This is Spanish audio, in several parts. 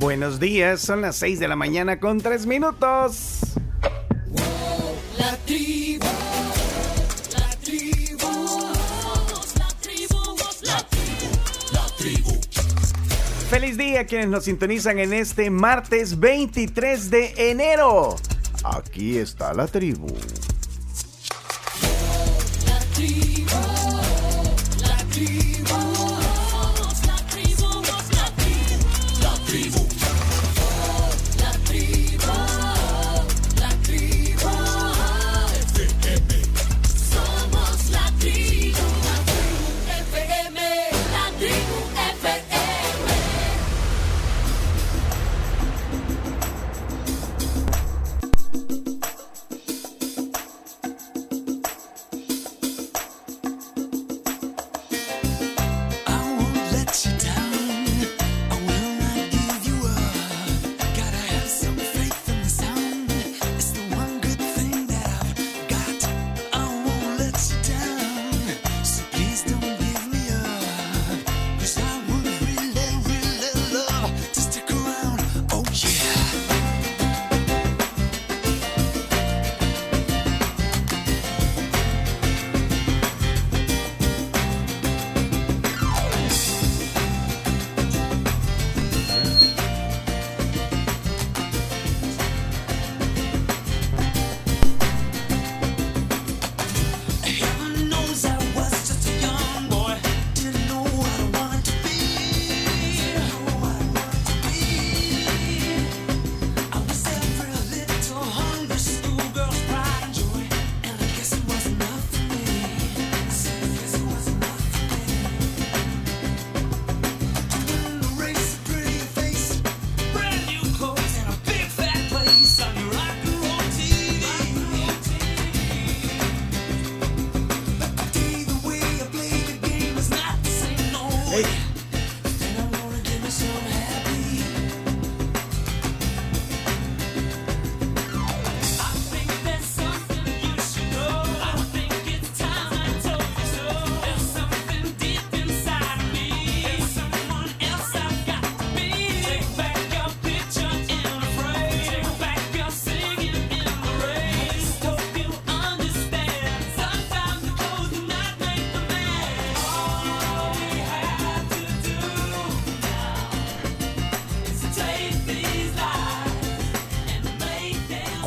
Buenos días, son las 6 de la mañana con 3 minutos. La tribu, la tribu, la tribu, la tribu, la tribu. Feliz día a quienes nos sintonizan en este martes 23 de enero. Aquí está la tribu.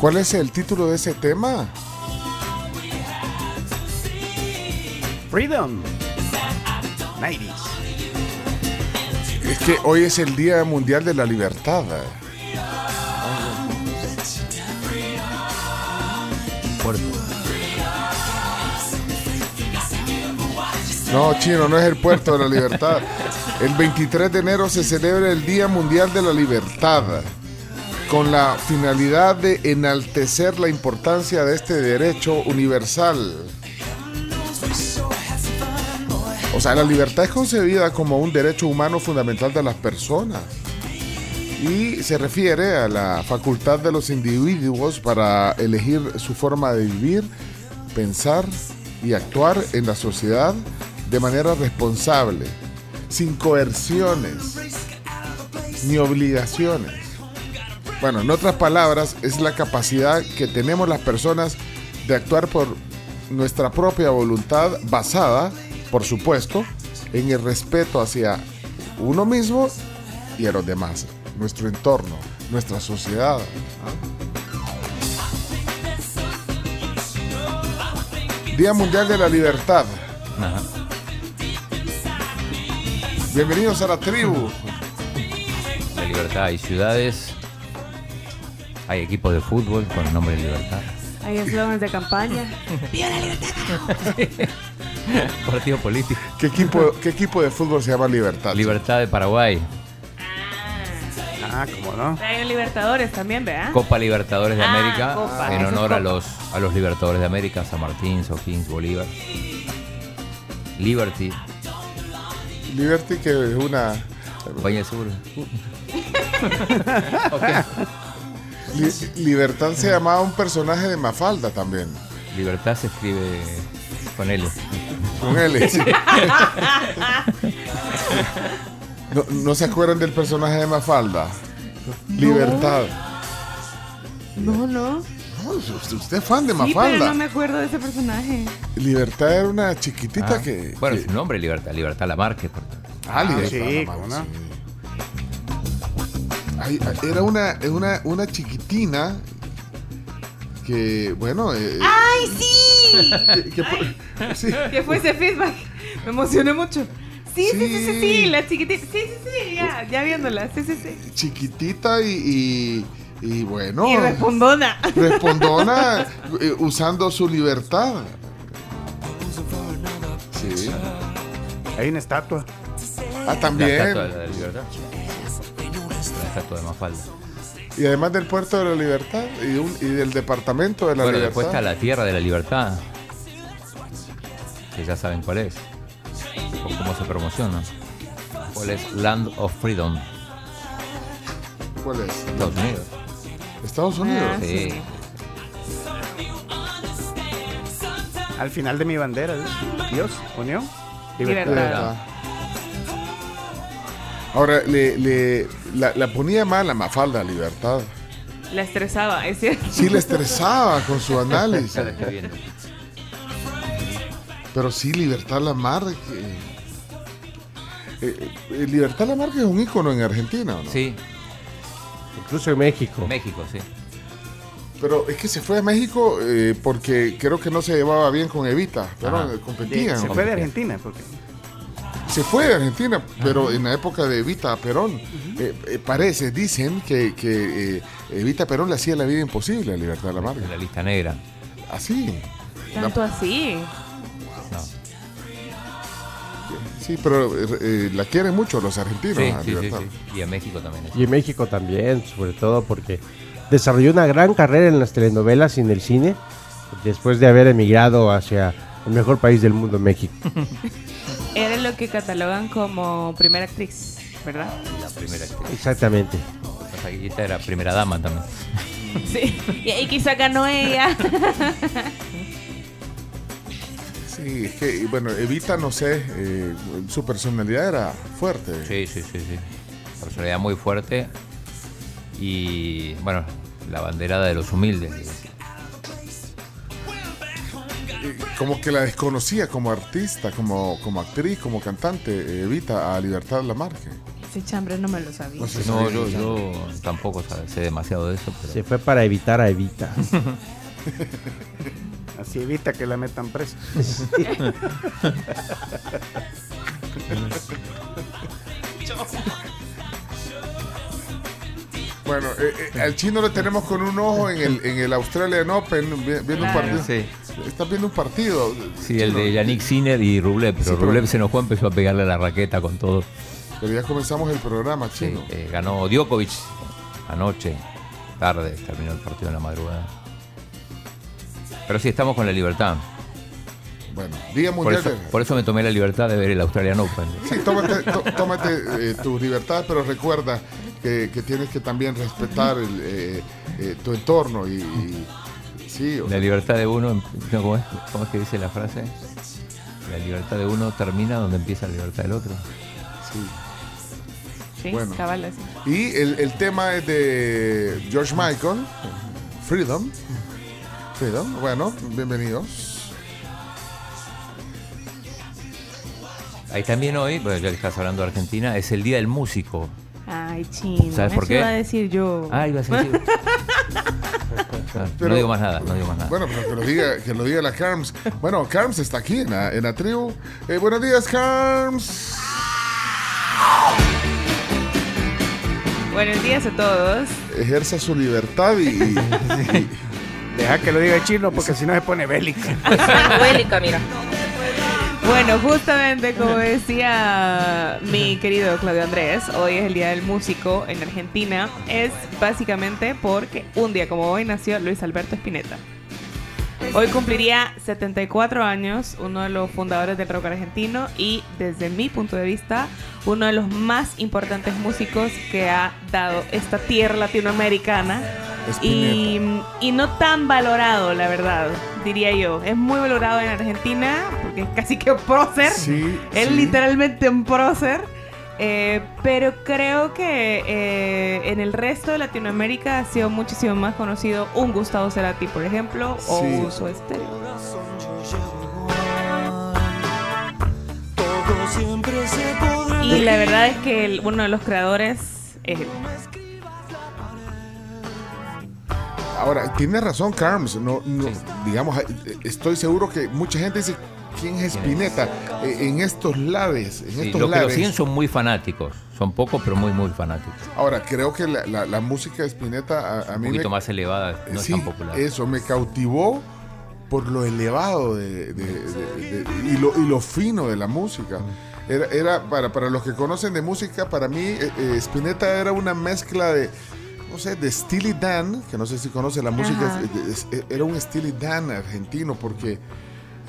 ¿Cuál es el título de ese tema? Freedom. 90s. Es que hoy es el Día Mundial de la Libertad. No, chino, no es el puerto de la libertad. El 23 de enero se celebra el Día Mundial de la Libertad, con la finalidad de enaltecer la importancia de este derecho universal. O sea, la libertad es concebida como un derecho humano fundamental de las personas y se refiere a la facultad de los individuos para elegir su forma de vivir, pensar y actuar en la sociedad de manera responsable, sin coerciones ni obligaciones. Bueno, en otras palabras, es la capacidad que tenemos las personas de actuar por nuestra propia voluntad basada, por supuesto, en el respeto hacia uno mismo y a los demás, nuestro entorno, nuestra sociedad. Día Mundial de la Libertad. Ajá. Bienvenidos a la tribu. La libertad. Hay ciudades, hay equipos de fútbol con el nombre de libertad. Hay eslogans de campaña. Partido político. ¿Qué equipo, ¿Qué equipo de fútbol se llama Libertad? Libertad de Paraguay. Ah, ¿cómo no? Hay Libertadores también, ¿verdad? Copa Libertadores de Ah, América. Copa. En honor a los, a los Libertadores de América, San Martín, O'Higgins, Bolívar. Liberty, Liberty que es una compañía de seguro. Li- Libertad se llamaba un personaje de Mafalda también. Libertad se escribe con L. Con L. sí. no, ¿no se acuerdan del personaje de Mafalda? Libertad. No, no. No, usted, es fan de Sí, Mafalda. pero no me acuerdo de ese personaje. Libertad era una chiquitita Ah, que. bueno, que- su nombre es Libertad, Libertad Lamarque. porque- Ah, Libertad. sí, la ¿cómo madre, no? sí. Era una, una, una chiquitina que, bueno. eh, ¡Ay, sí! que- que por- sí, ¿Qué fue ese feedback? Me emocioné mucho. Sí, sí, sí, sí, sí, Sí. la chiquitita. Sí, sí, sí, ya, ya viéndola. Sí, sí, sí. chiquitita y, y, y bueno. Y respondona. respondona eh, usando su libertad. Sí. Hay una estatua. Ah, La también. estatua de la Libertad. Estatua de Mafalda. Y además del puerto de la libertad y, un- y del departamento de la bueno, libertad. después está la Tierra de la Libertad. Que ya saben cuál es. O cómo se promociona. ¿Cuál es? Land of Freedom. ¿Cuál es? Estados Unidos. Estados Unidos. Ah, Sí. sí. Al final de mi bandera. Dios, unión. Libertad. Libertad. Ahora, le, le- la, la ponía mal a Mafalda, libertad. La estresaba, es cierto. Sí le estresaba con su análisis. Pero sí, Libertad Lamarque. Eh, eh, Libertad Lamarque es un ícono en Argentina, ¿o ¿no? Sí, Incluso en México. México, sí. Pero es que se fue a México eh, porque creo que no se llevaba bien con Evita. Pero competían. Se fue de Argentina. Porque... Se fue de Argentina, pero en la época de Evita Perón. eh, eh, parece, dicen que, que eh, Evita Perón le hacía la vida imposible a Libertad Lamarque. En la lista negra. Así. Tanto así. No. Sí, pero la quieren mucho los argentinos Sí, a sí, sí, Libertad. sí. Y a México también. Y en México también, sobre todo porque desarrolló una gran carrera en las telenovelas y en el cine, después de haber emigrado hacia el mejor país del mundo, México. Era lo que catalogan como primera actriz, ¿verdad? La primera actriz. Exactamente. Pasa que esta era primera dama también. Sí. Y ahí quizá ganó ella. Sí, es que, y bueno, Evita, no sé, eh, su personalidad era fuerte. Sí, sí, sí, sí. Personalidad muy fuerte. Y bueno, la banderada de los humildes. Como que la desconocía como artista, como, como actriz, como cantante, eh, Evita a Libertad Lamarque. Ese chambre no me lo sabía. No sé No, yo, yo tampoco sabe- sé demasiado de eso, pero Se fue para evitar a Evita. Así evita que la metan presa. Bueno, eh, eh, al chino lo tenemos con un ojo en el, en el Australian Open, vi- viendo un partido. Sí. Estás viendo un partido. Sí, el de Yannick Sinner y Rublev, pero Sí, pero- Rublev se enojó, empezó a pegarle la raqueta con todo. Pero ya comenzamos el programa, Sí, chino. eh, ganó Djokovic anoche, tarde, terminó el partido en la madrugada. Pero sí, estamos con la libertad. Bueno, Día Por Mundial eso, de... por eso me tomé la libertad de ver el Australian Open. Sí, tómate, tó- tómate eh, tu libertad, pero recuerda que, que tienes que también respetar el, eh, eh, tu entorno y, y- sí, o La libertad de uno, no, ¿cómo, es? ¿cómo es que dice la frase? La libertad de uno termina donde empieza la libertad del otro. sí. Sí, Bueno. cabal así. Y el, el tema es de George Michael, Freedom. Freedom, bueno, bienvenidos. Ahí también hoy, bueno, ya que estás hablando de Argentina, es el Día del Músico. Ay, chino. ¿Sabes por qué? iba a decir yo. Ah, ibas a decir. Ah, Pero- no digo más nada, no digo más nada. Bueno, pero que lo diga, que lo diga la Carms. Bueno, Carms está aquí en la, en la tribu. Eh, buenos días, Carms. Buenos días a todos. Ejerza su libertad y, y- y- Deja que lo diga el chino porque si no se pone bélica. Bélica, mira. Bueno, justamente como decía mi querido Claudio Andrés, hoy es el Día del Músico en Argentina. Es básicamente porque un día como hoy nació Luis Alberto Spinetta. Hoy cumpliría 74 años, uno de los fundadores del rock argentino y desde mi punto de vista, uno de los más importantes músicos que ha dado esta tierra latinoamericana y, y no tan valorado, la verdad, diría yo. Es muy valorado en Argentina porque es casi que un prócer. sí, literalmente un prócer. Eh, pero creo que eh, en el resto de Latinoamérica ha sido muchísimo más conocido un Gustavo Cerati, por ejemplo, o un se podrá Y la verdad es que el- uno de los creadores es él. Ahora, tiene razón Carms, no, no, digamos, eh, estoy seguro que mucha gente dice, ¿quién es Spinetta? Eh, En estos lares, en Sí, estos los que lo siguen son muy fanáticos. Son pocos, pero muy, muy fanáticos. Ahora, creo que la, la- la música de Spinetta a, a Un mí poquito me, más elevada, no sí, es tan popular. eso me cautivó por lo elevado de, de- de- de- y, lo, y lo fino de la música. Era, era para, para los que conocen de música, para mí eh, eh, Spinetta era una mezcla de, no sé, de Steely Dan, que no sé si conoce la música, Ajá. es- es- era un Steely Dan argentino, porque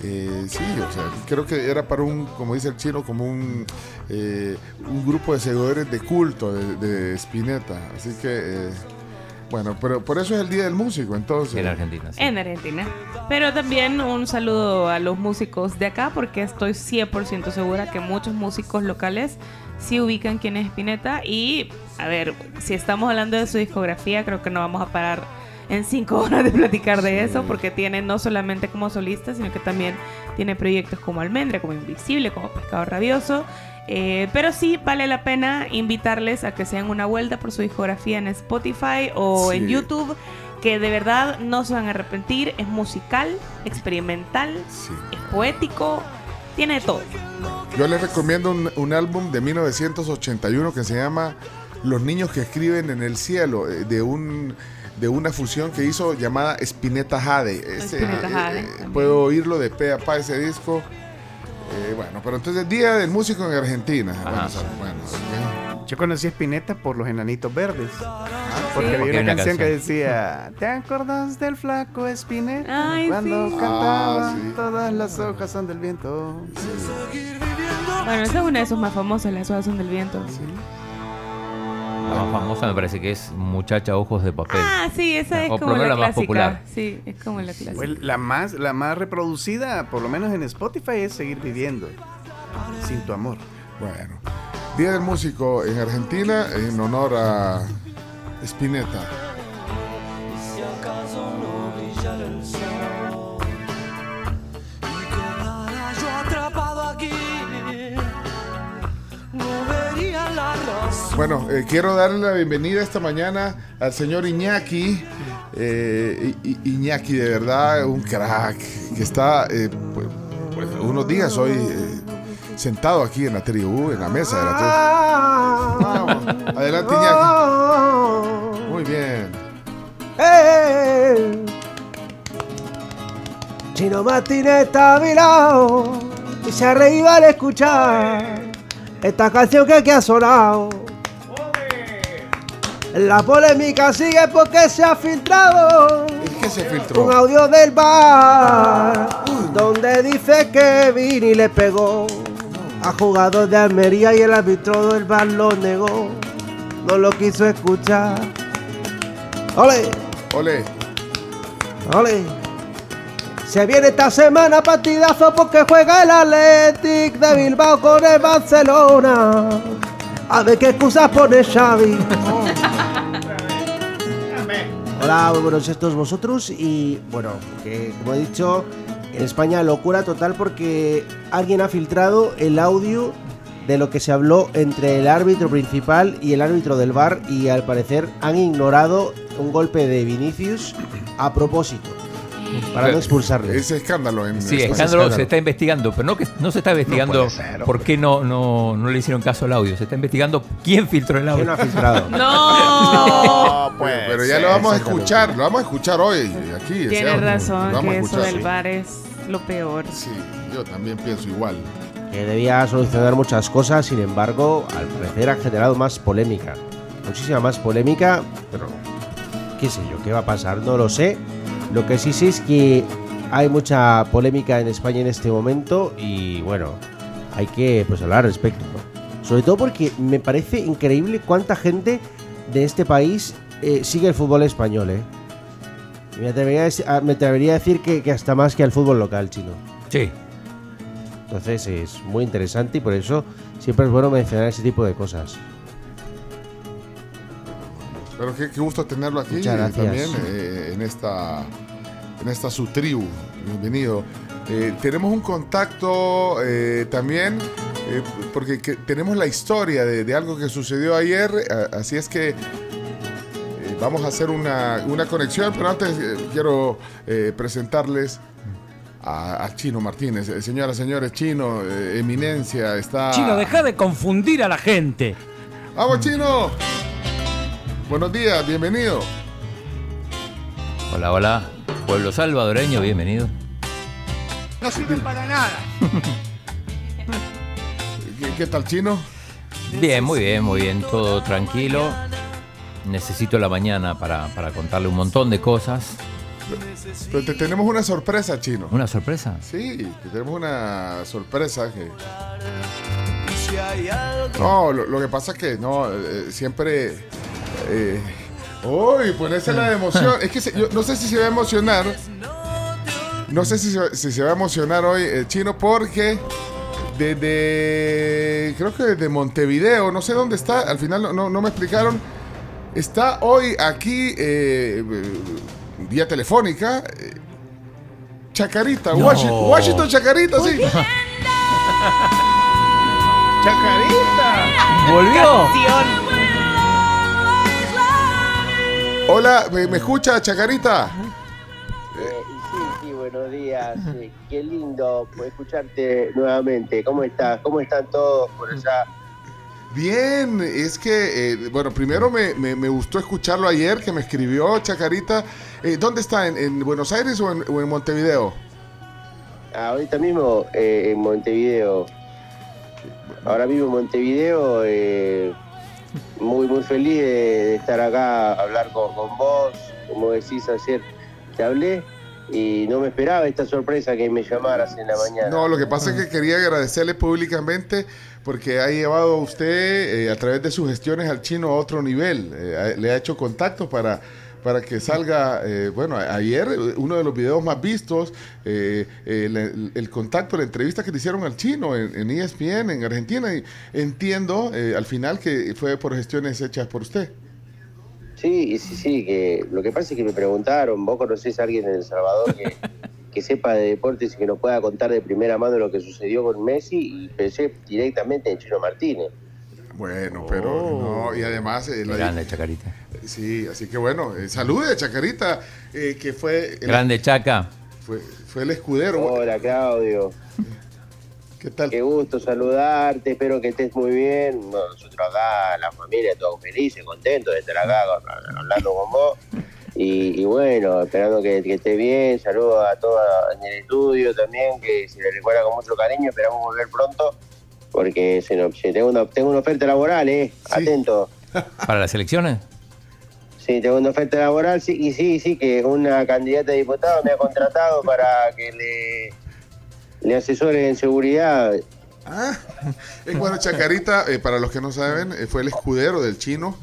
eh, sí, o sea, creo que era para un, como dice el chino, como un, eh, un grupo de seguidores de culto de, de Spinetta. Así que, eh, bueno, pero por eso es el Día del Músico, entonces. En Argentina. sí. En Argentina. Pero también un saludo a los músicos de acá, porque estoy 100% segura que muchos músicos locales sí ubican quién es Spinetta. Y, a ver, si estamos hablando de su discografía, creo que no vamos a parar en cinco horas de platicar de eso, porque tiene no solamente como solista, sino que también tiene proyectos como Almendra, como Invisible, como Pescado Rabioso. Eh, pero sí vale la pena invitarles a que se den una vuelta por su discografía en Spotify o en. YouTube que de verdad no se van a arrepentir. Es musical, experimental, Sí. es poético, tiene de todo. Yo les recomiendo un, un álbum de 1981 que se llama Los niños que escriben en el cielo, eh, de un de una fusión que hizo llamada Spinetta Jade. Ese, Spinetta Jade, eh, puedo oírlo de pe a pa ese disco. Eh, bueno, pero entonces Día del Músico en Argentina. Bueno, bueno, ok. Yo conocí a Spinetta por los enanitos verdes. Porque Sí. había Porque una, hay una canción, que canción. decía: ¿Te acuerdas del flaco Spinetta? Ay, Cuando sí. cantaba, Ah, sí. todas las hojas son del viento. Bueno, esa es una de sus más famosas, Las hojas son del viento. La más famosa me parece que es Muchacha Ojos de Papel. Ah, sí, esa es O como la la más popular. Sí, es como la clásica. Pues la más, la más reproducida, por lo menos en Spotify, es Seguir Viviendo. Sin tu amor. Bueno, Día del Músico en Argentina en honor a Spinetta. Bueno, eh, quiero darle la bienvenida esta mañana al señor Iñaki. Eh, I- Iñaki, de verdad, un crack, que está eh, pues, unos días hoy sentado aquí en la tribu, en la mesa de la tribu. Vamos, adelante Iñaki. Muy bien. Chino Martínez está a mi lado y se reíba al escuchar esta canción que aquí ha sonado. La polémica sigue porque se ha filtrado ¿Y qué se un filtró? audio del bar donde dice que Vini le pegó a jugador de Almería y el árbitro del bar lo negó, no lo quiso escuchar. ¡Ole! Ole, ¡Ole! Se viene esta semana partidazo porque juega el Athletic de Bilbao con el Barcelona. A ver qué excusas pone Xavi. Hola, buenos estos vosotros y bueno, que como he dicho, en España locura total porque alguien ha filtrado el audio de lo que se habló entre el árbitro principal y el árbitro del bar y al parecer han ignorado un golpe de Vinicius a propósito para no expulsarle. ese escándalo en Sí, escándalo escándalo. se está investigando, pero no que no se está investigando por qué no, no, no le hicieron caso al audio. Se está investigando quién filtró el ¿Quién audio. lo ha filtrado? ¡No! Pero, pero ya lo vamos a escuchar, lo vamos a escuchar hoy aquí. Tienes razón, Lo que eso del bar es lo peor. Sí, yo también pienso igual. que debía solucionar muchas cosas, sin embargo, al parecer ha generado más polémica. Muchísima más polémica, pero qué sé yo, qué va a pasar, no lo sé. Lo que sí sé es que hay mucha polémica en España en este momento y bueno, hay que pues hablar al respecto. ¿no? Sobre todo porque me parece increíble cuánta gente de este país eh, sigue el fútbol español, ¿eh? Me atrevería a, deci- a- me atrevería a decir que, que hasta más que al fútbol local chino. Sí. Entonces es muy interesante y por eso siempre es bueno mencionar ese tipo de cosas. Pero qué, qué gusto tenerlo aquí también eh, en esta en esta su tribu. Bienvenido. Eh, tenemos un contacto eh, también eh, porque que- tenemos la historia de, de algo que sucedió ayer, a- así es que eh, vamos a hacer una, una conexión, pero antes eh, quiero eh, presentarles a, a Chino Martínez. Eh, Señoras, señores, Chino, eh, eminencia, está... Chino, deja de confundir a la gente. ¡Vamos, Chino! Buenos días, bienvenido. Hola, hola. Pueblo salvadoreño, bienvenido. No sirven para nada. ¿Qué, qué tal, Chino? Bien, muy bien, muy bien. Todo tranquilo. Necesito la mañana para, para contarle un montón de cosas. Pero te tenemos una sorpresa, Chino. ¿Una sorpresa? Sí, te tenemos una sorpresa que... No, lo, lo que pasa es que no, eh, siempre... Eh, Uy, ponésela de emoción. Es que se- yo no sé si se va a emocionar. No sé si se, si se va a emocionar hoy el chino porque desde, creo que desde Montevideo, no sé dónde está, al final no, no- no me explicaron. Está hoy aquí, eh, vía telefónica, eh, Chacarita, No. Washington, Washington Chacarita, sí. ¡Chacarita! ¡Volvió! Hola, ¿me, me escucha Chacarita? Eh, sí, sí, buenos días. Eh, qué lindo escucharte nuevamente. ¿Cómo estás? ¿Cómo están todos por allá? Bien, es que, eh, bueno, primero me, me- me gustó escucharlo ayer, que me escribió Chacarita. Eh, ¿Dónde está? ¿En, en Buenos Aires o en, o en Montevideo? Ah, ahorita mismo eh, en Montevideo. Ahora mismo en Montevideo, eh, muy, muy feliz de, estar acá, hablar con, con vos. Como decís ayer, te hablé y no me esperaba esta sorpresa que me llamaras en la mañana. No, lo que pasa es que quería agradecerle públicamente porque ha llevado a usted eh, a través de sus gestiones al chino a otro nivel. Eh, le ha hecho contacto para, para que salga, eh, bueno, ayer eh, uno de los videos más vistos, eh, eh, la- el, el contacto, la entrevista que le hicieron al chino en, en E ESPN, en Argentina. Y entiendo eh, al final que fue por gestiones hechas por usted. Sí, sí, sí, que lo que pasa es que me preguntaron, ¿vos conocés a alguien en El Salvador que, que sepa de deportes y que nos pueda contar de primera mano lo que sucedió con Messi? Y pensé directamente en Chino Martínez. Bueno, pero no, y además... eh, la- Grande, Chacarita. Sí, así que bueno, eh, salude Chacarita, eh, que fue el, Grande, Chaca. fue, fue el escudero. Hola, Claudio. ¿Qué tal? Qué gusto saludarte, espero que estés muy bien. Bueno, nosotros acá, la familia, todos felices, contentos de estar acá con- hablando con vos. Y, y bueno, esperando que, que estés bien. Saludos a todos en el estudio también, que se les recuerda con mucho cariño. Esperamos volver pronto, porque se nos, se- tengo, una, tengo una oferta laboral, ¿eh? Atento. ¿Para las elecciones? Sí, tengo una oferta laboral, sí, y sí, sí, que una candidata a diputada me ha contratado para que le, le asesore en seguridad. Ah, eh, bueno, Chacarita, eh, para los que no saben, eh, fue el escudero del chino.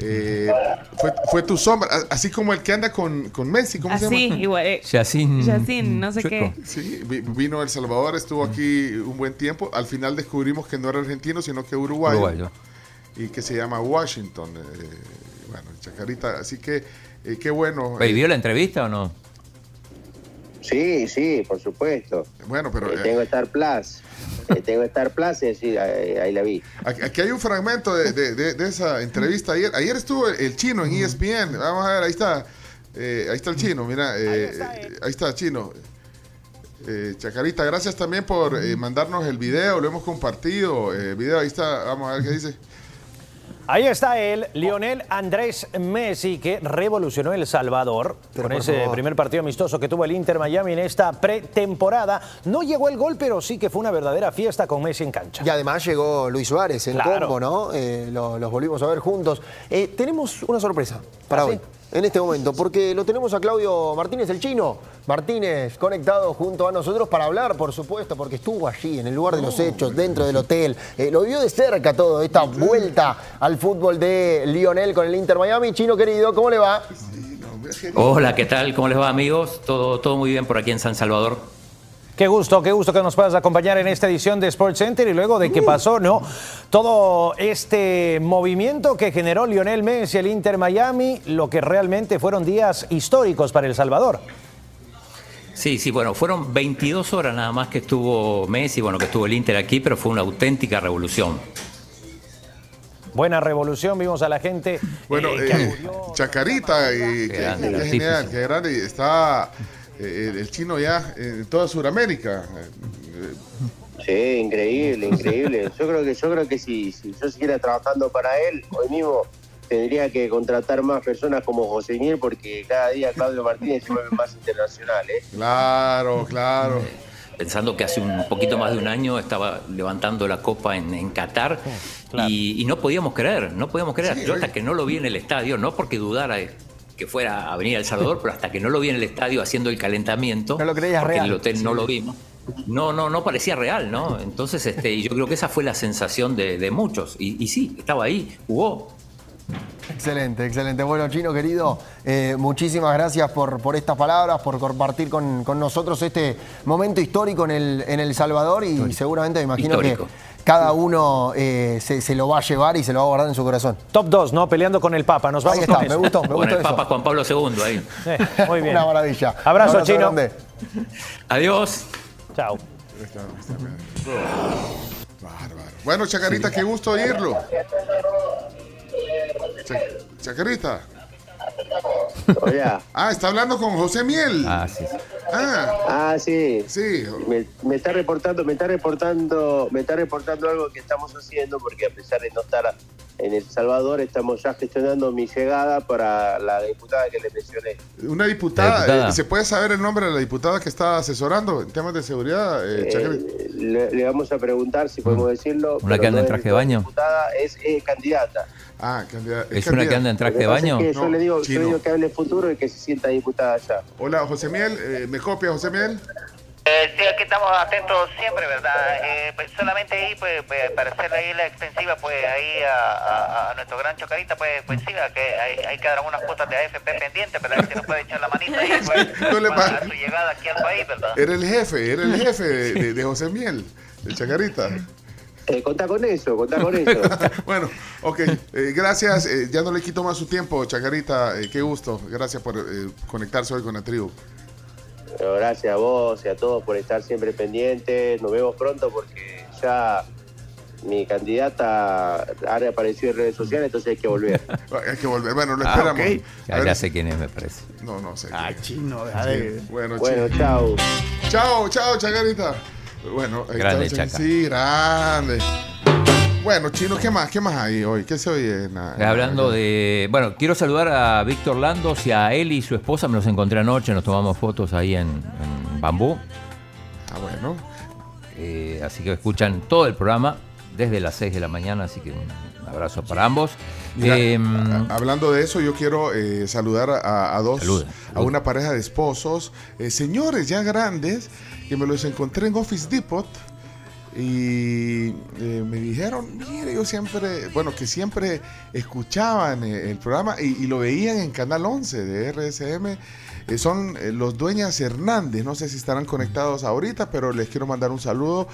Eh, fue, fue tu sombra, así como el que anda con, con Messi, ¿cómo se Así, llama? igual. eh, Yacine. Yacine, no sé Chueco. qué. Sí, vi- vino a El Salvador, estuvo aquí un buen tiempo. Al final descubrimos que no era argentino, sino que uruguayo. Uruguayo. Y que se llama Washington. eh, Chacarita, así que eh, qué bueno. Eh, ¿Vio la entrevista o no? Sí, sí, por supuesto. bueno, pero Eh, eh, tengo Star Plus. Eh, tengo Star Plus, es decir, ahí, ahí la vi. Aquí aquí hay un fragmento de, de- de- de esa entrevista ayer. Ayer estuvo el chino en ESPN. Vamos a ver, ahí está. Eh, ahí está el chino, mira. eh, eh, ahí está el chino. Eh, Chacarita, gracias también por eh, mandarnos el video. Lo hemos compartido. eh, video, ahí está. Vamos a ver qué dice. Ahí está él, Lionel Andrés Messi, que revolucionó El Salvador con ese primer partido amistoso que tuvo el Inter Miami en esta pretemporada. No llegó el gol, pero sí que fue una verdadera fiesta con Messi en cancha. Y además llegó Luis Suárez en Claro. combo, ¿no? Eh, lo- los volvimos a ver juntos. Eh, tenemos una sorpresa para ¿Ah, hoy, sí? En este momento, porque lo tenemos a Claudio Martínez, el chino. Martínez, conectado junto a nosotros para hablar, por supuesto, porque estuvo allí, en el lugar de los hechos, dentro del hotel. Eh, lo vio de cerca todo, esta vuelta al fútbol de Lionel con el Inter Miami. Chino querido, ¿cómo le va? Hola, ¿qué tal? ¿Cómo les va amigos? Todo, todo muy bien por aquí en San Salvador. Qué gusto, qué gusto que nos puedas acompañar en esta edición de Sports Center y luego de que pasó, ¿no? Todo este movimiento que generó Lionel Messi, el Inter Miami, lo que realmente fueron días históricos para El Salvador. Sí, sí, bueno, fueron 22 horas nada más que estuvo Messi, bueno, que estuvo el Inter aquí, pero fue una auténtica revolución. Buena revolución, vimos a la gente. Bueno, eh, que eh, Chacarita, y, Qué qué, grande, qué el genial, artífice. qué grande. y Está eh, el chino ya en toda Sudamérica. Eh, Sí, increíble, increíble. Yo creo que yo creo que si, si yo siguiera trabajando para él, hoy mismo tendría que contratar más personas como José Miel porque cada día Claudio Martínez se vuelve más internacional, ¿eh? Claro, claro. Pensando que hace un poquito más de un año estaba levantando la copa en, en Qatar y, y no podíamos creer, no podíamos creer. Sí, Yo hasta que no lo vi en el estadio, no porque dudara que fuera a venir a El Salvador, pero hasta que no lo vi en el estadio haciendo el calentamiento, No lo creías porque en el real. hotel no lo vimos. No, no, no parecía real, ¿no? Entonces, este, y yo creo que esa fue la sensación de, de muchos. Y, y sí, estaba ahí, jugó. Excelente, excelente. Bueno, Chino querido, eh, muchísimas gracias por, por estas palabras, por compartir con, con nosotros este momento histórico en el, en el Salvador y seguramente me imagino Histórico. que cada uno eh, se, se lo va a llevar y se lo va a guardar en su corazón. Top 2, ¿no? Peleando con el Papa. Nos vamos Ahí está, con me eso. gustó, me Con gustó el eso. Papa Juan Pablo II ahí. Eh, muy bien. Una maravilla. Abrazo, Un Chino. grande. Adiós. Chao. Bárbaro. Bueno, Chacarita, qué gusto oírlo. Cha- Chacarita. Hola. Ah, está hablando con José Miel. Ah, sí, sí. Ah, Ah, sí. sí. Me, me está reportando, me está reportando, me está reportando algo que estamos haciendo porque a pesar de no estar en El Salvador, estamos ya gestionando mi llegada para la diputada que le mencioné. Una diputada. Diputada. eh, ¿Se puede saber el nombre de la diputada que está asesorando en temas de seguridad, eh, Eh, le, le vamos a preguntar si podemos decirlo. ¿Una que anda en es- traje de no es baño? Diputada, es eh, candidata. Ah, candidata. ¿Es una que anda en traje de pasa es baño? que yo No, le digo, yo le digo que hable futuro y que se sienta diputada allá. Hola, José Miel. eh, ¿Me copia, José Miel? Eh, sí, aquí estamos atentos siempre, ¿verdad? Eh, pues solamente ahí, pues, pues, para hacerle ahí la extensiva, pues, ahí a, a- a nuestro gran chocarita, pues, pues siga, que hay, hay que dar algunas cuotas de AFP pendientes, ¿verdad? Que nos puede echar la manita ahí, pues, No le para pa- su llegada aquí al país, ¿verdad? Era el jefe, era el jefe de, de- de José Miel, de Chacarita. Eh, contá con eso, contá con eso. bueno, ok. eh, gracias. eh, ya no le quito más su tiempo, Chacarita. eh, qué gusto. Gracias por eh, conectarse hoy con la tribu. Pero gracias a vos y a todos por estar siempre pendientes. Nos vemos pronto porque ya mi candidata ha reaparecido en redes sociales, entonces hay que volver. Hay que volver. Bueno, lo Ah, esperamos. ok. A Ya, sé quién es, me parece. No, no sé. Ah, chino, deja Sí, de... Bueno, Bueno, chao. Chao, chao, Chacarita. Bueno, Grande, Chaca. Sí, grande. Bueno, Chino, ¿qué más? ¿Qué más hay hoy? ¿Qué se oye? en la- en la- Hablando de. Bueno, quiero saludar a Víctor Landos y a él y su esposa. Me los encontré anoche, nos tomamos fotos ahí en, en Bambú. Ah, bueno. Eh, así que escuchan todo el programa desde las 6 de la mañana. Así que un abrazo para ambos. Mira, Eh, a- hablando de eso, yo quiero eh, saludar a, a dos, Saluda, a una pareja de esposos, eh, señores ya grandes, que me los encontré en Office Depot y eh, me dijeron, mire, yo siempre, bueno, que siempre escuchaban eh, el programa y, y lo veían en Canal 11 de RSM. Eh, son eh, los Dueñas Hernández, no sé si estarán conectados ahorita, pero les quiero mandar un saludo.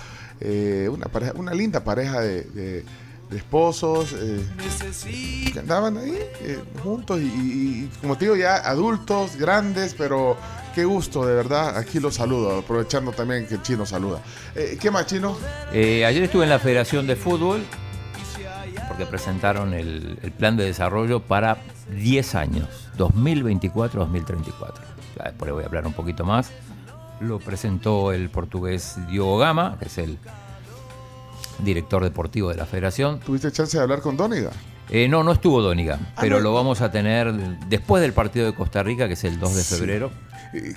una, pareja, una linda pareja de, de- de esposos. que andaban ahí juntos y, y- y, como te digo ya adultos, grandes, pero qué gusto, de verdad, aquí los saludo, aprovechando también que el chino saluda. Eh, ¿Qué más, chino? eh, ayer estuve en la Federación de Fútbol porque presentaron el, el plan de desarrollo para 10 años, 2024-2034. Ya después le voy a hablar un poquito más. Lo presentó el portugués Diogo Gama, que es el director deportivo de la federación. ¿Tuviste chance de hablar con Dóniga? Eh, no, no estuvo Dóniga, pero no. lo vamos a tener después del partido de Costa Rica, que es el 2 de febrero.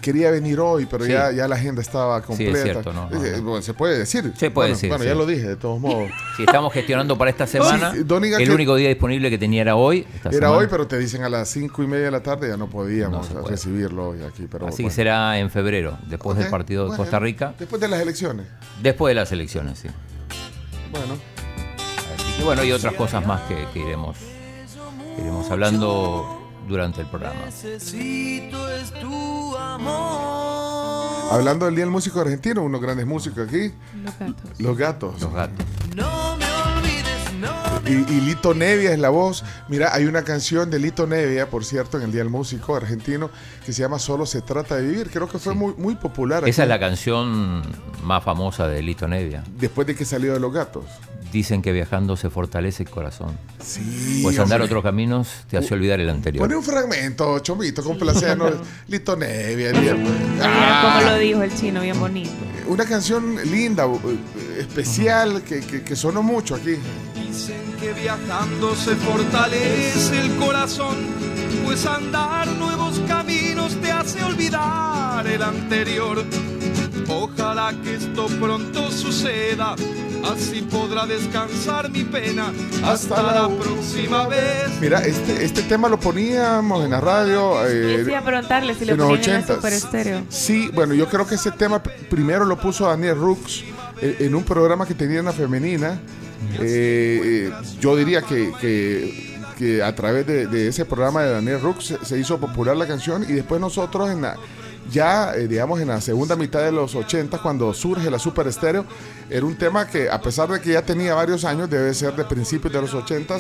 Quería venir hoy, pero Sí. ya, ya la agenda estaba completa. cierto, no, no, Eh, no. bueno, se puede decir. Se puede Bueno, decir, Bueno, sí. ya lo dije, de todos modos. Si estamos gestionando para esta semana, Sí, el único día disponible que tenía era hoy. esta Era semana. hoy, pero te dicen a las cinco y media de la tarde, ya no podíamos No recibirlo hoy aquí. Pero, Así que bueno. será en febrero, después del partido de bueno, Costa Rica, Después de las elecciones. después de las elecciones, sí. Bueno. Así que bueno, y otras cosas más que, que iremos, que iremos hablando durante el programa. Necesito es. Hablando del Día del Músico Argentino, unos grandes músicos aquí, Los gatos. los gatos. Los gatos. Y, y Lito Nevia es la voz. Mira, hay una canción de Lito Nevia, por cierto, en el Día del Músico argentino, que se llama Solo se trata de vivir. Creo que fue muy, muy popular. Esa es la canción más famosa de Lito Nevia. Después de que salió de Los Gatos. Dicen que viajando se fortalece el corazón. Sí. Pues andar hombre. otros caminos te hace olvidar el anterior. Pone un fragmento, Chomito, complacernos. Lito Nevia. día- Mira Ah, lo dijo el chino, bien bonito. una canción linda, eh, especial, que, que- que sonó mucho aquí. Dicen que viajando se fortalece el corazón, pues andar nuevos caminos te hace olvidar el anterior. Ojalá que esto pronto suceda, así podrá descansar mi pena. Hasta la próxima vez. Mira, este, este tema lo poníamos en la radio. eh, a preguntarle si lo en los ponían en el 80s. super estéreo. Sí, bueno, yo creo que ese tema primero lo puso Daniel Rooks eh, en un programa que tenía en la femenina. Eh, eh, yo diría que, que- que a través de, de ese programa de Daniel Rooks se, se hizo popular la canción y después nosotros en la ya eh, digamos en la segunda mitad de los 80 cuando surge la Super Estéreo era un tema que a pesar de que ya tenía varios años debe ser de principios de los 80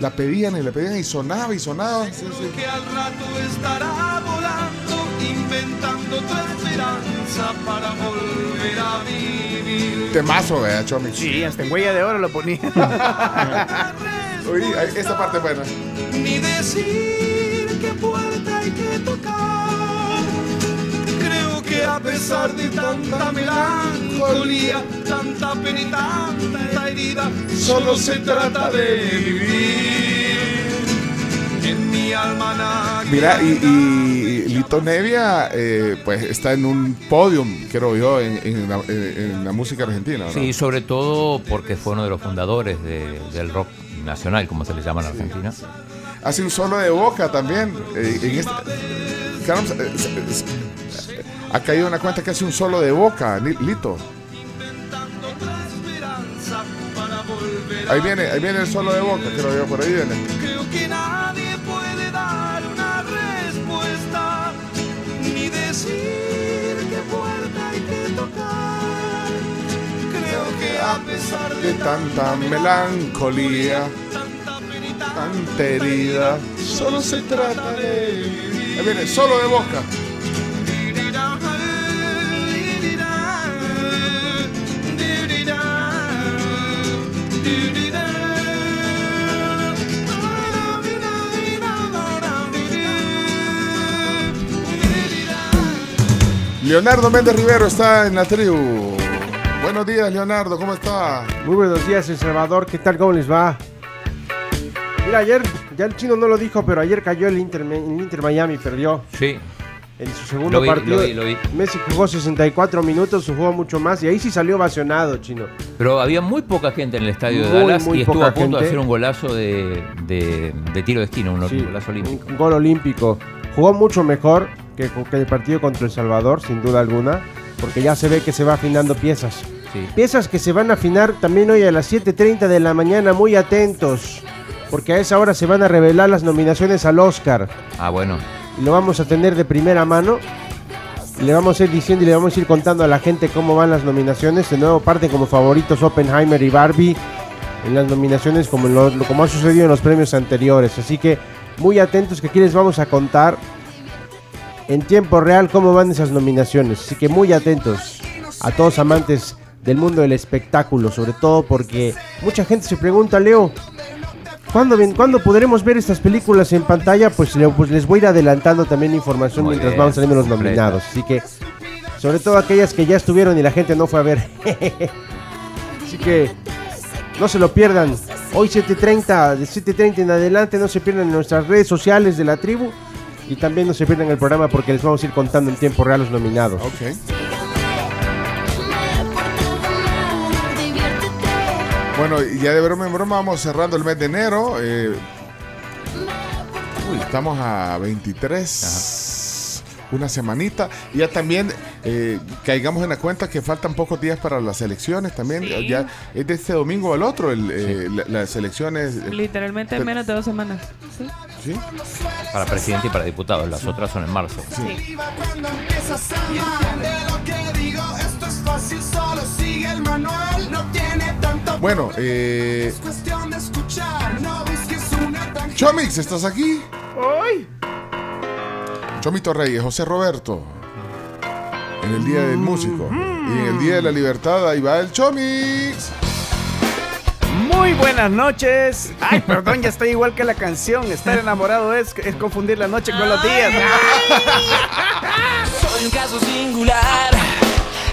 la pedían y la pedían y sonaba y sonaba sí, sí. que al rato estará volando, inventando otra esperanza para volver a vivir. temazo ¿verdad, Chomi? Sí, hasta en huella de oro lo ponía. Uy, esta parte es buena Ni decir qué puerta hay que tocar. Que a pesar de tanta melancolía, tanta pena y tanta herida, solo se trata de vivir. En mi alma Mira, y, y Lito Nevia, eh, pues está en un podium, creo yo, en, en la, en- la música argentina. ¿no? Sí, sobre todo porque fue uno de los fundadores de- del rock nacional, como se le llama en Argentina. Hace un solo de boca también. eh, en este- caramba, eh, ha caído en la cuenta que hace un solo de boca, Li- Lito. Ahí viene, ahí viene el solo de boca, creo yo, por ahí viene. Creo que nadie puede dar una respuesta, ni decir qué puerta hay que tocar. Creo que a pesar De tanta melancolía, tanta herida, solo se trata de. Ahí viene, solo de boca. Leonardo Méndez Rivero está en la tribu. Buenos días, Leonardo, ¿cómo está? Muy buenos días, El Salvador. ¿Qué tal? ¿Cómo les va? Mira, ayer, ya el chino no lo dijo, pero ayer cayó el Inter, el Inter Miami, perdió. Sí. En su segundo Lo vi, partido, lo vi, lo vi. Messi jugó 64 minutos, jugó mucho más y ahí sí salió ovacionado, chino. Pero había muy poca gente en el estadio de Dallas y estuvo a punto de hacer un golazo de, de- de tiro de esquina, un Sí, golazo olímpico. Un gol olímpico. Jugó mucho mejor que, que el partido contra El Salvador, sin duda alguna, porque ya se ve que se va afinando piezas. Sí. Piezas que se van a afinar también hoy a las 7.30 de la mañana, muy atentos, porque a esa hora se van a revelar las nominaciones al Oscar. Ah, bueno. Lo vamos a tener de primera mano. Le vamos a ir diciendo y le vamos a ir contando a la gente cómo van las nominaciones. De nuevo parten como favoritos Oppenheimer y Barbie en las nominaciones como, lo- como ha sucedido en los premios anteriores. Así que muy atentos que aquí les vamos a contar en tiempo real cómo van esas nominaciones. Así que muy atentos a todos amantes del mundo del espectáculo, sobre todo porque mucha gente se pregunta, Leo, ¿Cuándo, ven- ¿Cuándo podremos ver estas películas en pantalla? Pues, le- pues les voy a ir adelantando también información Muy mientras bien, vamos saliendo los nominados. Así que, sobre todo aquellas que ya estuvieron y la gente no fue a ver. Así que, no se lo pierdan. Hoy 7.30, de 7.30 en adelante, no se pierdan en nuestras redes sociales de la tribu. Y también no se pierdan el programa porque les vamos a ir contando en tiempo real los nominados. Ok. Bueno, y ya de broma en broma vamos cerrando el mes de enero. eh, uy, estamos a 23. Una semanita. Y ya también eh, caigamos en la cuenta que faltan pocos días para las elecciones también. Sí. Ya es de este domingo al otro el, eh, la- las elecciones. eh, Literalmente Pero- menos de dos semanas. Sí. ¿Sí? Para presidente y para diputado. Las otras son en marzo. Cuando empiezas a amar de lo que digo, esto es fácil, solo sigue el manual. Bueno, eh, Chomix, ¿estás aquí? ¡Ay! Chomito Reyes, José Roberto. En el Día del Músico. Y en el Día de la Libertad, ahí va el Chomix. Muy buenas noches. Ay, perdón, ya estoy igual que la canción. Estar enamorado es, es confundir la noche con los días. Soy un caso singular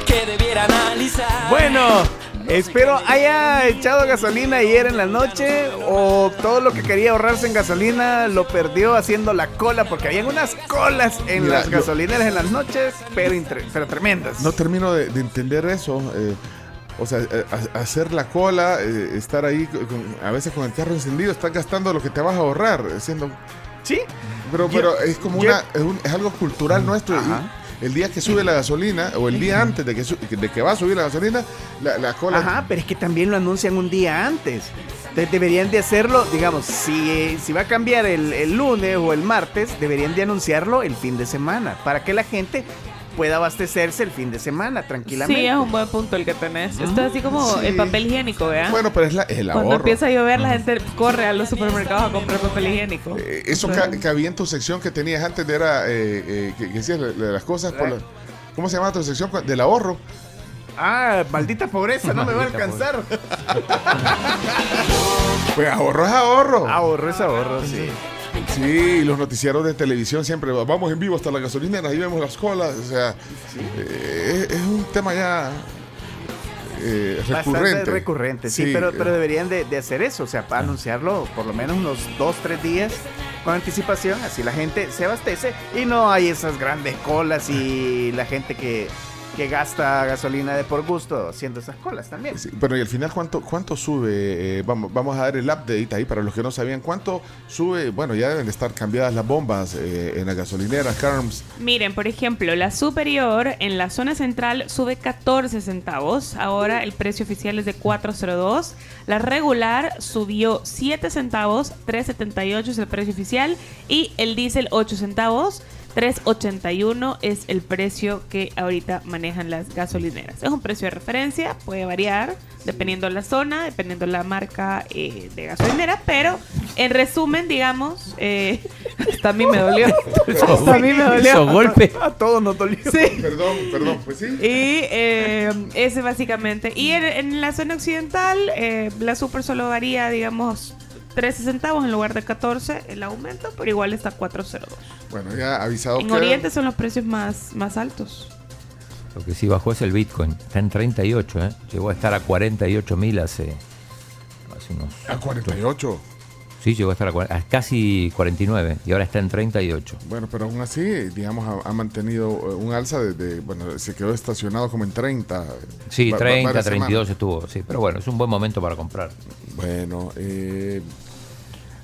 que debiera analizar. Bueno, espero haya echado gasolina ayer en la noche o todo lo que quería ahorrarse en gasolina lo perdió haciendo la cola porque habían unas colas en Mira, las yo- gasolineras en las noches, pero, pero tremendas. No termino de, de entender eso. eh, o sea, eh, ha- hacer la cola, eh, estar ahí, a veces con el carro encendido, estás gastando lo que te vas a ahorrar. Haciendo... Sí. Pero, Yo- pero es como yo- una, es, un- es algo cultural nuestro. Ajá. El día que sube la gasolina, o el día antes de que, de que va a subir la gasolina, la, la cola. Ajá, pero es que también lo anuncian un día antes. Entonces deberían de hacerlo, digamos, si, si va a cambiar el lunes o el martes, deberían de anunciarlo el fin de semana, para que la gente pueda abastecerse el fin de semana tranquilamente. Sí, es un buen punto el que tenés. Esto es así como Sí. el papel higiénico, ¿vea? Bueno, pero es la, el Cuando ahorro. empieza a llover, la gente corre a los supermercados a comprar papel higiénico. Eh, Eso ca- cabía en tu sección que tenías antes de era eh, eh, que, decías las cosas por la- ¿Cómo se llama tu sección? Del ahorro. Ah, maldita pobreza, no me va a alcanzar. Pues ahorro es ahorro. Ahorro es ahorro, sí. Sí, los noticieros de televisión siempre vamos en vivo hasta la gasolinera, ahí vemos las colas. O sea, eh, es, un tema ya eh, Bastante recurrente. recurrente, sí, Sí, pero, eh. pero deberían de, de hacer eso, o sea, para anunciarlo por lo menos unos dos, tres días con anticipación, así la gente se abastece y no hay esas grandes colas y la gente que, que gasta gasolina de por gusto haciendo esas colas también. Sí, pero y al final, ¿cuánto, cuánto sube? Eh, vamos, vamos a dar el update ahí para los que no sabían. ¿Cuánto sube? Bueno, ya deben de estar cambiadas las bombas eh, en las gasolineras, Carms. Miren, por ejemplo, la superior en la zona central sube 14 centavos. Ahora el precio oficial es de 4.02. La regular subió 7 centavos, 3.78 es el precio oficial. Y el diésel 8 centavos, 3.81 es el precio que ahorita manejan las gasolineras. Es un precio de referencia, puede variar dependiendo la zona, dependiendo la marca eh, de gasolinera, pero en resumen, digamos, eh, hasta a mí me dolió. Hasta a mí me dolió. Hizo golpe. A todos nos dolió. Sí. Perdón, perdón, pues sí. Y eh, ese básicamente. Y en, en la zona occidental, eh, la super solo varía, digamos, 13 centavos en lugar de 14 el aumento, pero igual está 4.02. Bueno, ya avisado En que- Oriente son los precios más, más altos. Lo que sí bajó es el Bitcoin. Está en 38, ¿eh? Llegó a estar a 48 mil hace, hace unos... A 48. Sí, llegó a estar a, a casi 49 y ahora está en 38. Bueno, pero aún así, digamos, ha, ha mantenido eh, un alza desde, bueno, se quedó estacionado como en 30. Sí, va- va- 30, varias 32 semanas. estuvo, sí. Pero bueno, es un buen momento para comprar. Bueno, eh,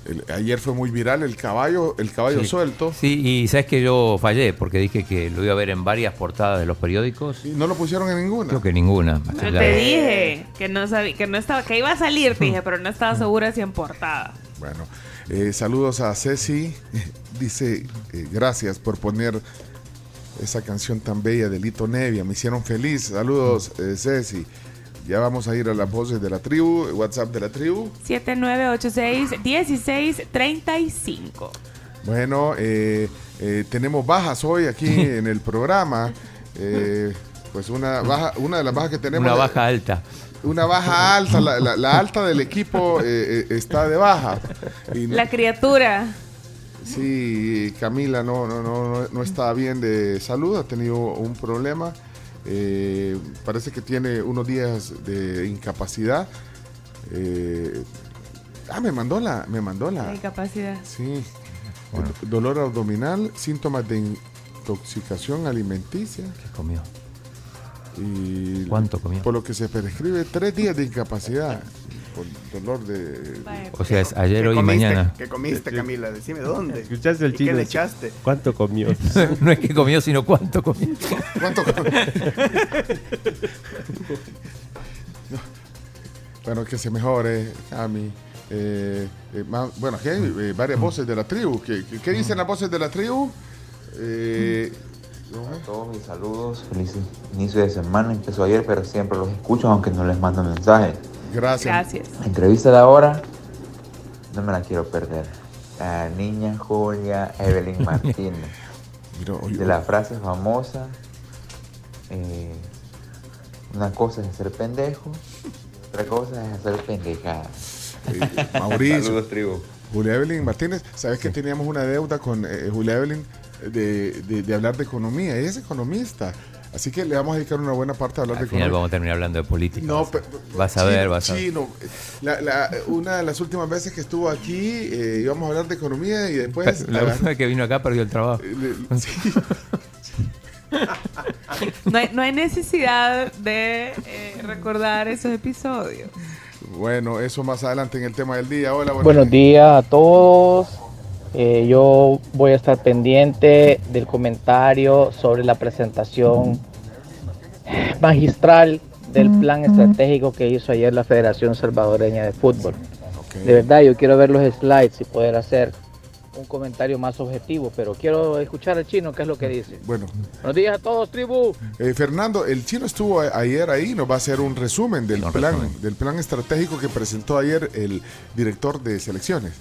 el- ayer fue muy viral el caballo, el caballo Sí. suelto. Sí, y sabes que yo fallé porque dije que lo iba a ver en varias portadas de los periódicos. Y no lo pusieron en ninguna. Creo que ninguna. Yo te dije que no sabía, que no estaba, que iba a salir, te dije, pero no estaba segura si en portada. Bueno, eh, saludos a Ceci. Dice, eh, gracias por poner esa canción tan bella de Lito Nevia. Me hicieron feliz. Saludos, eh, Ceci. Ya vamos a ir a las voces de la tribu, WhatsApp de la tribu. 7986-1635. Bueno, eh, eh, tenemos bajas hoy aquí en el programa. Eh, pues una baja, una de las bajas que tenemos. Una baja alta. Una baja alta, la, la- la alta del equipo eh, eh, está de baja. Y no- La criatura. Sí, Camila no, no, no, no, no está bien de salud, ha tenido un problema. Eh, parece que tiene unos días de incapacidad. Eh, ah, me mandó la, me mandó la. La incapacidad. Sí. Do- Dolor abdominal, síntomas de intoxicación alimenticia. ¿Qué comió? Y ¿Cuánto comió? Por lo que se prescribe, tres días de incapacidad. Por dolor de. O sea, es ayer, ¿Qué hoy y comiste? mañana. ¿Qué comiste, Camila? Decime dónde. ¿Escuchaste el ¿Y chino? ¿Qué le echaste? ¿Cuánto comió? no es que comió, sino cuánto comió. ¿Cuánto? bueno, que se mejore, Cami. Eh, eh, ma- bueno, aquí hay eh, varias voces de la tribu. ¿Qué, qué- qué dicen las voces de la tribu? Eh, A todos mis saludos, feliz inicio de semana, empezó ayer, pero siempre los escucho aunque no les mando mensajes. Gracias. Gracias. La entrevista de ahora, no me la quiero perder. La niña Julia Evelyn Martínez. Mira, oye, de la frase famosa, eh, una cosa es ser pendejo, otra cosa es hacer pendejada. eh, Mauricio. Saludos, tribu. Julia Evelyn Martínez, sabes que teníamos una deuda con eh, Julia Evelyn de, de- de hablar de economía. Ella es economista. Así que le vamos a dedicar una buena parte a hablar Al de final economía. vamos a terminar hablando de política. No, vas a- pero- vas a Chino, ver, vas a ver. Chino, la- la- una de las últimas veces que estuvo aquí eh, íbamos a hablar de economía y después... La última vez que vino acá perdió el trabajo. Le- sí. No hay, no hay necesidad de eh, recordar esos episodios. Bueno, eso más adelante en el tema del día. Hola, buenos Buenos días a todos. Eh, yo voy a estar pendiente del comentario sobre la presentación magistral del plan estratégico que hizo ayer la Federación Salvadoreña de Fútbol. De verdad, yo quiero ver los slides y poder hacer un comentario más objetivo, pero quiero escuchar al chino qué es lo que dice. Bueno, Buenos días a todos, tribu. eh, Fernando, el chino estuvo ayer ahí, nos va a hacer un resumen del plan, resumen. del plan estratégico que presentó ayer el director de selecciones.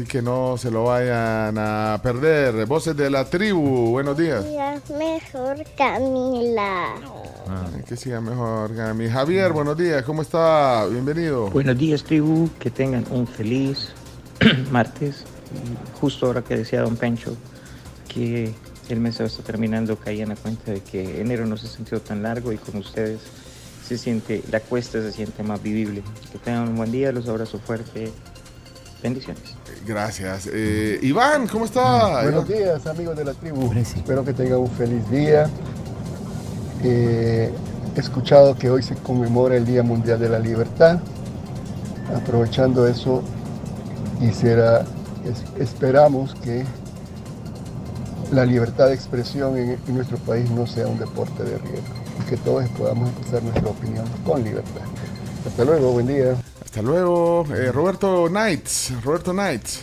Así que no se lo vayan a perder. Voces de la tribu, buenos días. mejor Camila. Ay, Que siga mejor, Gami. Javier, buenos días, ¿cómo está? Bienvenido. Buenos días, tribu. Que tengan un feliz martes. Justo ahora que decía Don Pencho que el mes se está terminando, caí en la cuenta de que enero no se sintió tan largo y con ustedes se siente, la cuesta se siente más vivible. Que tengan un buen día, los abrazo fuerte. Bendiciones. Gracias. Eh, Iván, ¿cómo está? Buenos Iván? días amigos de la tribu, sí. espero que tengan un feliz día. Eh, he escuchado que hoy se conmemora el Día Mundial de la Libertad. Aprovechando eso, quisiera, es- esperamos que la libertad de expresión en, en nuestro país no sea un deporte de riesgo y que todos podamos expresar nuestra opinión con libertad. Hasta luego, buen día. Hasta luego. Eh, Roberto Knights. Roberto Knights.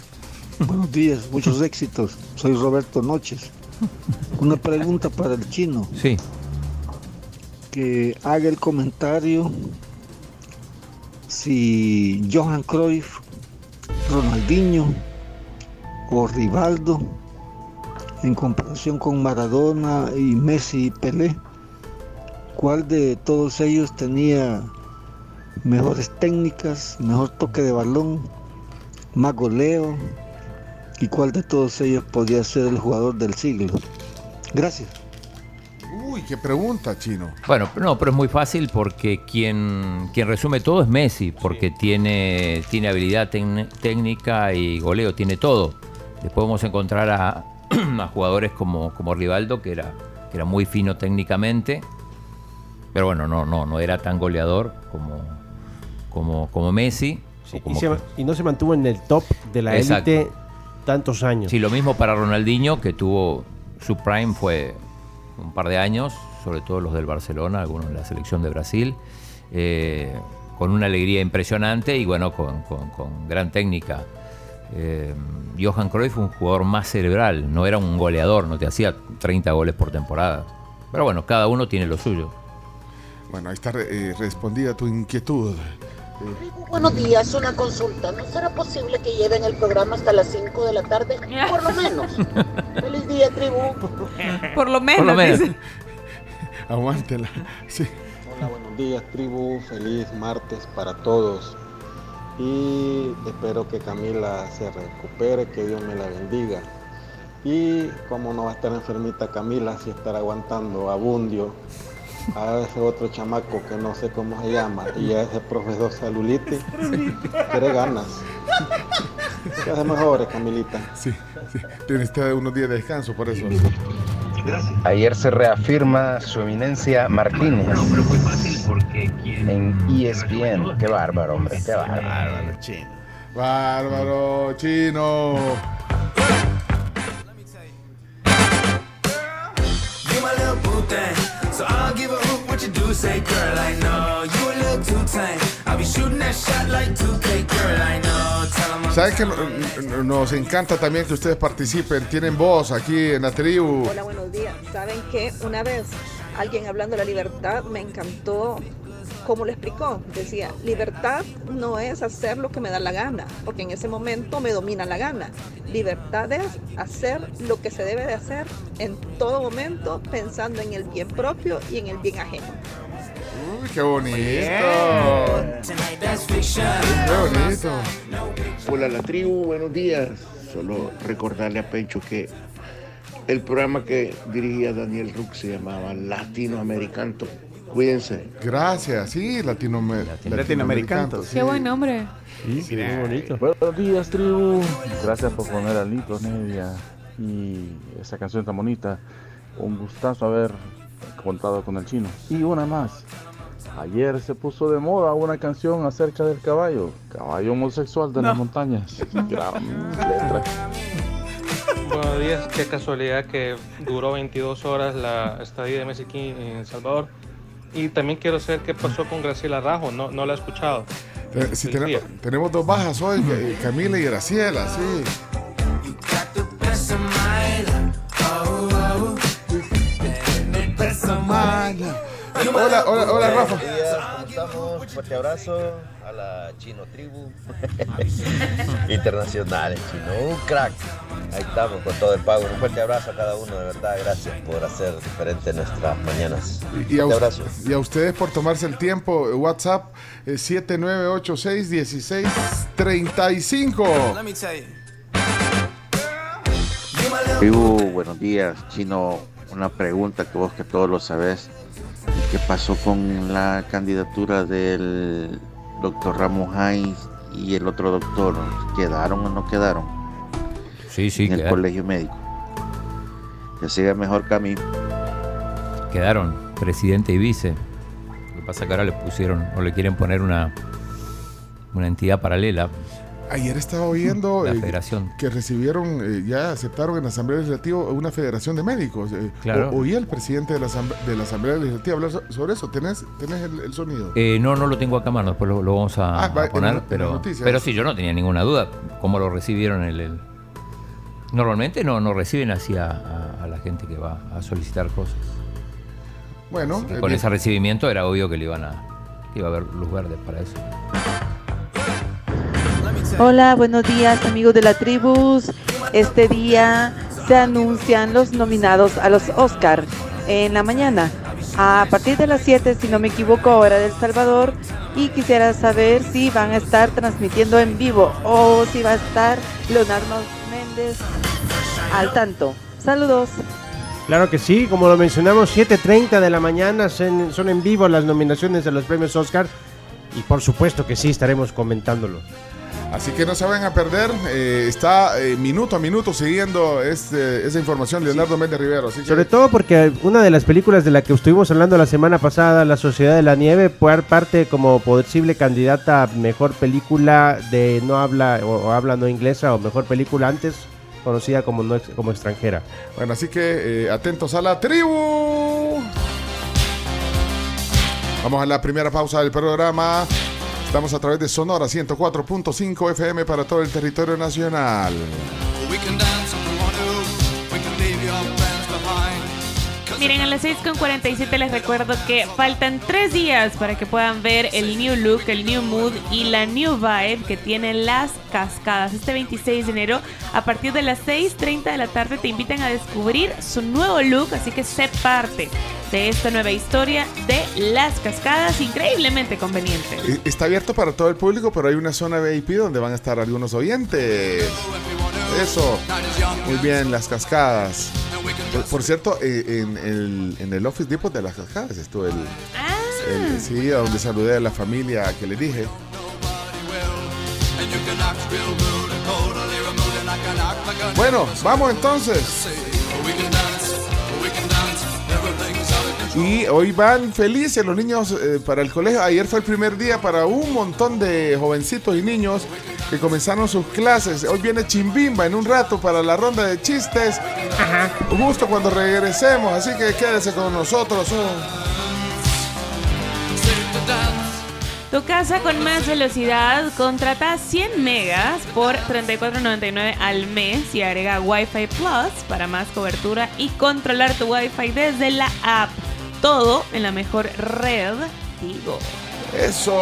Buenos días, muchos éxitos. Soy Roberto Noches. Una pregunta para el chino. Sí. Que haga el comentario si Johan Cruyff, Ronaldinho o Rivaldo, en comparación con Maradona y Messi y Pelé, ¿cuál de todos ellos tenía mejores técnicas, mejor toque de balón, más goleo? ¿Y cuál de todos ellos podía ser el jugador del siglo? Gracias. Uy, qué pregunta, chino. Bueno, no, pero es muy fácil porque quien, quien resume todo es Messi, porque tiene, tiene habilidad técnica y goleo, tiene todo. Después vamos a encontrar a, a jugadores como, como Rivaldo, que era, que era muy fino técnicamente, pero bueno, no, no, no era tan goleador como, como, como Messi. Y, como- se- y no se mantuvo en el top de la élite tantos años. Sí, lo mismo para Ronaldinho, que tuvo su prime fue un par de años, sobre todo los del Barcelona, algunos de la selección de Brasil, eh, con una alegría impresionante y bueno, con, con- con gran técnica. Eh, Johan Cruyff fue un jugador más cerebral, no era un goleador, no te hacía 30 goles por temporada. Pero bueno, cada uno tiene lo suyo. Bueno, ahí está eh, respondida tu inquietud. Buenos días, una consulta. ¿No será posible que lleven el programa hasta las 5 de la tarde? Por lo menos. Feliz día, tribu. Por lo menos. Por lo menos. dice. Aguántela. Sí. Hola, buenos días tribu, feliz martes para todos y espero que Camila se recupere, que Dios me la bendiga. Y como no va a estar enfermita Camila, si estará aguantando a Bundio, a ese otro chamaco que no sé cómo se llama, y a ese profesor Saluliti, quiere ganas. Que se mejore Camilita. Sí, sí. Tiene usted unos días de descanso, por eso. Ayer se reafirma su eminencia Martínez en E ESPN. Qué bárbaro, hombre, qué bárbaro. chino. Bárbaro, chino. So I'll give a hoot what you do say, girl. I know you a little too tame. I'll be shooting that shot like 2K, girl, I know. Tell 'em I'm ¿Saben que no- no- nos encanta también que ustedes participen? Tienen voz aquí en la tribu. Hola, buenos días. ¿Saben que Una vez alguien hablando de la libertad me encantó cómo lo explicó. Decía, libertad no es hacer lo que me da la gana, porque en ese momento me domina la gana. Libertad es hacer lo que se debe de hacer en todo momento pensando en el bien propio y en el bien ajeno. Uy, qué bonito. Qué bonito. Hola la tribu, buenos días. Solo recordarle a Pencho que el programa que dirigía Daniel Rook se llamaba Latinoamericanto. Cuídense. Gracias, sí, latinoamer- latinoamericano. Qué buen nombre. Sí, sí, muy bonito. Buenos días, tribu. Gracias por poner a Lito Nevia y esa canción tan bonita. Un gustazo haber contado con el chino. Y una más. Ayer se puso de moda una canción acerca del caballo, caballo homosexual de las montañas. Gran letra. Buenos días, qué casualidad que duró 22 horas la estadía de Messi aquí en El Salvador. Y también quiero saber qué pasó con Graciela Rajo, no, no la he escuchado. Eh, sí, tenemos, tenemos dos bajas hoy, eh, Camila y Graciela, sí. Hola, hola, hola, Rafa. Buenos días, ¿cómo estamos? Fuerte abrazo a la Chino Tribu Internacional, Chino, un crack. Ahí estamos con todo el pago. Un fuerte abrazo a cada uno, de verdad, gracias por hacer diferente nuestras mañanas. Y, y a, Fuerte us- abrazo. y a ustedes por tomarse el tiempo. WhatsApp eh, 7986-1635. Let me tell you. Tribu, buenos días. Chino, una pregunta que vos que todos lo sabés. ¿Qué pasó con la candidatura del doctor Ramos Hines y el otro doctor? ¿Quedaron o no quedaron? Sí, sí, En el colegio médico. Que siga mejor camino. Quedaron presidente y vice. Lo que pasa es que ahora le pusieron, o le quieren poner una, una entidad paralela. Ayer estaba viendo La eh, que recibieron, eh, ya aceptaron en la Asamblea Legislativa una federación de médicos. eh, Claro. o- oí al presidente de la, de la Asamblea Legislativa hablar so- sobre eso. ¿Tenés, tenés el, el sonido? Eh, no, no lo tengo acá a mano, después lo, lo vamos a, Ah, a poner. en pero, pero sí, yo no tenía ninguna duda. ¿Cómo lo recibieron el, el- Normalmente no, no reciben así a, a- a la gente que va a solicitar cosas. Bueno, con bien. ese recibimiento era obvio que le iban a que iba a haber luz verde para eso. Hola, buenos días amigos de la tribus. Este día se anuncian los nominados a los Oscar en la mañana. A partir de las 7, si no me equivoco, hora del Salvador. Y quisiera saber si van a estar transmitiendo en vivo o si va a estar Leonardo Méndez al tanto. Saludos. Claro que sí, como lo mencionamos, 7.30 de la mañana son, en vivo las nominaciones de los premios Oscar y por supuesto que sí estaremos comentándolo. Así que no se vayan a perder. eh, está eh, minuto a minuto siguiendo este- esa información Leonardo Méndez Rivero. Así que Sobre todo porque una de las películas de la que estuvimos hablando la semana pasada, La Sociedad de la Nieve, fue parte como posible candidata a mejor película de no habla o, o habla no inglesa o mejor película antes conocida como no como extranjera. Bueno, así que eh, atentos a la tribu. Vamos a la primera pausa del programa. Estamos a través de Sonora 104.5 FM para todo el territorio nacional. Miren, a las 6.47 les recuerdo que faltan tres días para que puedan ver el new look, el new mood y la new vibe que tienen las cascadas. Este 26 de enero, a partir de las 6.30 de la tarde, te invitan a descubrir su nuevo look, así que sé parte de esta nueva historia de las cascadas, increíblemente conveniente. Eh, Está abierto para todo el público, pero hay una zona VIP donde van a estar algunos oyentes. Eso. Muy bien, las cascadas. Por, por cierto, eh, en, el, en el Office Depot de las cascadas estuvo el, el- Sí, donde saludé a la familia que le dije. And you can Y hoy van felices los niños eh, para el colegio. Ayer fue el primer día para un montón de jovencitos y niños que comenzaron sus clases. Hoy viene Chimbimba en un rato para la ronda de chistes. Justo cuando regresemos, así que quédese con nosotros. oh. Tu casa con más velocidad, contrata 100 megas por 34.99 al mes y agrega Wi-Fi Plus para más cobertura y controlar tu Wi-Fi desde la app. Todo en la mejor red, digo. Eso.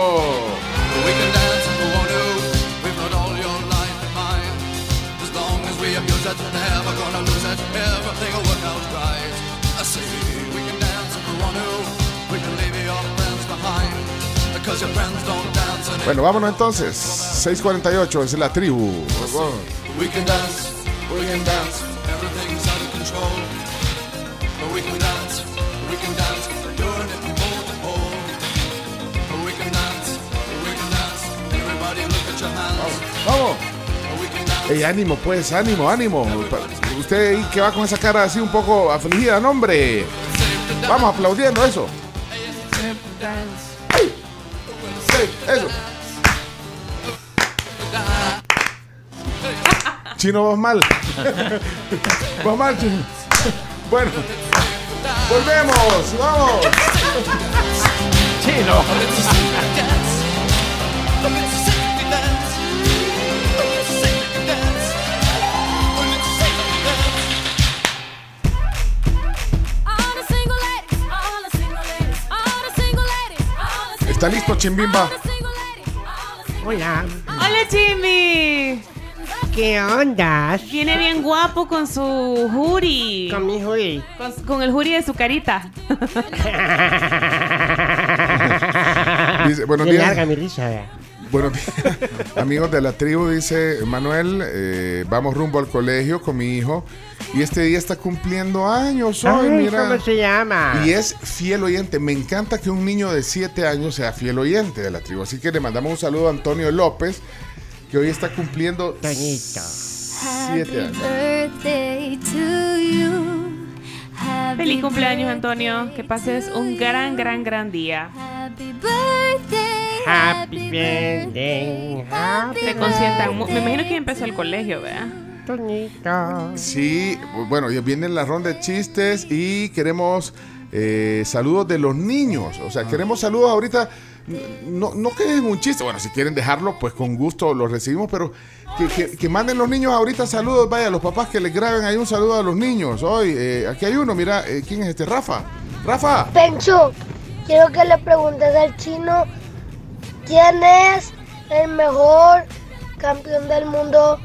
We can dance if we want to. We've got all your life in mind. As long as we abuse it, never gonna lose it. Everything will work out right. I say we can dance if we want to. We can leave your friends behind. Because your friends don't dance and Bueno, vámonos entonces. 648 es la tribu. We Vamos. Ey, ánimo, pues, ánimo, ánimo. Usted ahí que va con esa cara así un poco afligida, no, hombre. Vamos aplaudiendo eso. Eso. Chino, vos mal. vos mal, chino. Bueno, volvemos, vamos. Chino. ¿Está listo, Chimbimba? Hola. ¡Hola, Jimmy! ¿Qué onda? Viene bien guapo con su hoodie. Con mi hoodie. Con, con el hoodie de su carita. Dice, buenos Qué días. larga mi risa, vea. Buenos días, amigos de la tribu, dice Manuel, eh, vamos rumbo al colegio con mi hijo y este día está cumpliendo años hoy, Ay, mira. ¿Cómo se llama? Y es fiel oyente. Me encanta que un niño de 7 años sea fiel oyente de la tribu. Así que le mandamos un saludo a Antonio López, que hoy está cumpliendo 7 años. Feliz cumpleaños, Antonio. Que pases un gran, gran, gran día. Happy birthday. Happy Te consientan. Me imagino que ya empezó el colegio, ¿verdad? Tonito. Sí, bueno, ya viene la ronda de chistes y queremos eh, saludos de los niños. O sea, queremos saludos ahorita. No, no que dejen un chiste. Bueno, si quieren dejarlo, pues con gusto los recibimos, pero que, que- que manden los niños ahorita saludos. Vaya, los papás que les graben ahí un saludo a los niños. Hoy, eh, aquí hay uno, mira, eh, ¿quién es este? Rafa. Rafa. Pencho, quiero que le preguntes al chino quién es el mejor campeón del mundo.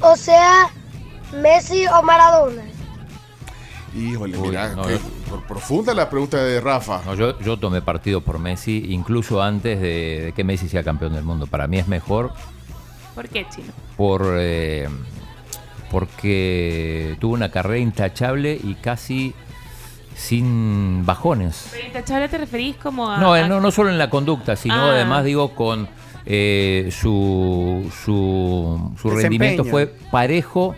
O sea, Messi o Maradona. Híjole, Uy, mira, no, qué yo- por- profunda la pregunta de Rafa. No, yo, yo tomé partido por Messi, incluso antes de, de que Messi sea campeón del mundo. Para mí es mejor ¿Por qué, chino? por eh, porque tuvo una carrera intachable y casi sin bajones. Pero intachable te referís como a. No, a- eh, no, no solo en la conducta, sino Ah. además digo con eh, su, su, su rendimiento fue parejo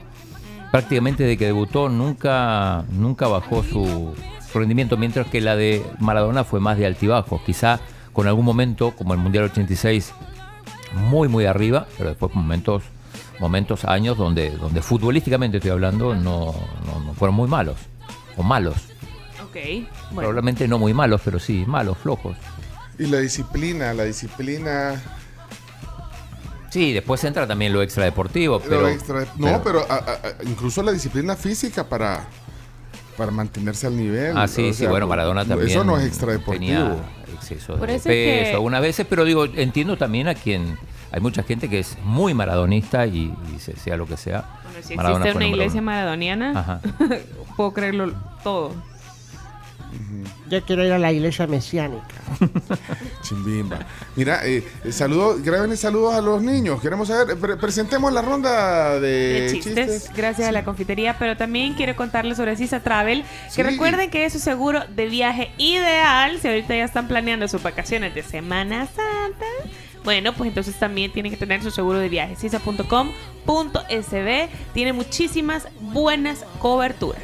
prácticamente desde que debutó, nunca, nunca bajó su, su rendimiento, mientras que la de Maradona fue más de altibajos, quizá con algún momento, como el Mundial 86, muy muy arriba, pero después momentos, momentos, años donde, donde futbolísticamente estoy hablando, no, no- no fueron muy malos, o malos. Ok. Bueno. Probablemente no muy malos, pero sí, malos, flojos. Y la disciplina, la disciplina. Sí, después entra también lo extradeportivo, Lo pero... extra- no, pero, a- a- a- incluso la disciplina física para, para mantenerse al nivel. Ah, sí, o sí, bueno, Maradona también. Eso no es extradeportivo. Tenía exceso Por de eso es que- peso algunas veces, pero digo, entiendo también a quien. Hay mucha gente que es muy maradonista y, y se- sea lo que sea. Bueno, si Maradona existe una iglesia uno. maradoniana, Ajá. puedo creerlo todo. Yo quiero ir a la iglesia mesiánica. Chimbimba. Mira, eh, eh, saludos, graben saludos a los niños. Queremos saber, pre- presentemos la ronda de, de chistes, chistes. gracias a la confitería, pero también quiero contarles sobre Sisa Travel, Sí. que recuerden que es su seguro de viaje ideal si ahorita ya están planeando sus vacaciones de Semana Santa. Bueno, pues entonces también tienen que tener su seguro de viaje. Sisa.com.sb tiene muchísimas buenas coberturas.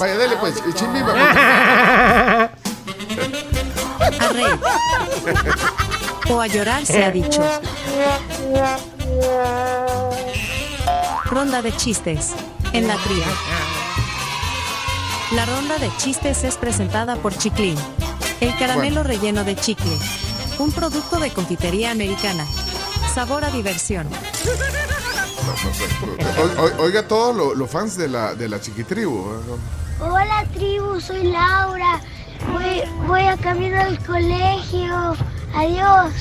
Vaya, dale pues, eh, Chimbimba. A reír o a llorar se ha dicho. Ronda de chistes en la tría. La ronda de chistes es presentada por Chiclin, el caramelo relleno de chicle, un producto de confitería americana. Sabor a diversión. O- o- Oiga todos lo- los fans de la, de la chiquitribu. ¿eh? Hola tribu, soy Laura. Voy, voy a camino al colegio. Adiós.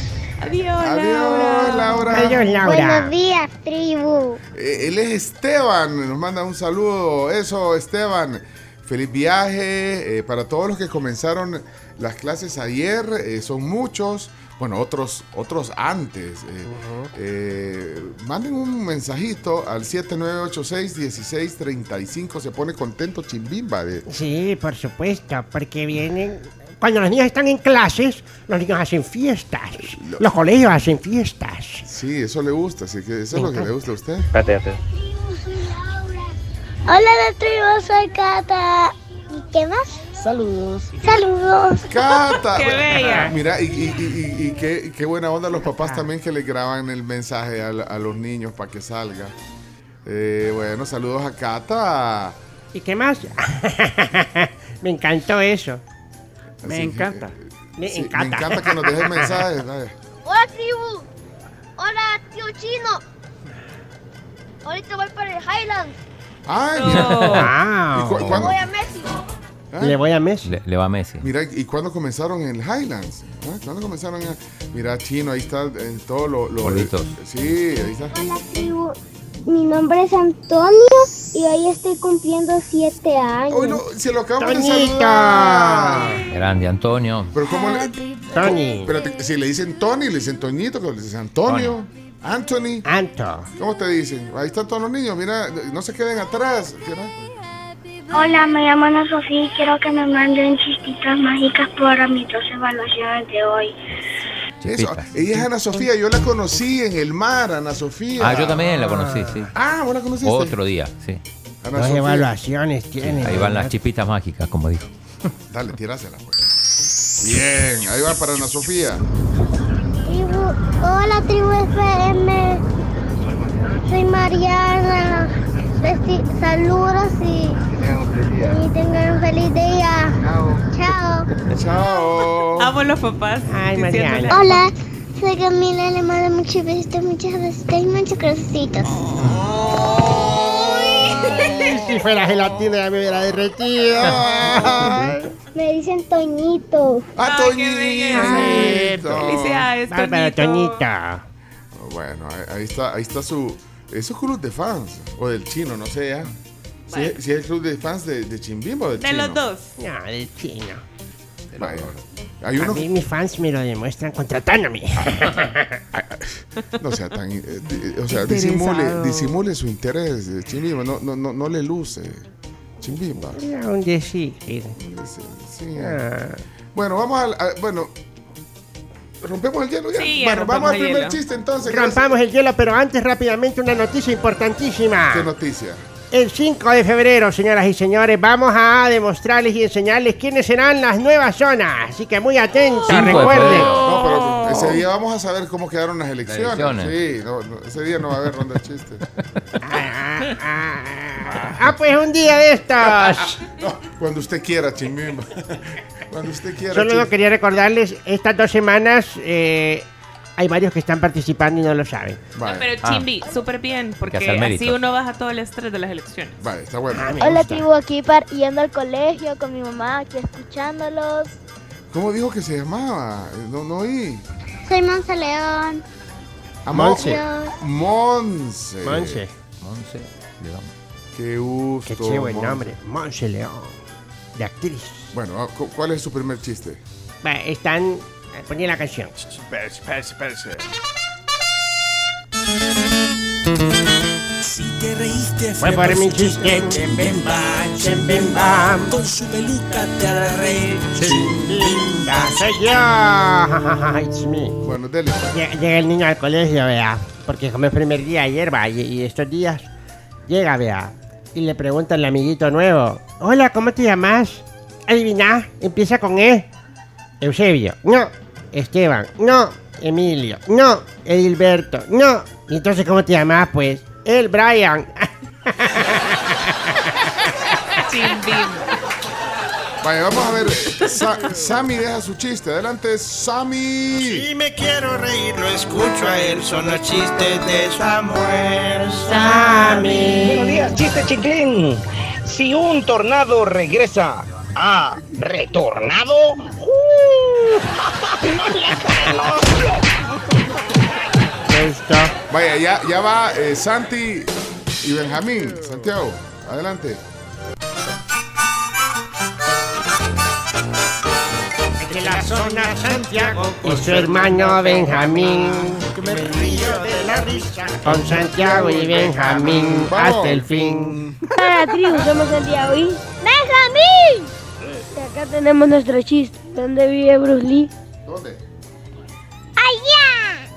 Adiós, Adiós, Laura. Adiós, Laura. Buenos días, tribu. Eh, Él es Esteban, nos manda un saludo. Eso, Esteban. Feliz viaje eh, para todos los que comenzaron las clases ayer. eh, son muchos. Bueno, otros, otros antes. eh, eh, manden un mensajito al 7986-1635. Se pone contento Chimbimba. De, Sí, por supuesto, porque vienen... Cuando los niños están en clases, los niños hacen fiestas. Los colegios hacen fiestas. sí, eso le gusta. Así que eso es lo que le gusta a usted. Espérate, Hola la tribu, soy Cata. ¿Y qué más? Saludos. Saludos. Cata. ¡Qué bella! Mira, y, y- y- y- y qué, qué buena onda los papás también que le graban el mensaje a, los niños para que salga. Eh, bueno, saludos a Cata. ¿Y qué más? Me encantó eso. Me Así que, encanta. Me Sí, encanta. Me encanta que nos dejen mensajes. dale. Hola tribu. Hola tío chino. Ahorita voy para el Highland. Ay. Wow. ¿Y cu- cuándo- Voy a Messi. Ah, Le voy a Messi. Le, le va a Messi. Mira, ¿y cuándo comenzaron en el Highlands? ¿Ah? ¿Cuándo comenzaron? a- Mira, Chino, ahí está en todo lo... lo- Bonitos. Sí, ahí está. Hola tribu. Mi nombre es Antonio y hoy estoy cumpliendo siete años. Hoy no, se lo acabamos de saludar. Grande Antonio. Pero ¿cómo le...? Tony. Espérate, si le dicen Tony, le dicen Toñito, le dicen Antonio, Anthony. Anto. ¿Cómo te dicen? Ahí están todos los niños, mira, no se queden atrás. mira. Hola, me llamo Ana Sofía y quiero que me manden chispitas mágicas para mis dos evaluaciones de hoy. Eso, ella es Ana Sofía, yo la conocí en el mar, Ana Sofía. Ah, yo también la conocí, sí. Ah, ¿vos la conociste? Otro día, sí. Ana Dos Sofía. evaluaciones tienen. Ahí van las chispitas mágicas, como dijo. Dale, tirásela. Pues. Bien, ahí va para Ana Sofía. Hola tribu FM. Soy Mariana. Saludos y, y tengan un feliz día. Chao. Chao. Amo los papás. Ay, Mariana. Hola, soy Camila. Le mando muchos besitos, muchas besitos y muchos Si fuera gelatina ya me hubiera derretido. Me dicen Toñito. ¡Ah. Toñito! Felicidades, Toñito. Toñita. Bueno, ahí, ahí está, ahí está su. Eso es club de fans. O del chino, no sé ya. Si, Bueno. es- si es el club de fans de, de Chimbimbo o del De chino. los dos. No, del chino. Vaya. Hay A uno. mí mis fans me lo demuestran contratándome. No sea tan. eh, di- o sea, disimule, disimule su interés de Chimbimbo. No, no, no, no le luce. Chimbimba. Era un decir. Sí, sí. Ah. Bueno, vamos al. a- bueno. ¿Rompemos el hielo ya? Sí, bueno, vamos al primer hielo. chiste entonces. Rompamos el hielo, pero antes rápidamente una noticia importantísima. ¿Qué noticia? El 5 de febrero, señoras y señores, vamos a demostrarles y enseñarles quiénes serán las nuevas zonas. Así que muy atentos, 5 de recuerden. No, pero ese día vamos a saber cómo quedaron las elecciones. elecciones. Sí, no, no, ese día no va a haber ronda de chistes. Ah, ah, ah, pues un día de estos. No, cuando usted quiera, Chimbimba. Cuando usted quiera. Solo quería recordarles, estas dos semanas eh, hay varios que están participando y no lo saben. Vale, No, pero Ah. Chimbi, súper bien, porque así uno baja todo el estrés de las elecciones. vale, está bueno. Ah, Hola tribu, aquí par yendo al colegio con mi mamá, aquí escuchándolos. ¿Cómo dijo que se llamaba? No, no oí. Soy Monza León. A Monse. Monse. Monse. Once, digamos. Qué gusto. Qué chido el Monse. nombre. Monse León. De actriz. Bueno, ah, cu- ¿cuál es su primer chiste? Están. Eh, Ponía la canción. Espérese, espérese, espérese. Si te reíste Fue por mi chiste. Chimbimba, Chimbimba. Con su peluca te hará reír. Chimbimba, soy yo. It's me. Bueno, dele. Lle- Llega el niño al colegio, vea. Porque como es primer día ayer, va. Y, y estos días. Llega, vea. Y le pregunta al amiguito nuevo. Hola, ¿cómo te llamas? Adivina. Empieza con E. Eusebio. No. Esteban. No. Emilio. No. Edilberto. No. ¿Y entonces cómo te llamas, pues? El Brian. Vaya, vamos a ver. Sa- Sammy deja su chiste. Adelante, Sammy. Si me quiero reír, lo escucho a él. Son los chistes de Samuel. Buenos días, chiste chiclín. Si un tornado regresa a retornado, ¡uh! Vaya, ya, ya va eh, Santi y Benjamín. Santiago, adelante. de la zona Santiago. Y su hermano Benjamín. Que me río de la risa. Con Santiago y Benjamín Vamos. hasta el fin. Hola, tribu, somos Santiago y ¡Benjamín! Acá tenemos nuestro chiste. ¿Dónde vive Bruce Lee? ¿Dónde? ¡Allá!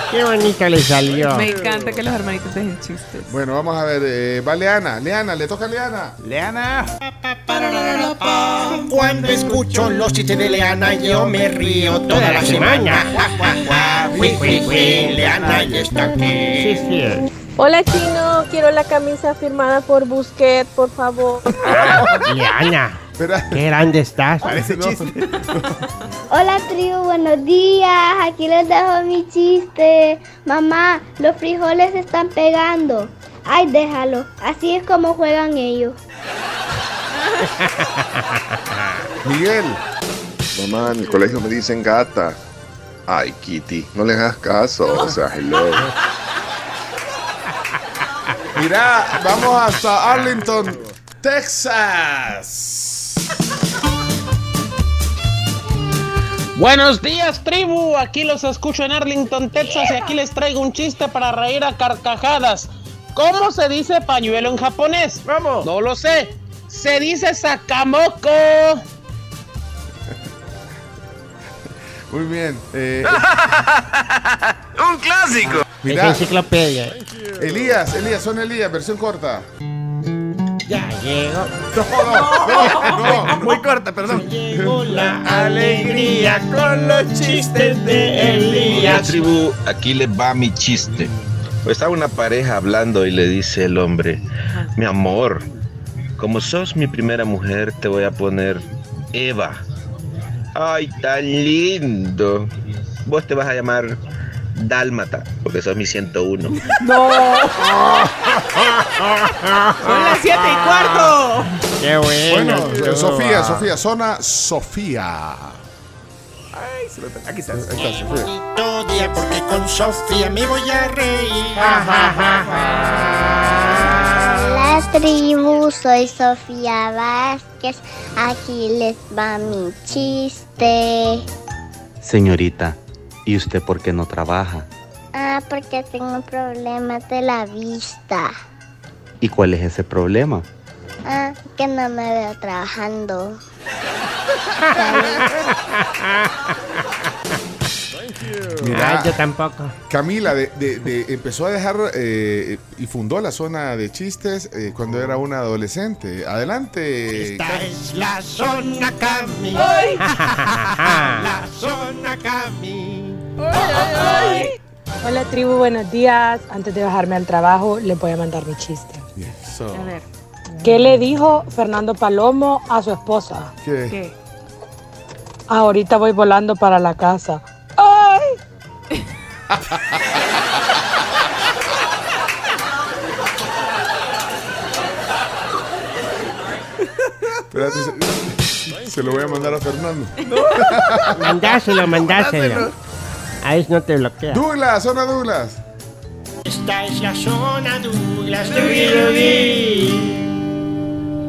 Qué bonito le salió. Me encanta que los hermanitos dejen chistes. Bueno, vamos a ver. Eh, va Leana. Leana, le toca a Leana. Leana. Cuando escucho los chistes de Leana, yo me río toda la semana. Leana ya está aquí. Hola, Chino. Quiero la camisa firmada por Busquet, por favor. Liana. Qué grande estás. Parece chiste. Hola, tribu. Buenos días. Aquí les dejo mi chiste. Mamá, los frijoles se están pegando. Ay, déjalo. Así es como juegan ellos. Miguel. Mamá, en el colegio me dicen gata. Ay, Kitty, no le hagas caso. O sea, hello. Mira, vamos hasta Arlington, Texas. Buenos días, tribu. Aquí los escucho en Arlington, Texas, y aquí les traigo un chiste para reír a carcajadas. ¿Cómo se dice pañuelo en japonés? Vamos. No lo sé. Se dice sakamoko. Muy bien. eh, Un clásico. Mira, enciclopedia. Elías, Elías, son Elías, versión corta. Ya llegó. No, no, no. Muy corta, perdón. Llegó la alegría con los chistes de Hola tribu, aquí les va mi chiste. Pues estaba una pareja hablando y le dice el hombre, mi amor, como sos mi primera mujer, te voy a poner Eva. Ay, tan lindo. Vos te vas a llamar Dálmata, porque sos mi 101. ¡No! Son las 7 y cuarto. Qué bueno. Bueno, Sofía, Sofía, zona Sofía. Aquí está. Ahí está, Sofía. Bonito día porque con Sofía me voy a reír. Hola, tribu. Soy Sofía Vázquez. Aquí les va mi chiste. Señorita, ¿y usted por qué no trabaja? Ah, porque tengo problemas de la vista. ¿Y cuál es ese problema? Ah, que no me veo trabajando. Mira, Ah, yo tampoco. Camila de, de- de- empezó a dejar eh, y fundó la zona de chistes eh, cuando era una adolescente. Adelante. Esta es la zona Cami. La zona Cami. Hola tribu, buenos días. Antes de bajarme al trabajo, le voy a mandar mi chiste. A ver. ¿Qué le dijo Fernando Palomo a su esposa? ¿Qué? ¿Qué? Ahorita voy volando para la casa. Espérate, se, se lo voy a mandar a Fernando. Mandáselo, mandáselo. A ver si no te bloquea. Douglas, zona Douglas. Esta es la zona Douglas. Dugi, dugi.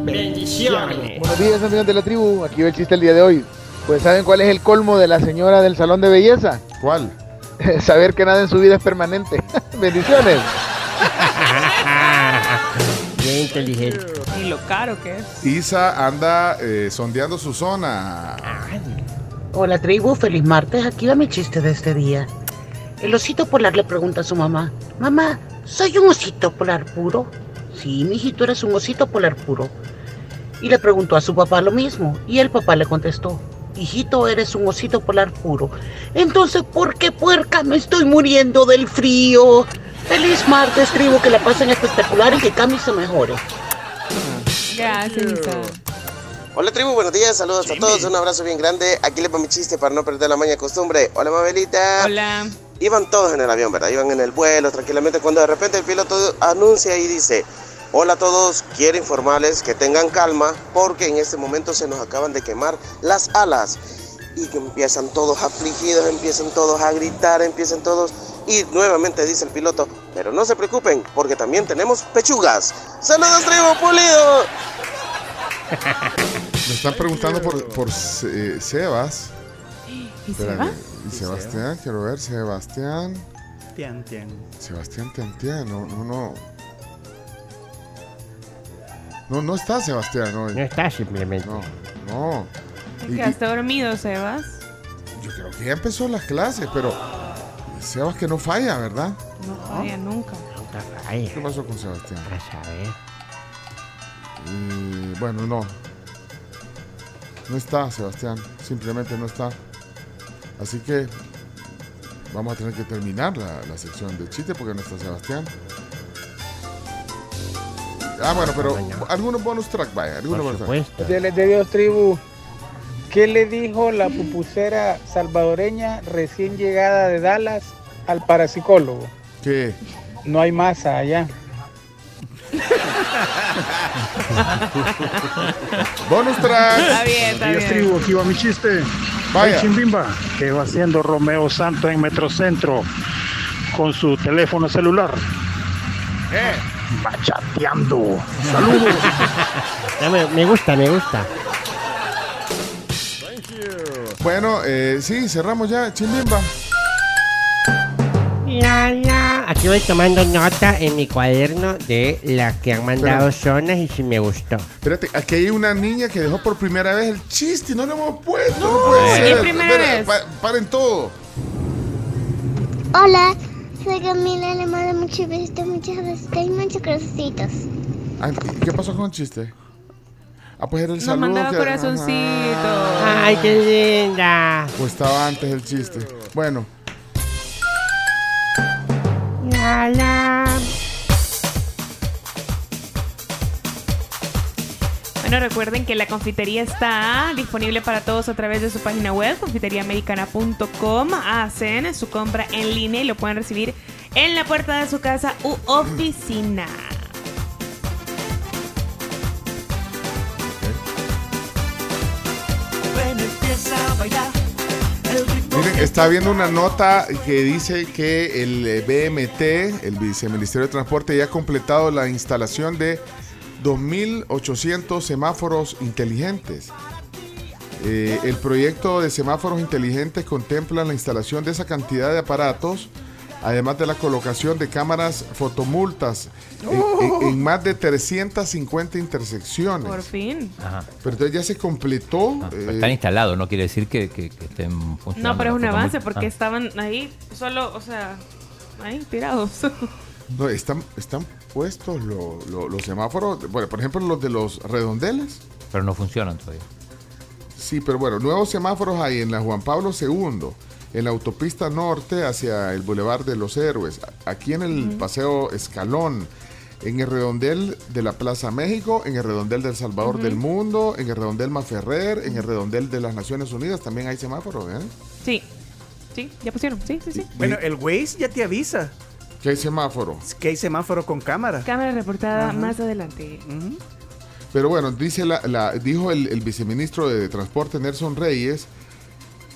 Bendiciones. Buenos días amigos de la tribu, aquí va el chiste el día de hoy. Pues ¿saben cuál es el colmo de la señora del salón de belleza? ¿Cuál? Saber que nada en su vida es permanente. Bendiciones. Bien inteligente. Y lo caro que es. Isa anda eh, sondeando su zona. Hola tribu, feliz martes. Aquí va mi chiste de este día. El osito polar le pregunta a su mamá, mamá, ¿soy un osito polar puro? Sí, mijito, eres un osito polar puro. Y le preguntó a su papá lo mismo, y el papá le contestó, hijito, eres un osito polar puro. Entonces, ¿por qué puerca me estoy muriendo del frío? Feliz martes, tribu, que la pasen espectacular y que Cami se mejore. Gracias. Hola tribu, buenos días, saludos a todos, un abrazo bien grande. Aquí les va mi chiste para no perder la maña costumbre. Hola Mabelita. Hola. Iban todos en el avión, ¿verdad? Iban en el vuelo tranquilamente cuando de repente el piloto anuncia y dice, hola a todos, quiero informarles que tengan calma porque en este momento se nos acaban de quemar las alas. Y que empiezan todos afligidos, empiezan todos a gritar, empiezan todos... Y nuevamente dice el piloto, pero no se preocupen porque también tenemos pechugas. Saludos tribu pulido. Me están preguntando por, por Se- Sebas. ¿Y Sebas? Y Sebastián, quiero ver, Sebastián. Tian, tian. Sebastián Tiantian, no, no, no. No, no está Sebastián hoy. No está simplemente. No, no. ¿Te Y- quedaste dormido, Sebas? yo creo que ya empezó las clases, pero Sebas que no falla, ¿verdad? No falla nunca. ¿Qué pasó con Sebastián? A saber. Y bueno, no. No está Sebastián, simplemente no está. Así que vamos a tener que terminar la, la sección de chiste porque no está Sebastián. Ah, bueno, pero algunos bonus track, vaya, algunos bonus track. Fieles de Dios, tribu. ¿Qué le dijo la pupusera salvadoreña recién llegada de Dallas al parapsicólogo? ¿Qué? No hay masa allá. Bonus track. Está bien, está bien. tribu, aquí va mi chiste. Vaya. Ay, Chimbimba, que va haciendo Romeo Santos en Metrocentro con su teléfono celular. Eh. Va chateando. Saludos. Me, me gusta, me gusta. Bueno, eh, sí, cerramos ya, Chimbimba. La, la. Aquí voy tomando nota en mi cuaderno de las que han mandado zonas y si me gustó. Espérate, aquí hay una niña que dejó por primera vez el chiste y no lo hemos puesto. No, puede ¿qué ser. primera Espera, vez? pa- paren todo. Hola, soy Camila, le mando muchos besitos, muchas besitos y muchos corazoncitos. ¿y ¿Qué pasó con el chiste? Ah, pues era el Nos saludo. mandaba que- corazoncito. Ay, qué linda. Pues estaba antes el chiste. Bueno, La, la. Bueno, recuerden que la confitería está disponible para todos a través de su página web, confiteriaamericana.com. Hacen su compra en línea y lo pueden recibir en la puerta de su casa u oficina. Miren, está viendo una nota que dice que el eh, BMT, el Viceministerio de Transporte, ya ha completado la instalación de 2.800 semáforos inteligentes. Eh, el proyecto de semáforos inteligentes contempla la instalación de esa cantidad de aparatos, además de la colocación de cámaras fotomultas en- en- en más de 350 intersecciones. Por fin. Ajá. Pero entonces ya se completó. Pero eh, están instalados, no quiere decir que, que- que estén funcionando. No, pero es un avance porque Ah. estaban ahí solo, o sea, ahí tirados. no, están, están puestos lo- lo- los semáforos, bueno, por ejemplo los de los redondeles. Pero no funcionan todavía. Sí, pero bueno, nuevos semáforos hay en la Juan Pablo II, en la autopista norte hacia el Boulevard de los Héroes, aquí en el Paseo Escalón, en el redondel de la Plaza México, en el redondel del Salvador del Mundo, en el redondel Maferrer, en el redondel de las Naciones Unidas, también hay semáforos, ¿eh? Sí. Sí, ya pusieron. Sí, sí, sí. Bueno, el Waze ya te avisa Que hay semáforo. que hay semáforo con cámara. Cámara reportada Ajá. más adelante. Pero bueno, dice la, la- dijo el, el viceministro de Transporte Nelson Reyes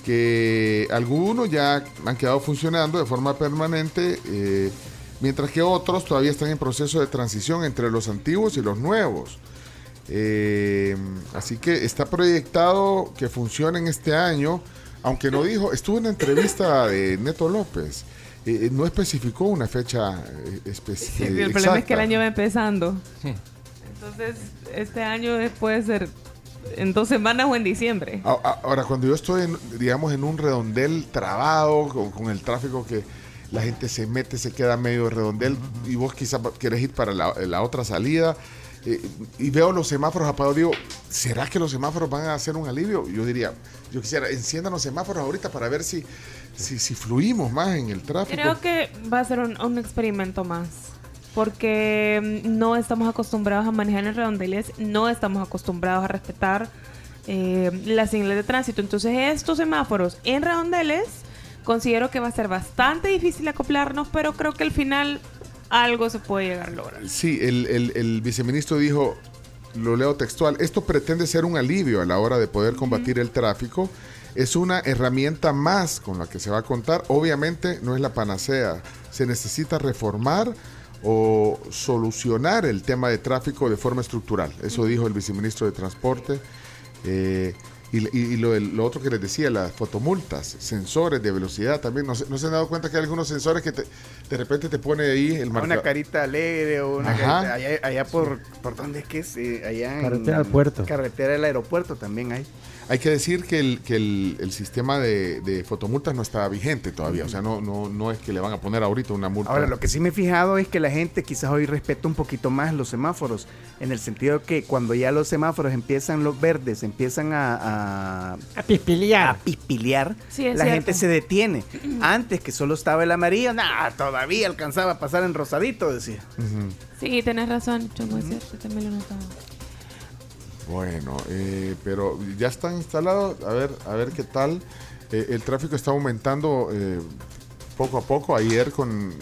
que algunos ya han quedado funcionando de forma permanente, eh, mientras que otros todavía están en proceso de transición entre los antiguos y los nuevos. Eh, así que está proyectado que funcionen este año, aunque no dijo, estuvo en la entrevista de Neto López, eh, no especificó una fecha eh, espe- Sí, eh, el problema es que el año va empezando. Entonces, este año puede ser en dos semanas o en diciembre. Ahora, cuando yo estoy, en, digamos, en un redondel trabado, con, con el tráfico que la gente se mete, se queda medio redondel, y vos quizás querés ir para la, la otra salida, eh, y veo los semáforos apagados, digo, ¿será que los semáforos van a hacer un alivio? Yo diría, yo quisiera, enciendan los semáforos ahorita para ver si, si, si fluimos más en el tráfico. Creo que va a ser un, un experimento más. Porque mm, no estamos acostumbrados a manejar en redondeles, no estamos acostumbrados a respetar eh, las señales de tránsito. Entonces, estos semáforos en redondeles, considero que va a ser bastante difícil acoplarnos, pero creo que al final algo se puede llegar a lograr. Sí, el, el- el viceministro dijo, lo leo textual, esto pretende ser un alivio a la hora de poder combatir el tráfico. Es una herramienta más con la que se va a contar. Obviamente no es la panacea. Se necesita reformar o solucionar el tema de tráfico de forma estructural. Eso dijo el viceministro de Transporte. Eh, y y- y lo, otro que les decía, las fotomultas, sensores de velocidad también. ¿No se, no se han dado cuenta que hay algunos sensores que te- de repente te pone ahí el Una marcador? carita alegre o una Ajá. carita- allá, allá por, ¿por dónde es que es? Eh, allá en Carretera al puerto. Carretera del aeropuerto también hay. Hay que decir que el, que el, el sistema de, de fotomultas no está vigente todavía. O sea, no, no, no es que le van a poner ahorita una multa. Ahora, lo que sí me he fijado es que la gente quizás hoy respeta un poquito más los semáforos, en el sentido que cuando ya los semáforos empiezan los verdes, empiezan a... A, a pispilear. A pispilear, Sí, la cierto. gente se detiene. Antes que solo estaba el amarillo, nada, todavía alcanzaba a pasar en rosadito, decía. Sí, tenés razón, Chongo, es cierto, también lo notaba. Bueno, eh, pero ya están instalados. A ver, a ver qué tal. Eh, el tráfico está aumentando eh, poco a poco. Ayer con,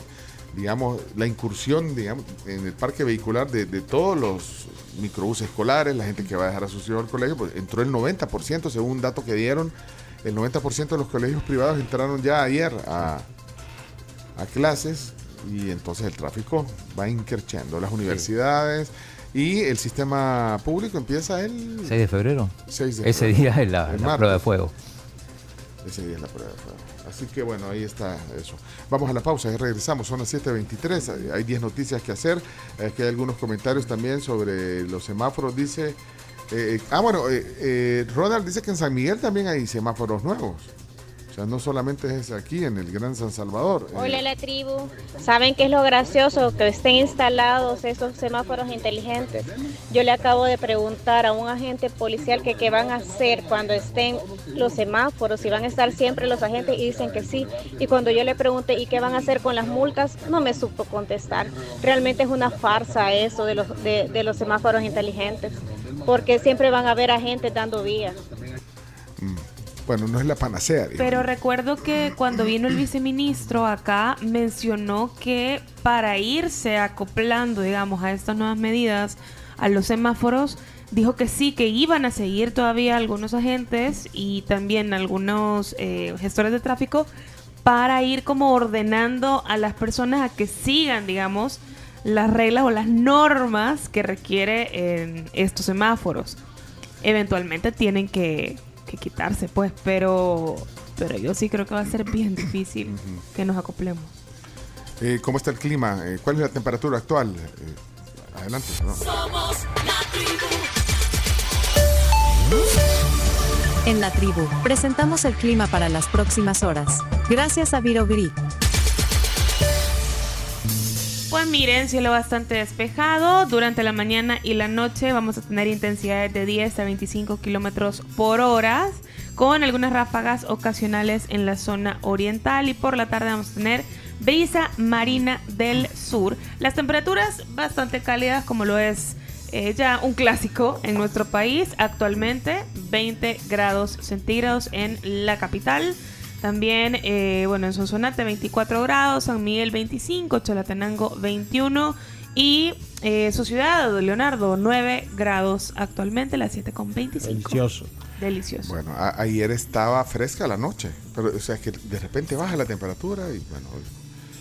digamos, la incursión, digamos, en el parque vehicular de, de todos los microbuses escolares, la gente que va a dejar a sus hijos al colegio, pues entró el 90%, según un dato que dieron. El 90% de los colegios privados entraron ya ayer a, a clases y entonces el tráfico va increciendo. Las universidades y el sistema público empieza el 6 de febrero. 6 de Ese febrero. día es la, la prueba de fuego. Ese día es la prueba de fuego. Así que bueno, ahí está eso. Vamos a la pausa y regresamos. Son las 7.23. Hay- Hay 10 noticias que hacer. Aquí hay algunos comentarios también sobre los semáforos. Dice. eh, ah, bueno, eh, eh, Ronald dice que en San Miguel también hay semáforos nuevos. O sea, no solamente es aquí en el Gran San Salvador. Eh, Hola la tribu. ¿Saben qué es lo gracioso? Que estén instalados esos semáforos inteligentes. Yo le acabo de preguntar a un agente policial que qué van a hacer cuando estén los semáforos, si van a estar siempre los agentes y dicen que sí. Y cuando yo le pregunté y qué van a hacer con las multas, no me supo contestar. Realmente es una farsa eso de los, de, de los semáforos inteligentes, porque siempre van a haber agentes dando vías. Bueno, no es la panacea. Pero recuerdo que cuando vino el viceministro acá mencionó que para irse acoplando, digamos, a estas nuevas medidas, a los semáforos, dijo que sí, que iban a seguir todavía algunos agentes y también algunos eh, gestores de tráfico para ir como ordenando a las personas a que sigan, digamos, las reglas o las normas que requiere eh, estos semáforos. Eventualmente tienen que, que quitarse, pues, pero, pero yo sí creo que va a ser bien difícil que nos acoplemos. Eh, ¿Cómo está el clima? Eh, ¿Cuál es la temperatura actual? Eh, adelante. ¿no? Somos la tribu. En la tribu, presentamos el clima para las próximas horas. Gracias a Viro Grid. Pues miren, cielo bastante despejado. Durante la mañana y la noche vamos a tener intensidades de 10 a 25 kilómetros por hora, con algunas ráfagas ocasionales en la zona oriental. Y por la tarde vamos a tener brisa marina del sur. Las temperaturas bastante cálidas, como lo es eh, ya un clásico en nuestro país. Actualmente 20 grados centígrados en la capital. También, eh, bueno, en Sonsonate 24 grados, San Miguel 25, Chalatenango 21 y eh, su ciudad de Leonardo 9 grados actualmente, las 7 con 25. Delicioso. Delicioso. Bueno, ayer estaba fresca la noche, pero o sea que de repente baja la temperatura y bueno,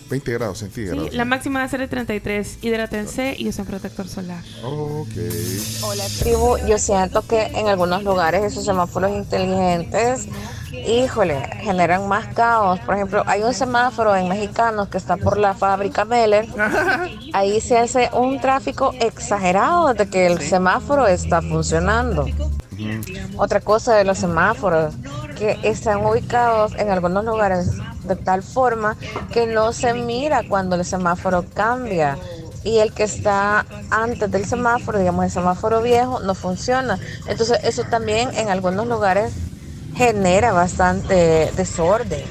20 grados centígrados. Sí, la máxima va a ser de 33. Hidrátense y usen protector solar. Ok. Hola tribu, yo siento que en algunos lugares esos semáforos inteligentes, híjole, generan más caos. Por ejemplo, hay un semáforo en Mexicanos que está por la fábrica Meller. Ahí se hace un tráfico exagerado desde que el semáforo está funcionando. Otra cosa de los semáforos, que están ubicados en algunos lugares de tal forma que no se mira cuando el semáforo cambia. y el que está antes del semáforo, digamos el semáforo viejo, no funciona. Entonces eso también en algunos lugares genera bastante desorden.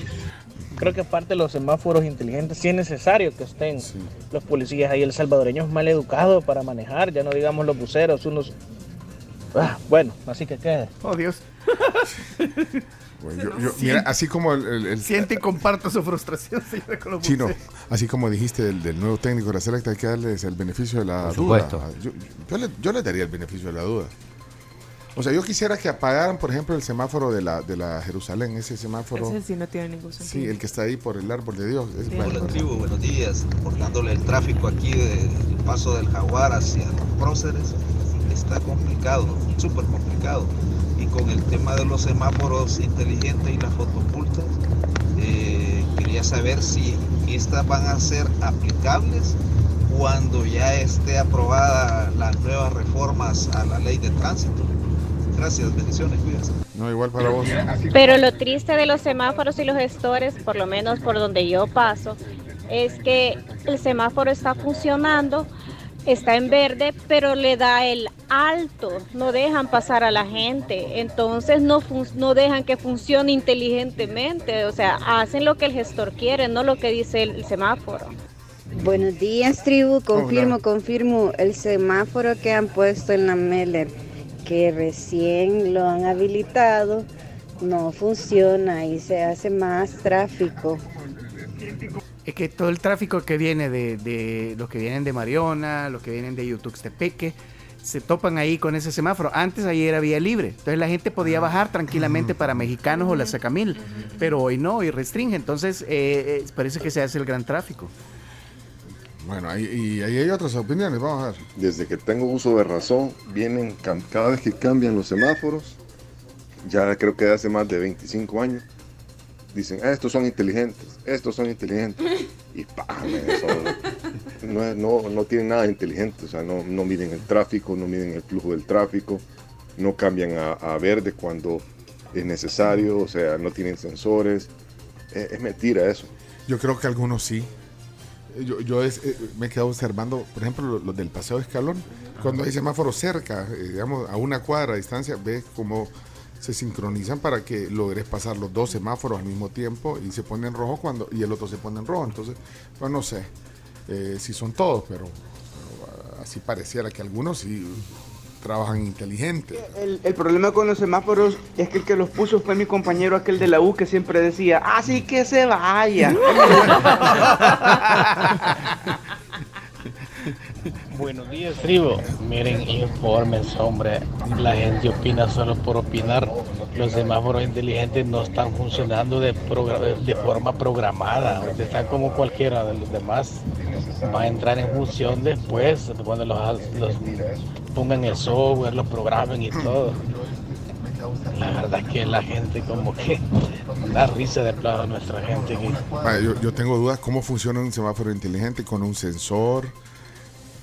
Creo que aparte de los semáforos inteligentes, sí es necesario que estén los policías ahí. El salvadoreño es mal educado para manejar, ya no digamos los buceros, unos... Ah, bueno, así que quede. Oh, Dios. Bueno, yo- yo- mira, así como el, el- el- Siente y comparto su frustración, señora, con los chino, así como dijiste del, del nuevo técnico de la selecta, hay que darles el beneficio de la Por duda. supuesto. Yo, yo le, yo les daría el beneficio de la duda. O sea, yo quisiera que apagaran, por ejemplo, el semáforo de la, de la Jerusalén, ese semáforo. Ese sí no tiene ningún sentido. Sí, el que está ahí por el árbol de Dios. Es bueno, Hola bueno. tribu, buenos días. Reportándole el tráfico aquí del paso del Jaguar hacia los próceres. Está complicado, súper complicado. Con el tema de los semáforos inteligentes y las fotopultas, eh, quería saber si estas van a ser aplicables cuando ya esté aprobada las nuevas reformas a la ley de tránsito. Gracias, bendiciones, cuídense. No, igual para vos. Pero lo triste de los semáforos y los gestores, por lo menos por donde yo paso, es que el semáforo está funcionando, está en verde, pero le da el alto, no dejan pasar a la gente, entonces no, fun- no dejan que funcione inteligentemente, o sea, hacen lo que el gestor quiere, no lo que dice el, el semáforo. Buenos días, tribu. Confirmo, Hola. confirmo. El semáforo que han puesto en la Meller, que recién lo han habilitado, no funciona y se hace más tráfico. Es que todo el tráfico que viene de, de los que vienen de Mariona, los que vienen de Yutuxtepeque, se topan ahí con ese semáforo. Antes ahí era vía libre, entonces la gente podía bajar tranquilamente para mexicanos o la Sacamil, pero hoy no, hoy restringe, entonces eh, eh, parece que se hace el gran tráfico. Bueno, ahí, y ahí hay otras opiniones, vamos a ver. Desde que tengo uso de razón, vienen cada vez que cambian los semáforos, ya creo que hace más de 25 años, dicen, "Ah, estos son inteligentes, estos son inteligentes. Y eso no, no, no tienen nada inteligente, o sea, no, no miden el tráfico, no miden el flujo del tráfico, no cambian a, a verde cuando es necesario, o sea, no tienen sensores. Es, es mentira eso. Yo creo que algunos sí. Yo, yo es- eh, me he quedado observando, por ejemplo, los, del Paseo de Escalón. Cuando hay semáforos cerca, eh, digamos, a una cuadra de distancia, ves cómo se sincronizan para que logres pasar los dos semáforos al mismo tiempo y se pone en rojo cuando y el otro se pone en rojo. Entonces, pues no sé eh, si son todos, pero, pero, así pareciera que algunos sí trabajan inteligente. El, el problema con los semáforos es que el que los puso fue mi compañero aquel de la U que siempre decía, así que se vaya. Buenos días, tribu. Miren, infórmense, hombre. La gente opina solo por opinar. Los semáforos inteligentes no están funcionando de, de forma programada. Están como cualquiera de los demás. Va a entrar en función después, cuando los, pongan el software, los programen y todo. La verdad es que la gente como que da risa de plano a nuestra gente. Yo, yo tengo dudas cómo funciona un semáforo inteligente con un sensor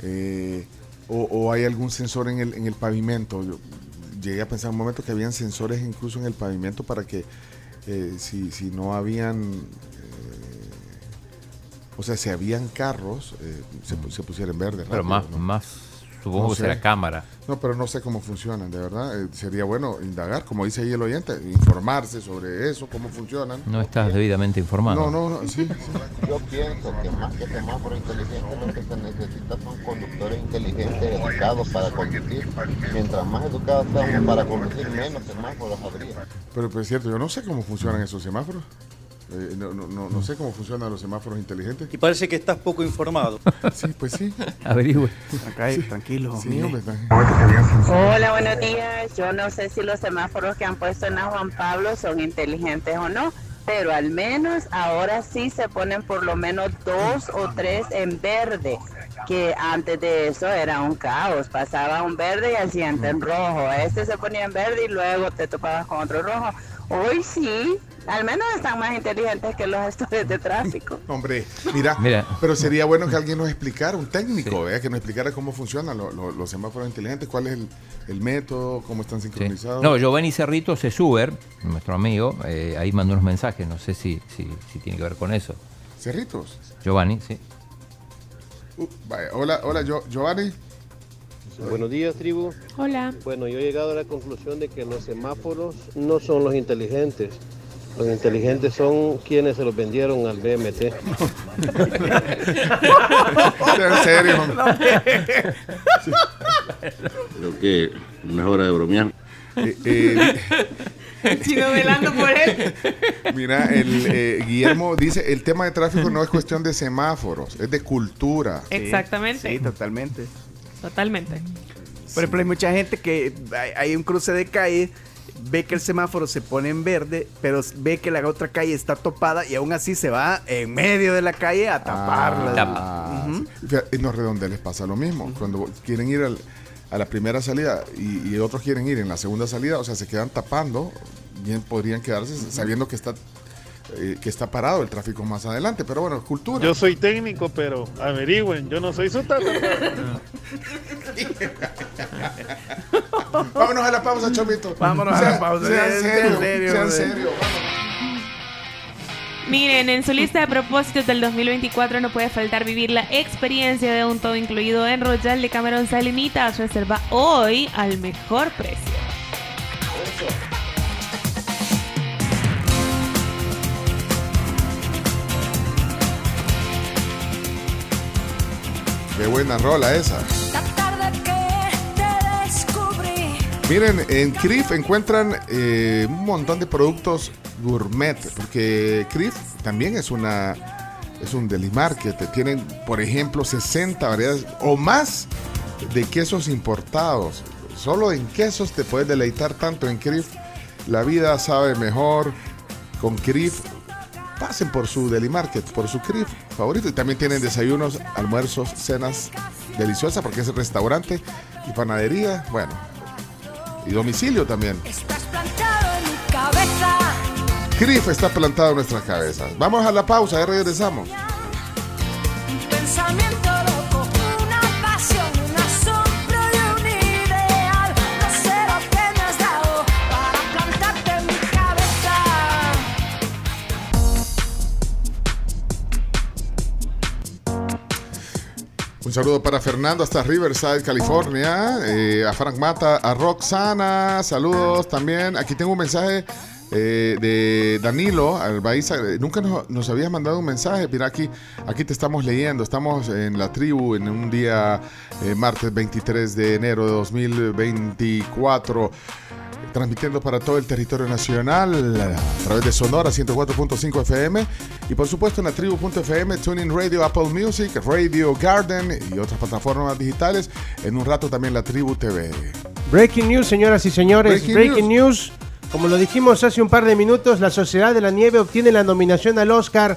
eh, o, o hay algún sensor en el, en el pavimento. Yo llegué a pensar un momento que habían sensores incluso en el pavimento para que eh, si, si no habían, eh, o sea, si habían carros, eh, se, se pusiera en verde. Pero más, ¿no? más supongo No que sé. será cámara. No, pero no sé cómo funcionan, de verdad. Eh, sería bueno indagar, como dice ahí el oyente, informarse sobre eso, cómo funcionan. No estás debidamente informado. No, no, no, sí. Yo pienso que más que semáforo inteligente lo que se necesita son conductores inteligentes educados para conducir. Mientras más educados seamos para conducir, menos semáforos habría. Pero, pero es cierto, yo no sé cómo funcionan esos semáforos. Eh, no, no, no, no sé cómo funcionan los semáforos inteligentes. Y parece que estás poco informado. Sí, pues sí. Averigüe. Acá, tranquilo. Sí, hombre, está- Hola, buenos días. Yo no sé si los semáforos que han puesto en la Juan Pablo son inteligentes o no, pero al menos ahora sí se ponen por lo menos dos o tres en verde, que antes de eso era un caos. Pasaba un verde y al siguiente en rojo. Este se ponía en verde y luego te topabas con otro rojo. Hoy sí, al menos están más inteligentes que los gestores de tráfico. Hombre, mira, Mira. pero sería bueno que alguien nos explicara, un técnico, ¿eh? que nos explicara cómo funcionan lo- lo- los semáforos inteligentes, cuál es el, el método, cómo están sincronizados. No, Giovanni Cerrito Sesuber, nuestro amigo, eh, ahí mandó unos mensajes, no sé si, si, si tiene que ver con eso. ¿Cerritos? Giovanni, sí. Vaya, hola, hola, Gio- Giovanni. Buenos días, tribu. Hola. Bueno, yo he llegado a la conclusión de que los semáforos no son los inteligentes. Los inteligentes son quienes se los vendieron al BMT. en serio. Creo que no es hora de bromear. Eh, Chino velando por él. Mira, el, eh, Guillermo dice, el tema de tráfico no es cuestión de semáforos, es de cultura. Exactamente. Sí, totalmente. Totalmente. Por ejemplo, hay mucha gente que hay, hay un cruce de calle, ve que el semáforo se pone en verde, pero ve que la otra calle está topada y aún así se va en medio de la calle a taparla. Ah, sí. Fíjate, En los redondeles pasa lo mismo. Cuando quieren ir al- a la primera salida y, y otros quieren ir en la segunda salida, o sea, se quedan tapando, bien podrían quedarse sabiendo que está eh, que está parado el tráfico más adelante, pero bueno, es cultura. Yo soy técnico, pero averigüen, yo no soy su Vámonos a la pausa, Chomito. Vámonos a la pausa. Sean En serios, serio, sean serios. Miren, en su lista de propósitos del 2024 no puede faltar vivir la experiencia de un todo incluido en Royal de Cameron Salinitas. Reserva hoy al mejor precio. Qué buena rola esa. Miren, en CRIF encuentran eh, un montón de productos gourmet, porque CRIF también es una es un deli market. Tienen, por ejemplo, 60 variedades o más de quesos importados. Solo en quesos te puedes deleitar tanto en CRIF. La vida sabe mejor con CRIF. Pasen por su deli market, por su CRIF favorito. Y también tienen desayunos, almuerzos, cenas deliciosas, porque es restaurante y panadería. Bueno, y domicilio también. CRIF está plantado en nuestras cabezas. Vamos a la pausa, ya regresamos. Pensamiento Un saludo para Fernando hasta Riverside, California. eh, a Frank Mata, a Roxana. Saludos también. Aquí tengo un mensaje eh, de Danilo Albaiza. Nunca nos, nos habías mandado un mensaje. Mira, aquí, aquí te estamos leyendo. Estamos en la tribu en un día eh, martes 23 de enero de 2024 transmitiendo para todo el territorio nacional a través de Sonora 104.5 FM y por supuesto en la tribu.fm, Tuning Radio, Apple Music, Radio Garden y otras plataformas digitales. En un rato también la Tribu TV. Breaking news, señoras y señores. Breaking Breaking, news. Como lo dijimos hace un par de minutos, La Sociedad de la Nieve obtiene la nominación al Oscar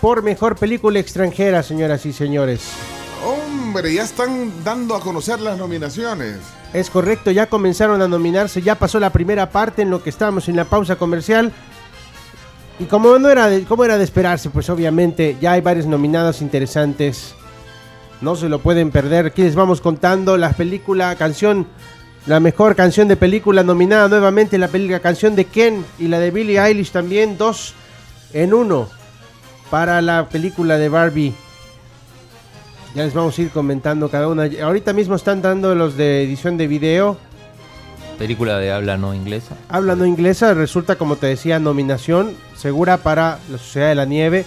por mejor película extranjera, señoras y señores. Hombre, ya están dando a conocer las nominaciones. Es correcto, ya comenzaron a nominarse, ya pasó la primera parte en lo que estábamos en la pausa comercial. Y como no era de, como era de esperarse, pues obviamente ya hay varios nominados interesantes. No se lo pueden perder. Aquí les vamos contando la película, canción, la mejor canción de película nominada nuevamente, la película canción de Ken y la de Billie Eilish también, dos en uno para la película de Barbie. Ya les vamos a ir comentando cada una. Ahorita mismo están dando los de edición de video. Película de habla no inglesa. Habla no inglesa, resulta como te decía, nominación segura para La Sociedad de la Nieve.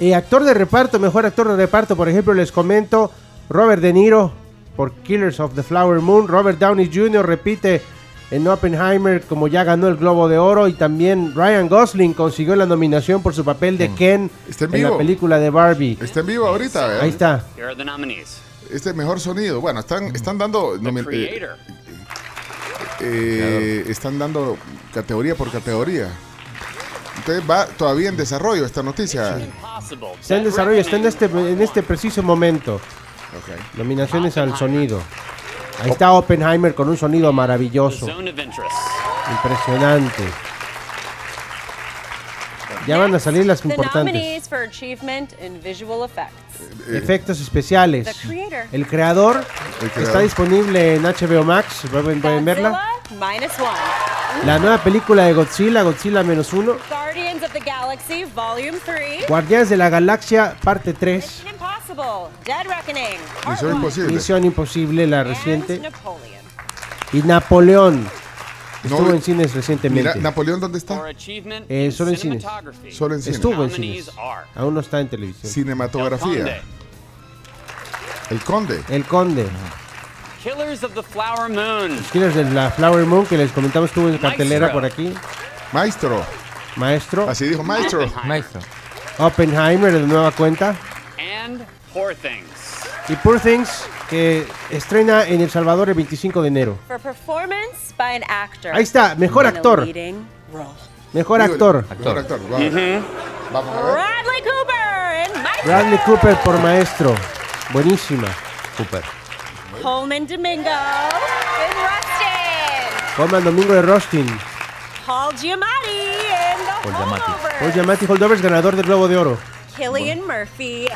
Eh, actor de reparto, mejor actor de reparto, por ejemplo, les comento, Robert De Niro por Killers of the Flower Moon. Robert Downey Jr. repite en Oppenheimer como ya ganó el Globo de Oro y también Ryan Gosling consiguió la nominación por su papel de Ken Está en en la película de Barbie. Está en vivo ahorita, ¿verdad? Ahí está. Here are the nominees. Este mejor sonido. Bueno, están, están dando. Eh, eh, están dando categoría por categoría. Entonces va todavía en desarrollo esta noticia. Está en desarrollo, está en este, en este preciso momento. Nominaciones al sonido. Ahí está Oppenheimer con un sonido maravilloso. Impresionante. Ya van a salir las importantes. effects. Efectos especiales. The creator. El creador está disponible en HBO Max. Pueden, pueden verla. Godzilla minus one. La nueva película de Godzilla, Godzilla menos uno. Guardians of the Galaxy Volume 3. Guardianes de la Galaxia, parte 3. Misión Imposible. Misión Imposible, la reciente. Y Napoleón. No, Estuvo en cines recientemente. Mira, ¿Napoleón dónde está? Eh, solo en cines. Solo en cines. Estuvo en cines. Aún no está en televisión. Cinematografía. El Conde. El Conde. Killers of the Flower Moon. Killers de la Flower Moon que les comentamos estuvo en cartelera por aquí. Maestro. Maestro. Así dijo Maestro. Maestro. Oppenheimer de nueva cuenta. And Poor Things. Y Poor Things que estrena en El Salvador el 25 de enero. For performance by an actor. Ahí está, mejor actor. leading role. Mejor actor. Mejor actor. Vamos. Ujú. Vamos a ver. Bradley Cooper in Maestro. Bradley Cooper por maestro. Buenísima. Cooper. Coleman Domingo in Rustin. Coleman Domingo de Rostin. Paul Giamatti in The Paul. Holdovers. Paul Giamatti Holdovers, ganador del Globo de Oro. Killian Murphy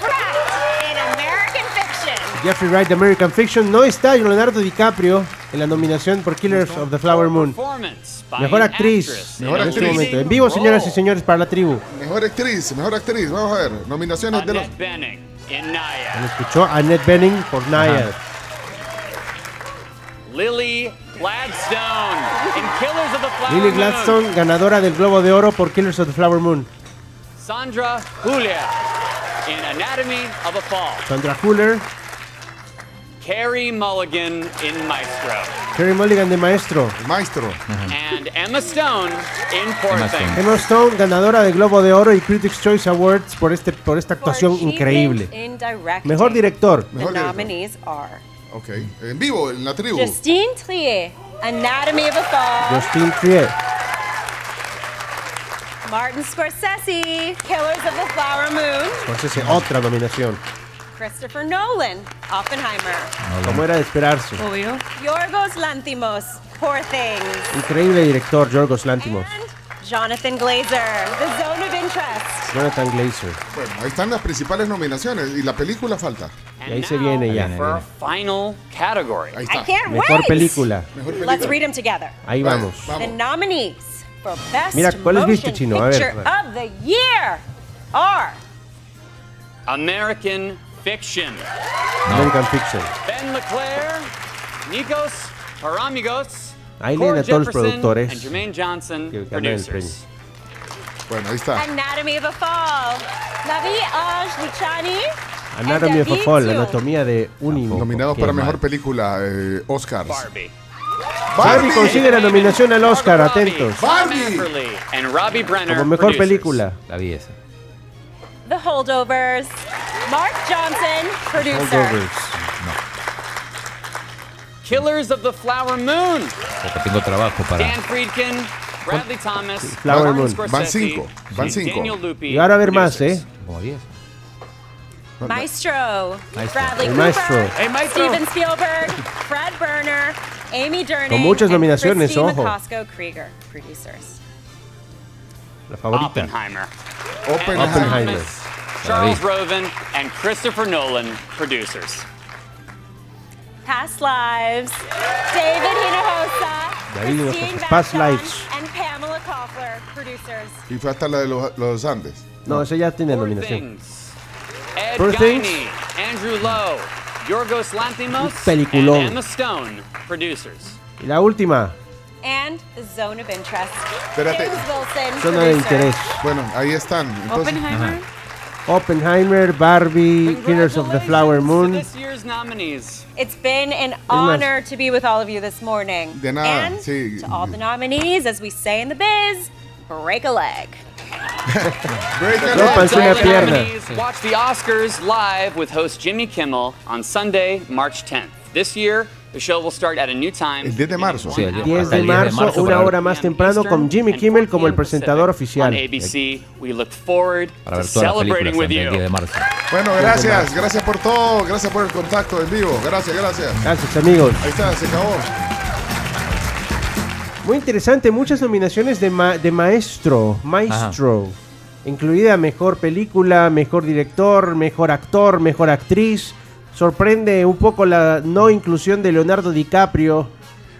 Jeffrey Wright de American Fiction. No está Leonardo DiCaprio en la nominación por Killers of the Flower Moon. Mejor actriz. Mejor en este actriz. momento. En vivo, señoras y role. señores, para la tribu. Mejor actriz, mejor actriz. Vamos a ver. Nominaciones de los. Annette Bening in ¿Me Naya. escuchó? Annette Bening por Naya. Lily Gladstone in Killers of the Flower Lily Moon. Gladstone, ganadora del Globo de Oro por Killers of the Flower Moon. Sandra Julia in Anatomy of a Fall. Sandra Fuller, Carrie Mulligan in Maestro. Kerry Mulligan de Maestro. Maestro. And Emma Stone in Poor Emma. Things. Emma Stone, ganadora del Globo de Oro y Critics' Choice Awards por, este, por esta actuación increíble. Mejor director. The Mejor director. nominees are Ok. En vivo, en la tribu. Justine Trier, Anatomy of a Fall. Justin Trier. Martin Scorsese, Killers of the Flower Moon. Entonces, otra nominación. Christopher Nolan, Oppenheimer. Como era de esperarse. Obvio. Yorgos Lanthimos, Poor Things. Increíble director, Yorgos Lantimos. Jonathan Glazer, The Zone of Interest. Jonathan Glazer. Bueno, ahí están las principales nominaciones. Y la película falta. Y ahí se viene ya. For our final category. Ahí I está. can't Mejor wait. película. Mejor Let's película. read them together. Ahí Vale, vamos. The Vamos. nominees for Best Mira, ¿cuáles viste, Motion Chino? A ver, Picture a ver. of the Year are American Fiction. American Fiction. Ben LeClaire, Nikos Paramigos, Ahí Core leen a todos los Jefferson, productores and Jermaine Johnson, que producers. Bueno, ahí está. Anatomy of a Fall, Navi Aj Luciani, Anatomy of a Fall, anatomía de un Nominados para mal. mejor película, eh, Oscars. Barbie. Barbie consigue la nominación al Oscar, atentos. Barbie. Everly, and Robbie Brenner, Como mejor producers. película. La vi esa. The Holdovers, Mark Johnson, producer. Holdovers. Killers of the Flower Moon. Porque tengo trabajo para. Dan Friedkin, Bradley Thomas, Flower Moon. Scorsese, Van cinco, van and cinco. Daniel Lupi, Y ahora a ver más, ¿eh? Como 10. Maestro, Maestro. Bradley Cooper, maestro. Hey, maestro. Steven Spielberg, Fred Berner, Amy Durning, Con muchas and Christine ojo. McCosco Krieger, producers. La favorita. Oppenheimer. Oppenheimer. Oppenheimer. Charles Roven and Christopher Nolan, producers. Past Lives, David Hinojosa, David Hinojosa, Christine Past Vachon, Lives. and Pamela Koffler, producers. Y fue hasta la de los, los Andes. No, ese ya tiene Poor nominación. Things. Ed Poor Guiney, Things. Andrew Lowe, Yorgos Lanthimos, Un peliculón. and Emma Stone, producers. Y la última, And The Zone of Interest. Espérate. James Wilson, zona de producer. interés. Bueno, ahí están. Entonces, Oppenheimer. Oppenheimer, Barbie, Killers of the Flower Moon. This year's nominees. It's been an honor to be with all of you this morning. De nada, and sí. to all the nominees, as we say in the biz, break a leg. break it No, up. panza all una the pierna. nominees, Watch the Oscars live with host Jimmy Kimmel on Sunday, March 10th. This year, the show will start at a new time. El 10 de marzo. Sí, el 10 10 hasta de marzo, una hora más temprano, con Jimmy Kimmel como el presentador On oficial. ABC, we look forward Para to ver todas las películas el 10 de you. marzo. Bueno, gracias. Gracias por todo. Gracias por el contacto en vivo. Gracias, gracias. Gracias, amigos. Ahí está, se acabó. Muy interesante, muchas nominaciones de, ma- de maestro, maestro, incluida mejor película, mejor director, mejor actor, mejor actriz. Sorprende un poco la no inclusión de Leonardo DiCaprio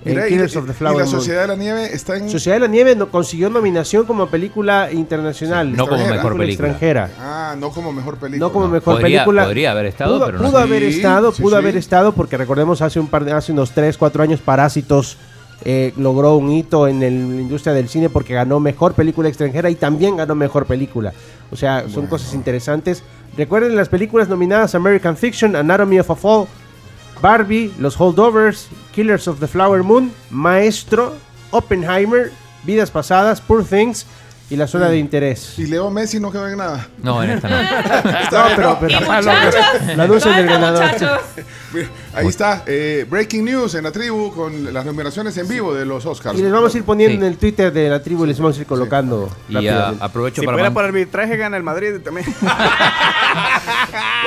Mira, en y- Killers y- of the y Flower la Moon. Sociedad de la Nieve está en... Sociedad de la Nieve no- consiguió nominación como película internacional. No como mejor película. extranjera. Ah, no como mejor película. No como mejor Podría- película. podría haber estado, pudo, pero no pudo haber estado, sí, pudo sí. haber estado, porque recordemos hace un par de, hace unos 3, 4 años Parásitos eh, logró un hito en el- la industria del cine porque ganó mejor película extranjera y también ganó mejor película. O sea, son cosas interesantes. Recuerden las películas nominadas American Fiction, Anatomy of a Fall, Barbie, Los Holdovers, Killers of the Flower Moon, Maestro, Oppenheimer, Vidas Pasadas, Poor Things y La Zona de Interés. Y Leo Messi no quedó en nada. No, en esta no. Está No, pero, Y la anuncia del basta, ganador. Ahí está, eh, Breaking News en la tribu con las nominaciones en vivo de los Oscars. Y les vamos a ir poniendo Sí. en el Twitter de la tribu y les vamos a ir colocando Y ah, rápidamente. aprovecho Si para fuera por arbitraje, gana el Madrid también.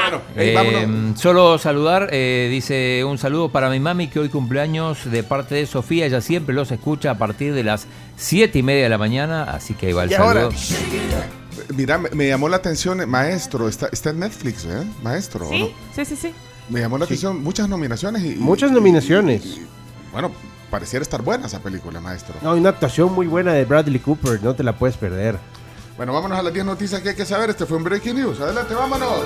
Bueno, ey, vámonos. Eh, solo saludar, eh, dice un saludo para mi mami que hoy cumpleaños de parte de Sofía. Ella siempre los escucha a partir de las siete y media de la mañana, así que ahí va el saludo. Mira, me, me llamó la atención, Maestro, está, está en Netflix, ¿eh? Maestro. ¿o Sí, no? sí, sí, sí. Me llamó la atención, muchas nominaciones y... Muchas y- nominaciones. y- bueno, pareciera estar buena esa película, Maestro. No, hay una actuación muy buena de Bradley Cooper, no te la puedes perder. Bueno, vámonos a las 10 noticias que hay que saber. Este fue un Breaking News. Adelante, vámonos.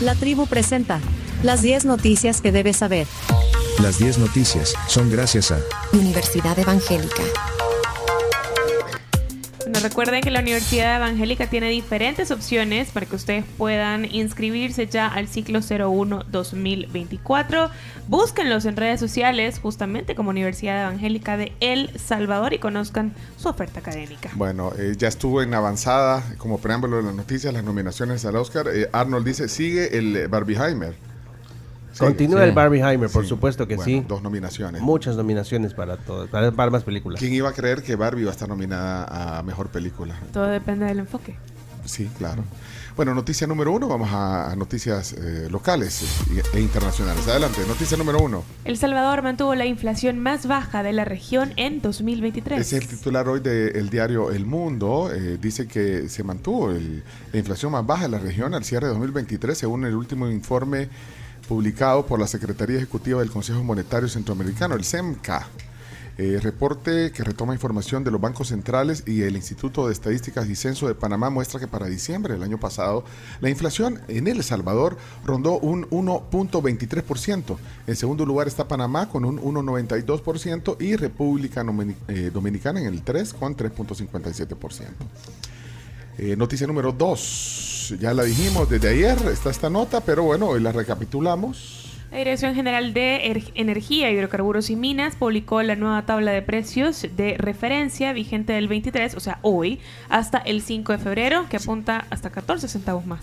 La tribu presenta las 10 noticias que debes saber. Las 10 noticias son gracias a Universidad Evangélica. Bueno, recuerden que la Universidad Evangélica tiene diferentes opciones para que ustedes puedan inscribirse ya al ciclo 01 2024. Búsquenlos en redes sociales, justamente como Universidad Evangélica de El Salvador, y conozcan su oferta académica. Bueno, eh, ya estuvo en avanzada, como preámbulo de las noticias, las nominaciones al Oscar. Eh, Arnold dice, sigue el eh, Barbieheimer. Continúa sí. el Barbieheimer, por Sí. supuesto que Bueno, sí. Dos nominaciones. Muchas nominaciones para todas, para, para más películas. ¿Quién iba a creer que Barbie iba a estar nominada a Mejor Película? Todo depende del enfoque. Sí, claro. Bueno, noticia número uno, vamos a, noticias eh, locales e, internacionales. Adelante, noticia número uno. El Salvador mantuvo la inflación más baja de la región en 2023. Ese es el titular hoy del diario El Mundo. Eh, dice que se mantuvo el- la inflación más baja en la región al cierre de 2023, según el último informe publicado por la Secretaría Ejecutiva del Consejo Monetario Centroamericano, el CEMCA. Eh, reporte que retoma información de los bancos centrales y el Instituto de Estadísticas y Censo de Panamá muestra que para diciembre del año pasado la inflación en El Salvador rondó un 1.23%. En segundo lugar está Panamá con un 1.92% y República eh, Dominicana en el 3 con 3.57%. Eh, noticia número 2. Ya la dijimos desde ayer, está esta nota, pero bueno, hoy la recapitulamos. La Dirección General de Er- Energía, Hidrocarburos y Minas publicó la nueva tabla de precios de referencia vigente del 23, o sea, hoy, hasta el 5 de febrero, que apunta hasta 14 centavos más.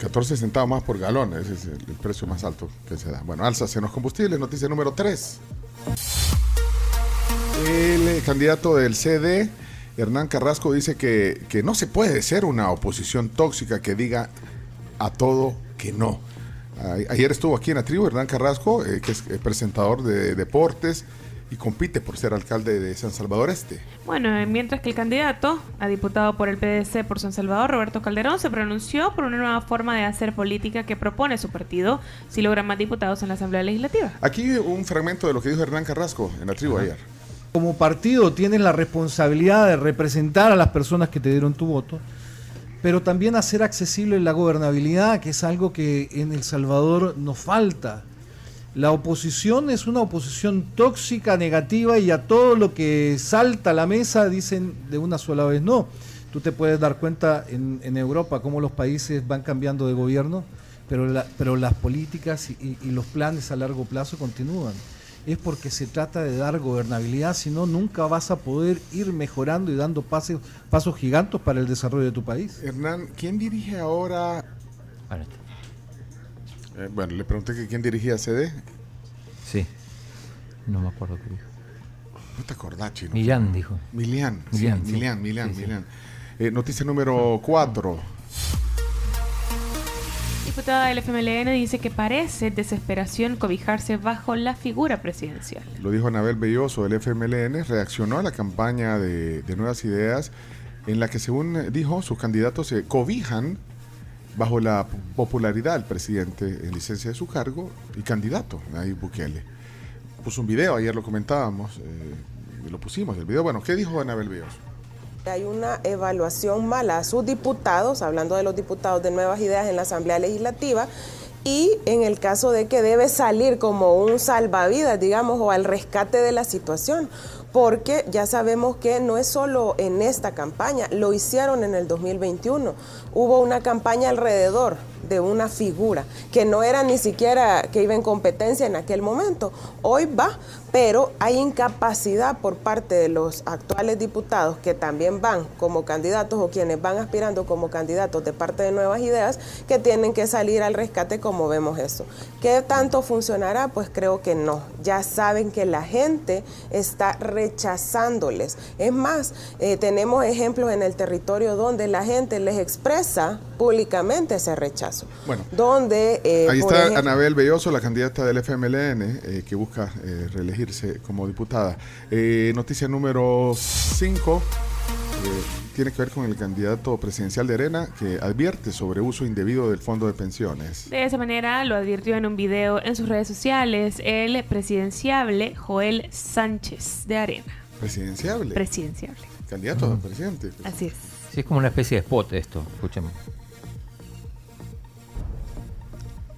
14 centavos más por galón, ese es el, precio más alto que se da. Bueno, alzas en los combustibles, noticia número 3. El eh, candidato del CD, Hernán Carrasco, dice que, que no se puede ser una oposición tóxica que diga a todo que no. Ayer estuvo aquí en la tribu Hernán Carrasco, eh, que es eh, presentador de deportes y compite por ser alcalde de San Salvador Este. Bueno, eh, mientras que el candidato a diputado por el PDC por San Salvador, Roberto Calderón, se pronunció por una nueva forma de hacer política que propone su partido si logra más diputados en la Asamblea Legislativa. Aquí un fragmento de lo que dijo Hernán Carrasco en la tribu ayer. Como partido tienes la responsabilidad de representar a las personas que te dieron tu voto, pero también hacer accesible la gobernabilidad, que es algo que en El Salvador nos falta. La oposición es una oposición tóxica, negativa y a todo lo que salta a la mesa dicen de una sola vez no. Tú te puedes dar cuenta en, en Europa cómo los países van cambiando de gobierno, pero, la- pero las políticas y, y- y los planes a largo plazo continúan. Es porque se trata de dar gobernabilidad, si no, nunca vas a poder ir mejorando y dando pasos, pasos gigantes para el desarrollo de tu país. Hernán, ¿quién dirige ahora? Eh, bueno, le pregunté que quién dirigía CD. Sí. No me acuerdo qué dijo. No te acordás, chino. Millán dijo. Milian, sí, Millán, sí. Sí, sí. Milian. Eh, noticia número 4. Diputada del FMLN dice que parece desesperación cobijarse bajo la figura presidencial. Lo dijo Anabel Belloso del FMLN, reaccionó a la campaña de, Nuevas Ideas en la que según dijo sus candidatos se cobijan bajo la popularidad del presidente en licencia de su cargo y candidato, Nayib Bukele. Puso un video, ayer lo comentábamos, eh, lo pusimos el video. Bueno, ¿qué dijo Anabel Belloso? Hay una evaluación mala a sus diputados, hablando de los diputados de Nuevas Ideas en la Asamblea Legislativa, y en el caso de que debe salir como un salvavidas, digamos, o al rescate de la situación, porque ya sabemos que no es solo en esta campaña, lo hicieron en el 2021. Hubo una campaña alrededor de una figura que no era ni siquiera que iba en competencia en aquel momento. Hoy va, pero hay incapacidad por parte de los actuales diputados que también van como candidatos o quienes van aspirando como candidatos de parte de nuevas ideas que tienen que salir al rescate como vemos eso. ¿Qué tanto funcionará? Pues creo que no. Ya saben que la gente está rechazándoles. Es más, eh, tenemos ejemplos en el territorio donde la gente les expresa públicamente ese rechazo. Bueno, Donde, eh, Ahí está ejemplo- Anabel Belloso, la candidata del FMLN, eh, que busca eh, reelegirse como diputada. Eh, noticia número 5 tiene que ver con el candidato presidencial de Arena, que advierte sobre uso indebido del fondo de pensiones. De esa manera lo advirtió en un video en sus redes sociales el presidenciable Joel Sánchez de Arena. Presidenciable. Presidenciable. candidato a presidente. Así es. Sí, es como una especie de spot esto, escuchemos.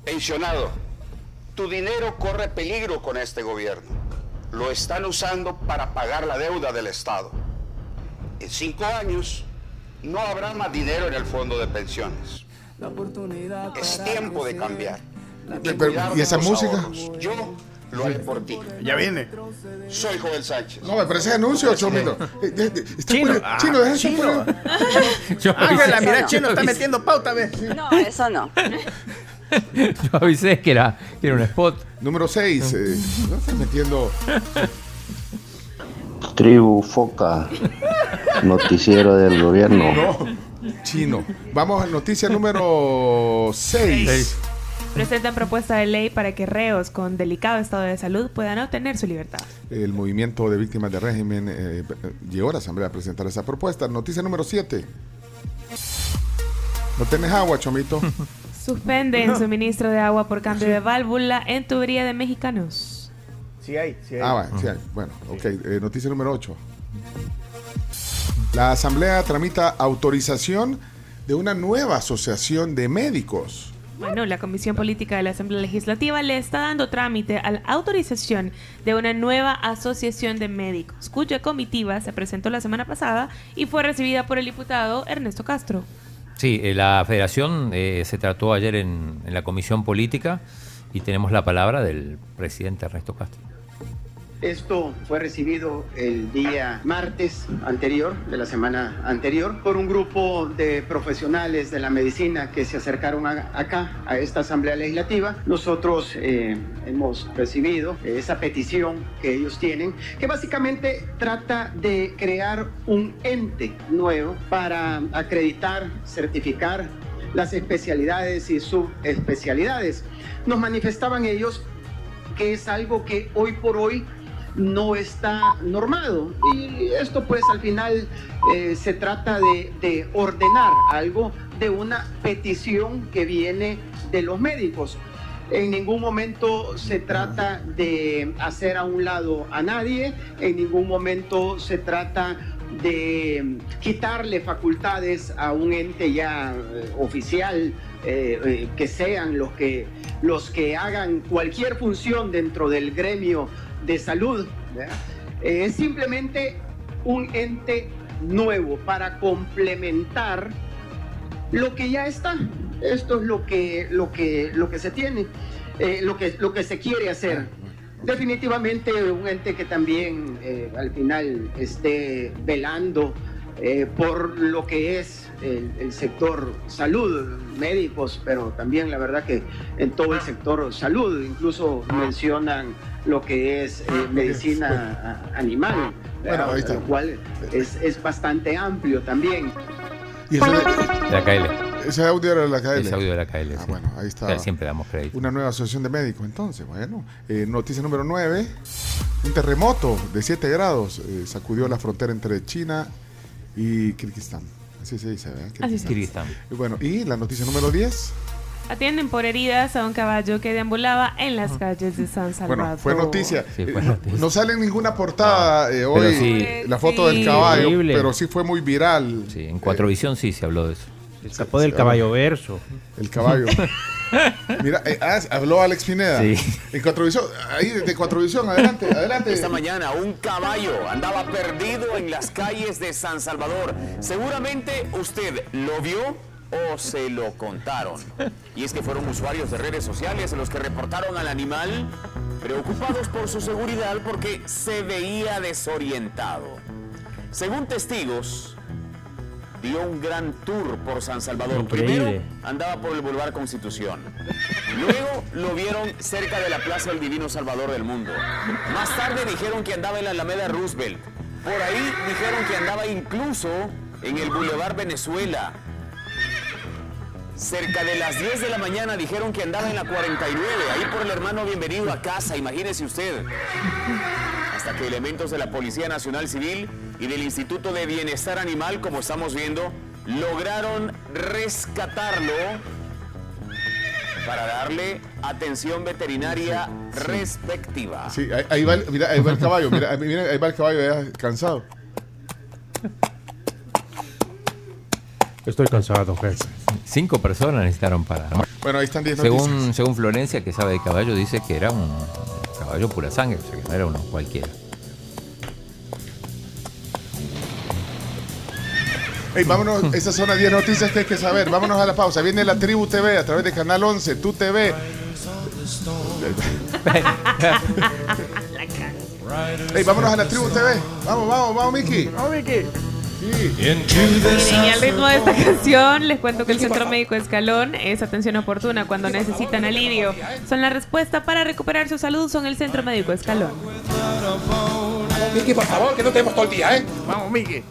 Pensionado, tu dinero corre peligro con este gobierno. Lo están usando para pagar la deuda del Estado. En cinco años no habrá más dinero en el fondo de pensiones. Es tiempo de cambiar. ¿Y esa música? ahorros. Yo lo haré por ti. Ya viene. Soy Joel Sánchez. No, me parece anuncio, Chomito. Eh, de- de- está Chino. Chino, deja Chino. Ángela, mira, Chino está metiendo pauta, ve. No, eso no. Yo avisé que era, que era un spot. Número 6. no estás metiendo. Tribu Foca, noticiero del gobierno. No, chino. Vamos a noticia número 6. Presentan propuesta de ley para que reos con delicado estado de salud puedan obtener su libertad. El movimiento de víctimas de régimen eh, llegó a la Asamblea a presentar esa propuesta. Noticia número 7. No tenés agua, Chomito. Suspenden suministro de agua por cambio de válvula en tubería de mexicanos. Sí hay, sí hay. Ah, bueno, sí hay. Bueno, ok. eh, noticia número 8. La Asamblea tramita autorización de una nueva asociación de médicos. Bueno, la Comisión Política de la Asamblea Legislativa le está dando trámite a la autorización de una nueva asociación de médicos, cuya comitiva se presentó la semana pasada y fue recibida por el diputado Ernesto Castro. Sí, eh, la federación eh, se trató ayer en, en la comisión política y tenemos la palabra del presidente Ernesto Castro. Esto fue recibido el día martes anterior, de la semana anterior, por un grupo de profesionales de la medicina que se acercaron acá, a esta Asamblea Legislativa. Nosotros eh, hemos recibido esa petición que ellos tienen, que básicamente trata de crear un ente nuevo para acreditar, certificar las especialidades y subespecialidades. Nos manifestaban ellos que es algo que hoy por hoy no está normado. Y esto pues al final eh, se trata de, de ordenar algo de una petición que viene de los médicos. En ningún momento se trata de hacer a un lado a nadie, en ningún momento se trata de quitarle facultades a un ente ya eh, oficial, eh, que sean los que, los que hagan cualquier función dentro del gremio de salud. Eh, Es simplemente un ente nuevo para complementar lo que ya está. Esto es lo que, lo que, lo que se tiene, eh, lo, que, lo que se quiere hacer. Definitivamente un ente que también eh, al final esté velando eh, por lo que es el, el sector salud, médicos, pero también la verdad que en todo el sector salud, incluso mencionan lo que es eh, medicina a- animal, Bueno, ahí está. lo cual es, es bastante amplio también. Y ese, De la KL. ese audio era de la KL. Ese audio de la KL. Ah, sí. bueno, ahí está. O sea, siempre damos crédito. Una nueva asociación de médicos, entonces, bueno. Eh, noticia número 9. Un terremoto de 7 grados eh, sacudió la frontera entre China y Kirguistán. Así se dice, ¿verdad? Así se Kirguistán. Bueno, y la noticia número 10. Atienden por heridas a un caballo que deambulaba en las calles de San Salvador. Bueno, fue noticia. Sí, fue Eh, noticia. No sale en ninguna portada eh, hoy sí. la foto del caballo, Increíble. pero sí fue muy viral. Sí, en Cuatrovisión sí se habló de eso. Escapó del caballo verso. El caballo. Mira, eh, ah, habló Alex Pineda. Sí. En Cuatrovisión, ahí de Cuatrovisión, adelante, adelante. Esta mañana un caballo andaba perdido en las calles de San Salvador. Seguramente usted lo vio o se lo contaron. Y es que fueron usuarios de redes sociales los que reportaron al animal preocupados por su seguridad porque se veía desorientado. Según testigos, dio un gran tour por San Salvador. Increíble. Primero andaba por el Boulevard Constitución. Luego lo vieron cerca de la Plaza del Divino Salvador del Mundo. Más tarde dijeron que andaba en la Alameda Roosevelt. Por ahí dijeron que andaba incluso en el Boulevard Venezuela. Cerca de las 10 de la mañana dijeron que andaba en la 49, ahí por el hermano bienvenido a casa, imagínese usted. Hasta que elementos de la Policía Nacional Civil y del Instituto de Bienestar Animal, como estamos viendo, lograron rescatarlo para darle atención veterinaria respectiva. Sí, ahí, ahí va el, mira, ahí va el caballo, mira, mira, ahí va el caballo ya cansado. Estoy cansado, jefe. Cinco personas necesitaron para. Bueno, ahí están 10 noticias. Según, según Florencia, que sabe de caballo, dice que era un caballo pura sangre, o sea que no era uno cualquiera. Ey, vámonos, esas son las 10 noticias que hay que saber. Vámonos a la pausa. Viene la Tribu TV a través de Canal 11, Tu TV. Ey, vámonos a la Tribu TV. Vamos, vamos, vamos, Miki. Vamos, Miki. Miren, y al ritmo de esta canción, les cuento que el Centro Médico Escalón es atención oportuna cuando necesitan alivio. Son la respuesta para recuperar su salud, son el Centro Médico Escalón. Miki, por favor, que no tenemos todo el día, ¿eh? Vamos, Miguel.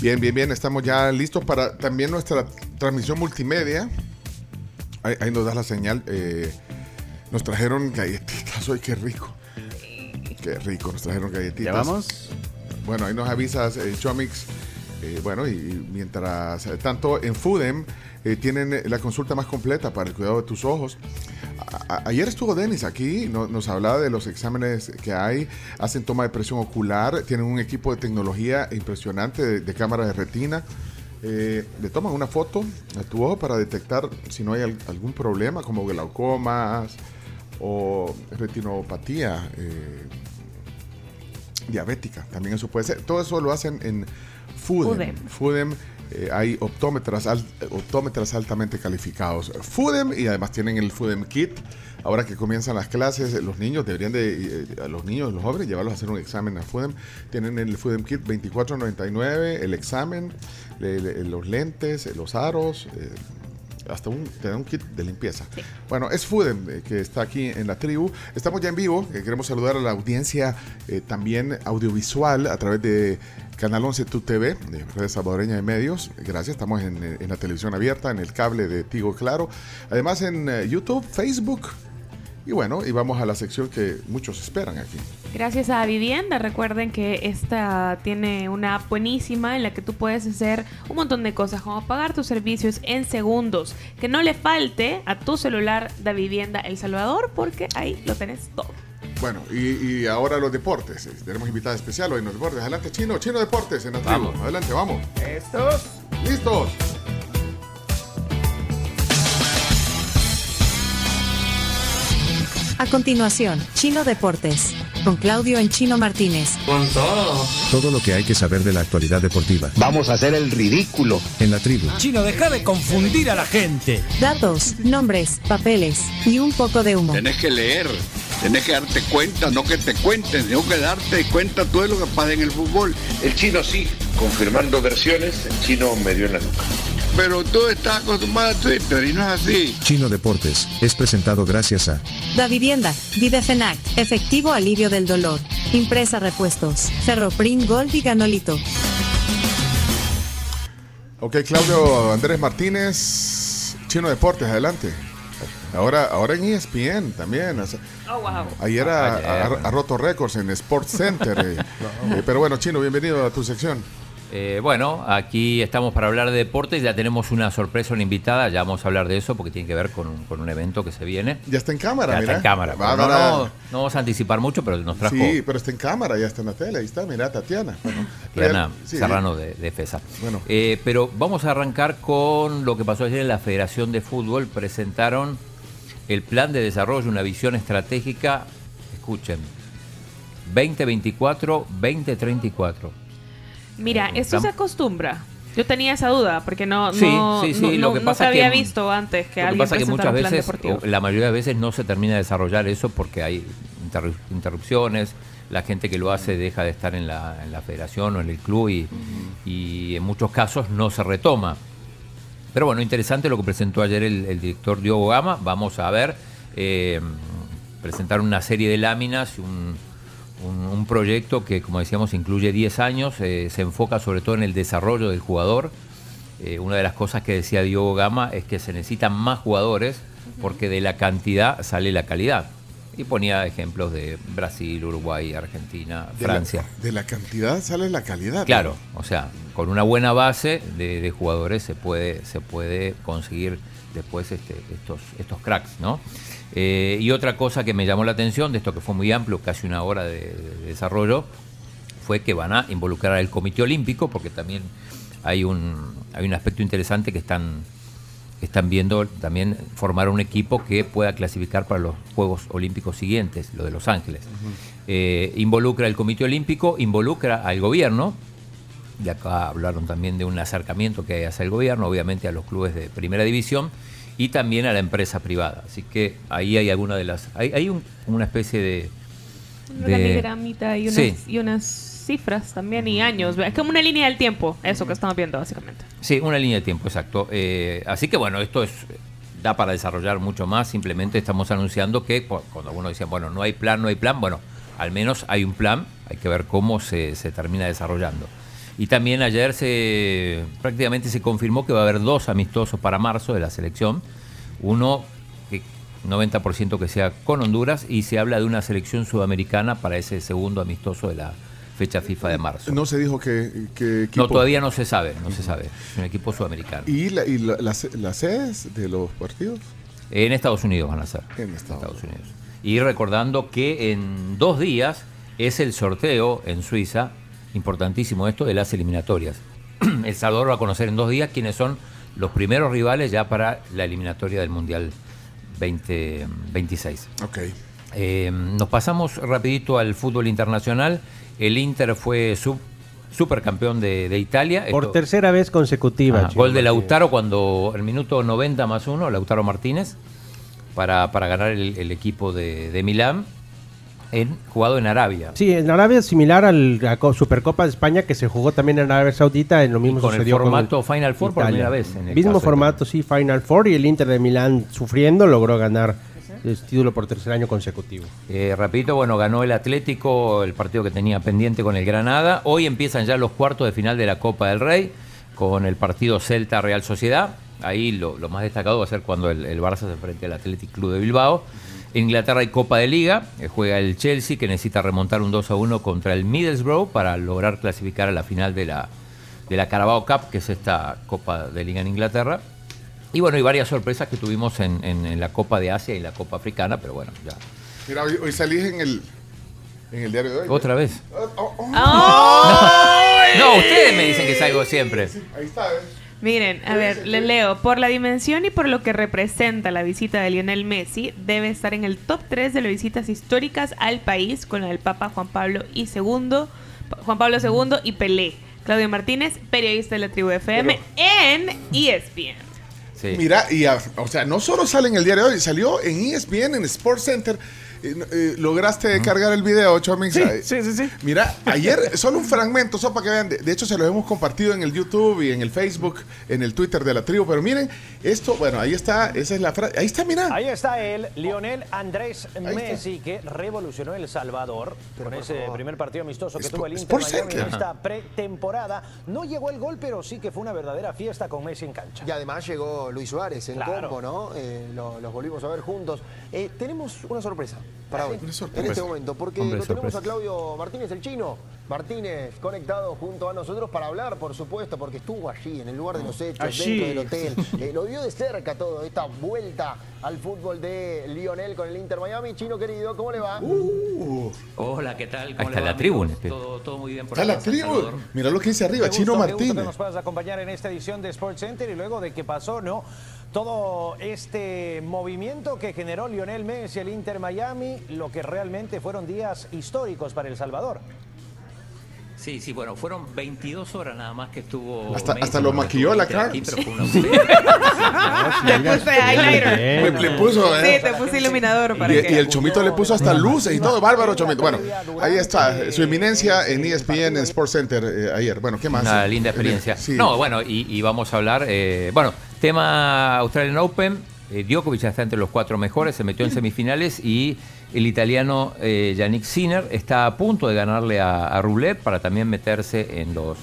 Bien, bien, bien. Estamos ya listos para también nuestra transmisión multimedia. Ahí, ahí nos da la señal. eh, nos trajeron galletitas hoy, qué rico. Qué rico, nos trajeron galletitas. ¿Ya vamos? Bueno, ahí nos avisas, eh, Chomix. Eh, bueno, y mientras eh, tanto en Foodem eh, tienen la consulta más completa para el cuidado de tus ojos. A- a- ayer estuvo Denis aquí, no- nos hablaba de los exámenes que hay, hacen toma de presión ocular, tienen un equipo de tecnología impresionante de, de cámara de retina. Eh, le toman una foto a tu ojo para detectar si no hay al- algún problema como glaucomas o retinopatía. Diabética, también eso puede ser. Todo eso lo hacen en Foodem. Foodem. Foodem, eh, hay optómetras, al- optómetras altamente calificados. Foodem y además tienen el Foodem Kit. Ahora que comienzan las clases, los niños deberían de, eh, a los niños, los jóvenes, llevarlos a hacer un examen a Foodem. Tienen el Foodem Kit 24.99, el examen, le- le- los lentes, los aros, eh, hasta un, te da un kit de limpieza. Bueno, es Foodem eh, que está aquí en la tribu. Estamos ya en vivo. eh, queremos saludar a la audiencia eh, también audiovisual a través de Canal 11 Tu TV, de Red Salvadoreña de Medios. Gracias. Estamos en, en la televisión abierta, en el cable de Tigo Claro. Además en YouTube, Facebook. Y bueno, y vamos a la sección que muchos esperan aquí. Gracias a Vivienda, recuerden que esta tiene una app buenísima en la que tú puedes hacer un montón de cosas, como pagar tus servicios en segundos. Que no le falte a tu celular de Vivienda El Salvador, porque ahí lo tenés todo. Bueno, y, y ahora los deportes. Eh, Tenemos invitada especial hoy en los deportes. Adelante, Chino. Chino Deportes en la tribu. Vamos. Adelante, vamos. ¿Estos? ¿Listos? A continuación, Chino Deportes, con Claudio en Chino Martínez. Con todo. Todo lo que hay que saber de la actualidad deportiva. Vamos a hacer el ridículo. En la tribu. Chino, deja de confundir a la gente. Datos, nombres, papeles y un poco de humo. Tenés que leer, tenés que darte cuenta, no que te cuenten, tenés que darte cuenta todo lo que pasa en el fútbol. El chino sí, confirmando versiones, el chino me dio en la nuca. Pero tú estás acostumbrado a Twitter y no es así. Chino Deportes es presentado gracias a Da Vivienda, Videfenac, efectivo alivio del dolor. Impresa repuestos, Ferroprim Gold y Ganolito. Ok, Claudio Andrés Martínez, Chino Deportes, adelante. Ahora, ahora en ESPN también. o sea, Oh, wow. Ayer ha roto récords en Sports Center. eh. Eh, pero bueno, Chino, bienvenido a tu sección. Eh, bueno, aquí estamos para hablar de deportes. Ya tenemos una sorpresa, una invitada. Ya vamos a hablar de eso porque tiene que ver con un, con un evento que se viene. Ya está en cámara, Ya mira. está en cámara. Va, no, va, no- va. no vamos a anticipar mucho, pero nos trajo Sí, pero está en cámara, ya está en la tele. Ahí está, mira, Tatiana. Bueno, Diana sí. Serrano de, de FESA. Bueno. Eh, pero vamos a arrancar con lo que pasó ayer en la Federación de Fútbol. Presentaron el plan de desarrollo, una visión estratégica. Escuchen, 2024-2034. Mira, Un esto se acostumbra. Yo tenía esa duda porque no, Sí, no, sí, sí, no- lo no- que no pasa se que- había visto antes que Lo que pasa que muchas veces, la mayoría de veces no se termina de desarrollar eso porque hay interru- interrupciones, la gente que lo hace deja de estar en la, en la federación o en el club y, y en muchos casos no se retoma. Pero bueno, interesante lo que presentó ayer el, el director Diogo Gama. Vamos a ver, eh, presentar una serie de láminas, un, un- un proyecto que, como decíamos, incluye 10 años, eh, se enfoca sobre todo en el desarrollo del jugador. Eh, una de las cosas que decía Diogo Gama es que se necesitan más jugadores porque de la cantidad sale la calidad. Y ponía ejemplos de Brasil, Uruguay, Argentina, De la- Francia. de la cantidad sale la calidad. Claro, o sea, con una buena base de, de jugadores se puede, se puede conseguir después este, estos, estos cracks, ¿no? Eh, y otra cosa que me llamó la atención de esto que fue muy amplio, casi una hora de, de desarrollo, fue que van a involucrar al Comité Olímpico, porque también hay un, hay un aspecto interesante que están, están viendo también formar un equipo que pueda clasificar para los Juegos Olímpicos siguientes, lo de Los Ángeles. Eh, involucra al Comité Olímpico, involucra al gobierno, y acá hablaron también de un acercamiento que hay hacia el gobierno, obviamente a los clubes de primera división y también a la empresa privada. Así que ahí hay alguna de las. Hay, hay un- una especie de. Un de- y unas, Sí. y unas cifras también y años. Es como una línea del tiempo, eso que estamos viendo básicamente. Sí, una línea de tiempo, exacto. Eh, así que bueno, esto es da para desarrollar mucho más. Simplemente estamos anunciando que cu- cuando uno decía, bueno, no hay plan, no hay plan, bueno, al menos hay un plan, hay que ver cómo se, se termina desarrollando. Y también ayer se prácticamente se confirmó que va a haber dos amistosos para marzo de la selección. Uno que 90% que sea con Honduras y se habla de una selección sudamericana para ese segundo amistoso de la fecha FIFA de marzo. No se dijo que, que equipo. No, todavía no se sabe, no se sabe. Es un equipo sudamericano. ¿Y, la- y la- las, las sedes de los partidos? En Estados Unidos van a ser. En Estados, Unidos. Y recordando que en dos días es el sorteo en Suiza, importantísimo esto, de las eliminatorias. El Salvador va a conocer en dos días quiénes son los primeros rivales ya para la eliminatoria del Mundial 2026. Ok. Eh, nos pasamos rapidito al fútbol internacional. El Inter fue sub, supercampeón de, de Italia. Por Esto- tercera vez consecutiva. Gol de. Lautaro cuando el minuto 90 más uno, Lautaro Martínez, para, para ganar el, el equipo de, de Milán, en, jugado en Arabia. Sí, en Arabia similar al- a la Co- Supercopa de España que se jugó también en Arabia Saudita, en lo mismo con el sucedió formato Final Four por primera vez, en el mismo formato, sí, Final Four y el Inter de Milán sufriendo logró ganar el título por tercer año consecutivo. Eh, repito, bueno, ganó el Atlético, el partido que tenía pendiente con el Granada. Hoy empiezan ya los cuartos de final de la Copa del Rey, con el partido Celta-Real Sociedad. Ahí lo, lo más destacado va a ser cuando el, el Barça se enfrente al Athletic Club de Bilbao. En Inglaterra hay Copa de Liga, eh, juega el Chelsea que necesita remontar un 2 a 1 contra el Middlesbrough para lograr clasificar a la final de la, de la Carabao Cup, que es esta Copa de Liga en Inglaterra. Y bueno, hay varias sorpresas que tuvimos en, en- en la Copa de Asia y la Copa Africana, pero bueno, ya. Mira, hoy, hoy salís en el, en el diario de hoy. Otra vez. Oh, oh. No, ustedes me dicen que salgo siempre. Ahí está, ¿eh? Miren, a ver, les leo. Por la dimensión y por lo que representa la visita de Lionel Messi, debe estar en el top 3 de las visitas históricas al país con la del Papa Juan Pablo y segundo, Juan Pablo II y Pelé. Claudio Martínez, periodista de la tribu FM en ESPN. Mira, y a- o sea, no solo sale en el diario de hoy, salió en ESPN, en Sports Center. Eh, eh, ¿Lograste cargar el video, Chomix? Sí, sí, sí, sí. Mira, ayer, solo un fragmento, solo para que vean. De, de hecho, se lo hemos compartido en el YouTube y en el Facebook, en el Twitter de la tribu. Pero miren, esto, bueno, ahí está, esa es la frase. Ahí está, mira. Ahí está él, Lionel Andrés Messi, que revolucionó El Salvador con ese primer partido amistoso que Sp- tuvo el Inter Miami en esta pretemporada. No llegó el gol, pero sí que fue una verdadera fiesta con Messi en cancha. Y además llegó Luis Suárez en Claro. combo, ¿no? Eh, lo- los volvimos a ver juntos. Eh, tenemos una sorpresa para hoy, en este momento, porque Hombre, lo tenemos sorpresa. a Claudio Martínez, el chino. Martínez, conectado junto a nosotros para hablar, por supuesto, porque estuvo allí, en el lugar de los hechos, Allí. dentro del hotel. Eh, lo vio de cerca todo, esta vuelta al fútbol de Lionel con el Inter Miami. Chino querido, ¿cómo le va? Hola, ¿qué tal? ¿Cómo está le va, la tribu, amigos? este. Todo, todo muy bien por Está la acá, San tribu. Salvador. Mira lo que dice arriba, Qué Chino gusto, qué gusto Martínez. que nos puedas acompañar en esta edición de Sports Center y luego de que pasó, ¿no? Todo este movimiento que generó Lionel Messi, el Inter Miami, lo que realmente fueron días históricos para El Salvador. Sí, sí, bueno, fueron 22 horas nada más que estuvo. Hasta- Messi, hasta lo maquilló la cara. aquí, pero fue una Te puse highlighter. Le, le puso, Sí, eh, te puse iluminador para y, que. y el Chomito le puso hasta luces y todo. Bárbaro Chomito. Bueno, ahí está. Su eminencia en ESPN en Sports Center eh, ayer. Bueno, ¿qué más? Una linda experiencia. Sí. No, bueno, y, y vamos a hablar. eh, bueno, tema Australian Open. eh, Djokovic está entre los cuatro mejores, se metió en semifinales y el italiano eh, Yannick Sinner está a punto de ganarle a, a Rublev para también meterse en los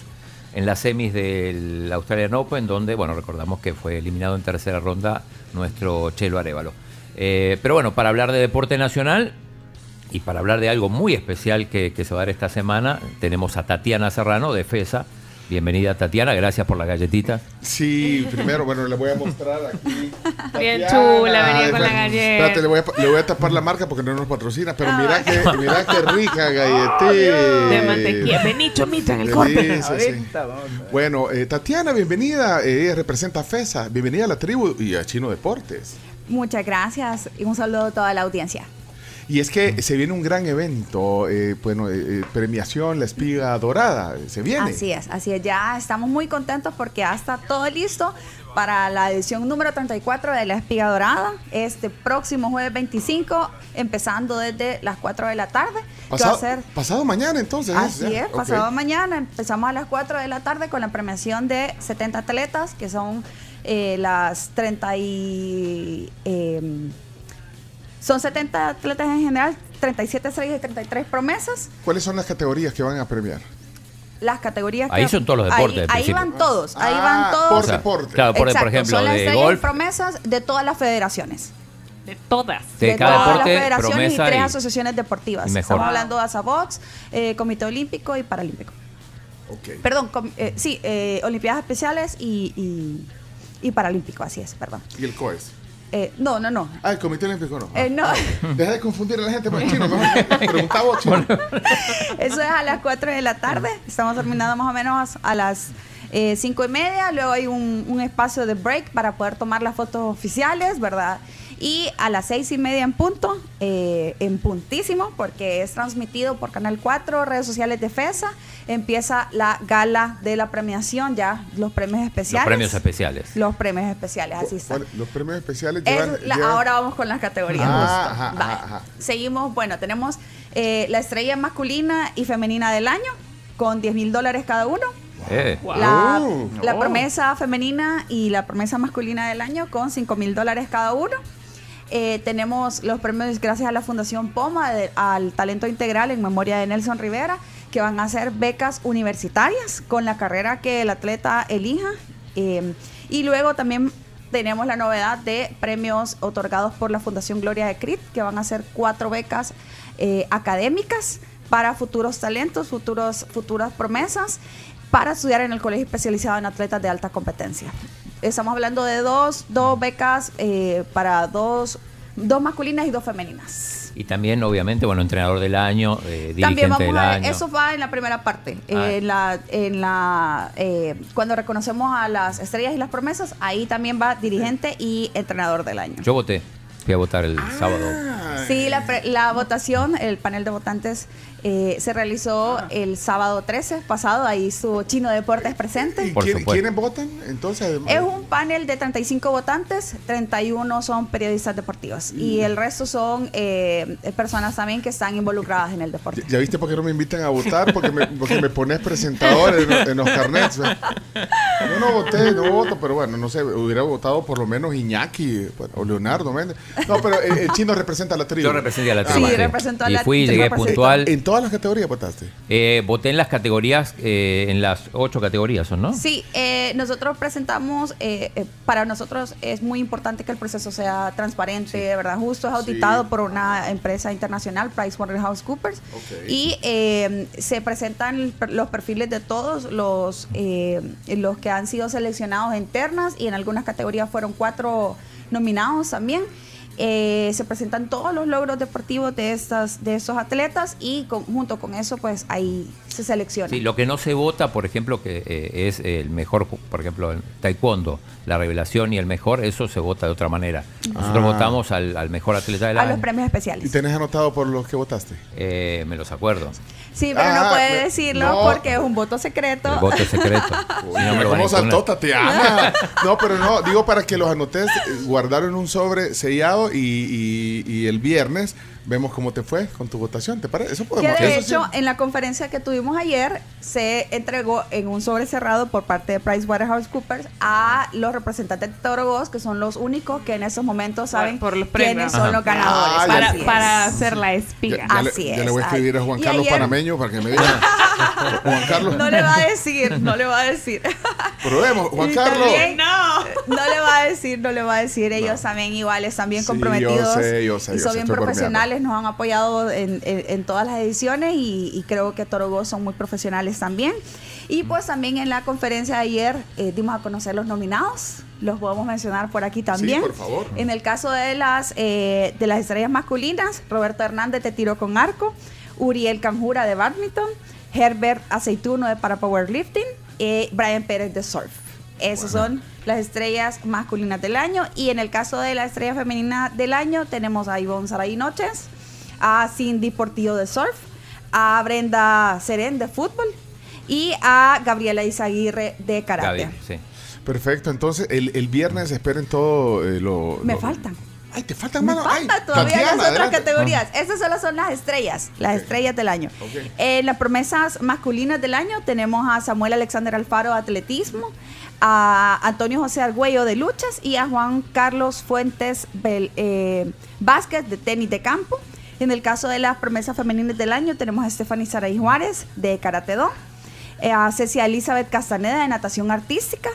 en las semis del Australian Open, donde, bueno, recordamos que fue eliminado en tercera ronda nuestro Chelo Arevalo. Eh, pero bueno, para hablar de deporte nacional, y para hablar de algo muy especial que, que se va a dar esta semana, tenemos a Tatiana Serrano de FESA. Bienvenida Tatiana, gracias por la galletita. Sí, primero, bueno, le voy a mostrar aquí. Bien chula, venía con la galleta. Espérate, le voy, a, le voy a tapar la marca porque no nos patrocina, pero mira que, mira qué rica galletita. De mantequilla. Vení, chomito, en el corte. Sí, sí. Bueno, eh, Tatiana, bienvenida. Eh, ella representa a FESA. Bienvenida a la tribu y a Chino Deportes. Muchas gracias y un saludo a toda la audiencia. Y es que se viene un gran evento, eh, bueno, eh, eh, premiación La Espiga Dorada. Se viene. Así es, así es. Ya estamos muy contentos porque ya está todo listo para la edición número 34 de La Espiga Dorada, este próximo jueves 25, empezando desde las 4 de la tarde. que va a Pasado, ser pasado mañana entonces. Así es, pasado mañana empezamos a las 4 de la tarde con la premiación de 70 atletas, que son eh, las 30 y... son 70 atletas en general, 37 estrellas y 33 promesas. ¿Cuáles son las categorías que van a premiar? Las categorías Ahí que- son todos los deportes, Ahí, van todos, ahí Ah, van todos. por O sea, deporte. Claro, por, por Exacto, ejemplo, son las de y golf, promesas de todas las federaciones. De todas. de cada todas deporte, las federaciones y tres y- asociaciones deportivas. Estamos hablando de ASABOX, eh, Comité Olímpico y Paralímpico. Ok. Perdón, com- eh, sí, eh, Olimpiadas Especiales y, y, y Paralímpico, así es, perdón. ¿Y el COES? Eh, no, no, no. Ah, el Comité Olímpico no. Eh, no. Deja de confundir a la gente con el chino. Preguntaba chino. Eso es a las 4 de la tarde. Estamos terminando más o menos a las 5 y media. Luego hay un, un espacio de break para poder tomar las fotos oficiales, ¿verdad? Y a las 6 y media en punto, eh, en puntísimo, porque es transmitido por Canal 4, redes sociales de FESA, empieza la gala de la premiación, ya los premios los especiales. premios especiales. Los premios especiales, así está. Los premios especiales Es llevan... la- llevan- ahora vamos con las categorías. Ah, justo. ajá, Vale. ajá, ajá. Seguimos, bueno, tenemos eh, la estrella masculina y femenina del año con 10 mil dólares cada uno. Eh, La, Oh. la Oh. promesa femenina y la promesa masculina del año con 5 mil dólares cada uno. Eh, tenemos los premios gracias a la Fundación Poma al talento integral en memoria de Nelson Rivera, que van a ser becas universitarias con la carrera que el atleta elija. Eh, y luego también tenemos la novedad de premios otorgados por la Fundación Gloria de Crit, que van a ser cuatro becas eh, académicas para futuros talentos, futuros, futuras promesas, para estudiar en el colegio especializado en atletas de alta competencia. Estamos hablando de dos, dos becas eh, para dos, dos masculinas y dos femeninas. y también, obviamente, bueno, entrenador del año, eh, dirigente También vamos del a ver, año. eso va en la primera parte. Eh, Ah. en la, en la, eh, cuando reconocemos a las estrellas y las promesas, ahí también va dirigente y entrenador del año. Yo voté, fui a votar el Ah. sábado. Sí, la, la votación, el panel de votantes eh, se realizó Ah. el sábado 13 pasado, ahí estuvo Chino Deportes presente. ¿Y quién- ¿Quiénes votan? Entonces, Es un panel de 35 votantes, 31 son periodistas deportivos y el resto son eh, personas también que están involucradas en el deporte. ¿Ya viste por qué no me invitan a votar? Porque me, porque me pones presentador en, en los carnets. Yo no voté, no voto, pero bueno, no sé, hubiera votado por lo menos Iñaki bueno, o Leonardo Méndez. No, pero el, el chino representa la tribu. Yo representé a la Ah, tribu. Sí, vale. representó a Y la fui, tribu, llegué representó. puntual. ¿En todas las categorías votaste? Eh, voté en las categorías, eh, en las ocho categorías, ¿son, ¿no? Sí, eh, nosotros presentamos, eh, eh, para nosotros es muy importante que el proceso sea transparente, ¿verdad? Justo es auditado por una empresa internacional, PricewaterhouseCoopers, y eh, se presentan los perfiles de todos los, eh, los que han sido seleccionados en ternas y en algunas categorías fueron cuatro nominados también. Eh, se presentan todos los logros deportivos de estas de esos atletas y junto con eso pues ahí se selecciona. Sí, lo que no se vota, por ejemplo, que eh, es el mejor, por ejemplo, en taekwondo, la revelación y el mejor, eso se vota de otra manera. Nosotros Ah. votamos al, al mejor atleta del a año. los premios especiales. ¿Y tenés anotado por los que votaste? Eh, me los acuerdo. Sí, pero Ah, no puede me- decirlo no. porque es un voto secreto. El voto secreto. Si no me lo van a ¿Cómo saltó. Tatiana? No, pero no, digo para que los anotes, eh, guardaron un sobre sellado y, y- y el viernes vemos cómo te fue con tu votación. ¿Te parece? Eso Que podemos de eso sí. hecho, en la conferencia que tuvimos ayer, se entregó en un sobre cerrado por parte de PricewaterhouseCoopers a los representantes de Toro Ghost, que son los únicos que en esos momentos saben por los quiénes son Ajá. los ganadores. Ah, ya Para, para hacer la Ya, espiga. ya Así ya es. le voy a escribir a. Juan Carlos ayer- Panameño para que me diga. Juan Carlos. No le va a decir, no le va a decir. Probemos, Juan Carlos. también- No. No le va a decir, no le va a decir. Ellos también igual están bien Sí, comprometidos. yo sé, yo sé, y son sé, bien estoy profesionales, nos han apoyado en, en- en todas las ediciones y, y creo que Toro son muy profesionales también. Y pues también en la conferencia de ayer eh, dimos a conocer los nominados. Los podemos mencionar por aquí también. por favor. En el caso de las, eh, de las estrellas masculinas, Roberto Hernández de tiro con arco, Uriel Canjura de badminton, Herbert Aceituno de para powerlifting, y Brian Pérez de surf. Esas son las estrellas masculinas del año. Y en el caso de la estrella femenina del año, tenemos a Ivonne Saray Noches, a Cindy Portillo de surf, a Brenda Seren de fútbol y a Gabriela Izaguirre de karate. Gaby, sí. Perfecto, entonces el, el viernes esperen todo eh, lo. Me lo- faltan. Ay, te faltan falta todavía Tatiana, las otras adelante. categorías. Esas solo son las estrellas, las estrellas del año. En las promesas masculinas del año tenemos a Samuel Alexander Alfaro de atletismo, a Antonio José Argüello de luchas y a Juan Carlos Fuentes Bel- eh, Vázquez de tenis de campo. En el caso de las promesas femeninas del año tenemos a Stephanie Saray Juárez de Karate Do, eh, a Cecia Elizabeth Castaneda de natación artística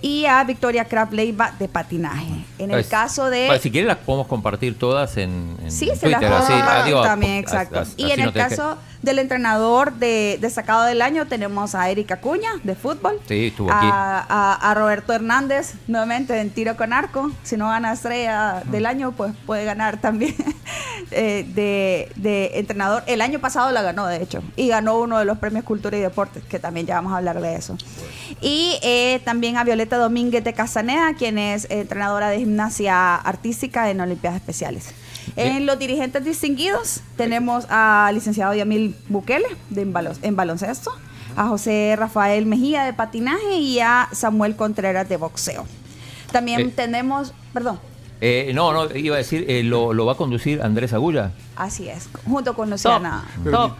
y a Victoria Kraft Leiva de patinaje. En el Pues, caso de... bueno, si quieres las podemos compartir todas en, en Sí, se las puedo así, compartir adiós, también, exacto. as- y así en no el que- caso del entrenador de destacado del año tenemos a Erika Cuña de fútbol. Sí, estuvo aquí. A, a- a Roberto Hernández, nuevamente en tiro con arco. Si no gana estrella del año, pues puede ganar también eh, de, de entrenador. El año pasado la ganó, de hecho, y ganó uno de los premios Cultura y Deportes, que también ya vamos a hablar de eso. Y eh, también a Violeta Domínguez de Casaneda, quien es entrenadora de gimnasia artística en Olimpiadas Especiales. En los dirigentes distinguidos tenemos al licenciado Yamil Bukele de en, en baloncesto, a José Rafael Mejía de patinaje y a Samuel Contreras de boxeo. También Eh. tenemos, perdón, Eh, no, no, iba a decir, eh, lo, lo va a conducir Andrés Agulla. así es, junto con Luciana. Pero-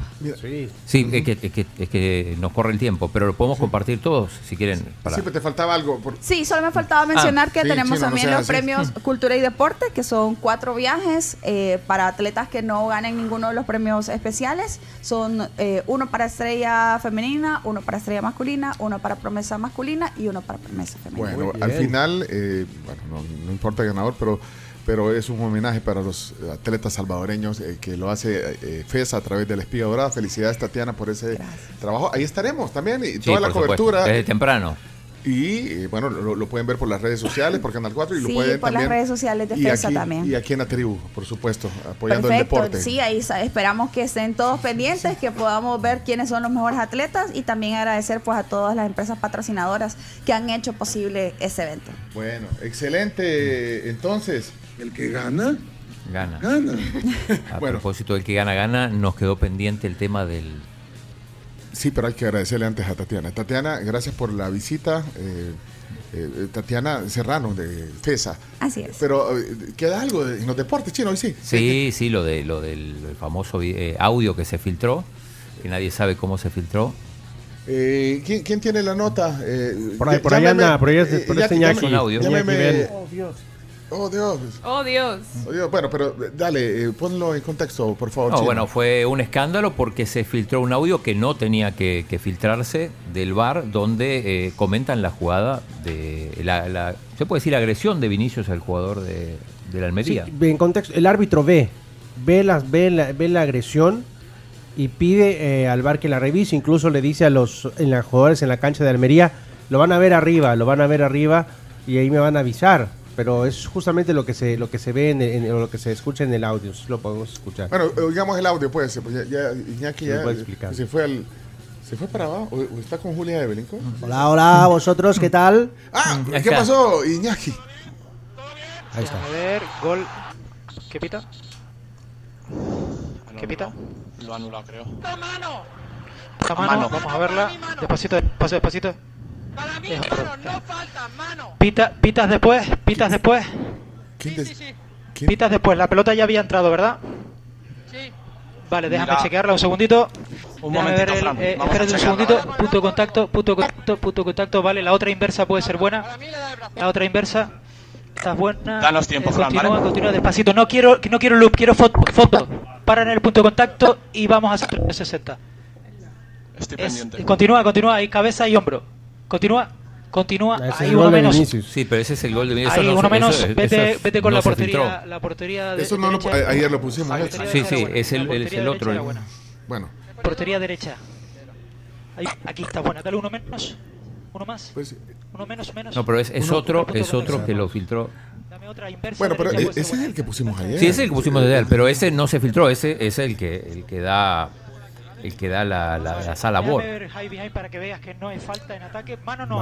Sí, es que, es, que, es que nos corre el tiempo, pero lo podemos compartir todos, si quieren. Para... Sí, pero te faltaba algo. por- Sí, solo me faltaba mencionar Ah, que sí, tenemos chino, también los así. premios Cultura y Deporte, que son cuatro viajes eh, para atletas que no ganen ninguno de los premios especiales. Son eh, uno para estrella femenina, uno para estrella masculina, uno para promesa masculina y uno para promesa femenina. Bueno, al final, eh, bueno, no, no importa el ganador, pero, pero es un homenaje para los atletas salvadoreños eh, que lo hace eh, FESA a través de la Espiga Dorada. Felicidades, Tatiana, por ese trabajo. Ahí estaremos también y Sí, toda la supuesto, cobertura. Desde temprano. Y eh, bueno, lo, lo pueden ver por las redes sociales, por Canal 4 y lo Sí, pueden por las también. redes sociales de y FESA aquí- también. Y aquí en la tribu, por supuesto, apoyando el Perfecto, deporte. sí, ahí esperamos que estén todos pendientes, que podamos ver quiénes son los mejores atletas y también agradecer pues a todas las empresas patrocinadoras que han hecho posible ese evento. Bueno, excelente. Entonces, el que gana, Gana. gana. A propósito del que gana, gana, nos quedó pendiente el tema del. Sí, pero hay que agradecerle antes a Tatiana. Tatiana, gracias por la visita. eh, eh, Tatiana Serrano de FESA. Así es. Pero eh, queda algo de- en los deportes chinos hoy sí. Sí, sí, lo, de, lo del el famoso eh, audio que se filtró, que nadie sabe cómo se filtró. Eh, ¿quién, quién tiene la nota? Eh, Por ahí- por ahí anda, por ahí es- eh, por ya- llámeme- Iñaki. Un audio. llámeme- Iñaki, ven. Oh, Dios. Oh, Dios. Oh, Dios. Oh, Dios. Bueno, pero eh, dale, eh, ponlo en contexto, por favor. No, bueno, fue un escándalo porque se filtró un audio que no tenía que, que filtrarse del bar donde eh, comentan la jugada de la, la- se puede decir agresión de Vinicius al jugador de, de la Almería. Sí, en contexto, el árbitro ve, ve, las, ve, la, ve la agresión y pide eh, al bar que la revise. Incluso le dice a los en los jugadores en la cancha de Almería, lo van a ver arriba, lo van a ver arriba y ahí me van a avisar. Pero es justamente lo que se lo que se ve en, en- o lo que se escucha en el audio. Eso lo podemos escuchar. Bueno, oigamos el audio, pues. pues ya, ya, Iñaki Sí, ya puede se fue al. ¿Se fue para abajo? ¿O, o está con Julia Evelyn? ¿cómo? Hola, hola, vosotros, ¿qué tal? Ah, ¿qué pasó, Iñaki? Ahí está. A ver, gol. ¿Qué pita? ¿Qué pita? Lo ha anulado, creo. Esta mano, vamos a verla. Despacito, despacito, despacito. Deja, perdón. Pita, pitas después, pitas después. Pitas después, la pelota ya había entrado, ¿verdad? Vale, déjame Mira. chequearla un segundito. Un Déjame momentito, ver el- Fran, eh, vamos a espérate un segundito. Punto de contacto, punto de contacto, punto de contacto. Vale, la otra inversa puede ser buena. La otra inversa. Estás buena. Danos tiempo, Eh, Fran, continúa, ¿vale? continúa despacito. No quiero, no quiero loop, quiero foto. foto. Para en el punto de contacto y vamos a hacer 360. Estoy Es- pendiente. continúa, continúa, ahí cabeza y hombro. Continúa, continúa. Ese el uno menos. Vinicius. Sí, pero ese es el gol de Vinicius. Ahí Eso no uno menos. eso- vete, eso vete con no la portería, la portería de, Eso no derecha. a- ayer lo pusimos. ¿eh? Sí, sí, buena. es el, es portería el otro. el-. Bueno. Portería derecha. Ahí, aquí está buena. Dale uno menos. Uno más. Pues uno menos, menos. No, pero es, es Uno- otro, es otro que lo filtró. Dame otra inversa Bueno, pero derecha, e- ese es el que pusimos ayer. Sí, ese es el que pusimos él, pero ese no se filtró, ese es el que el que da el que da la, la, la sala behind para que veas que no hay falta en ataque. Mano no.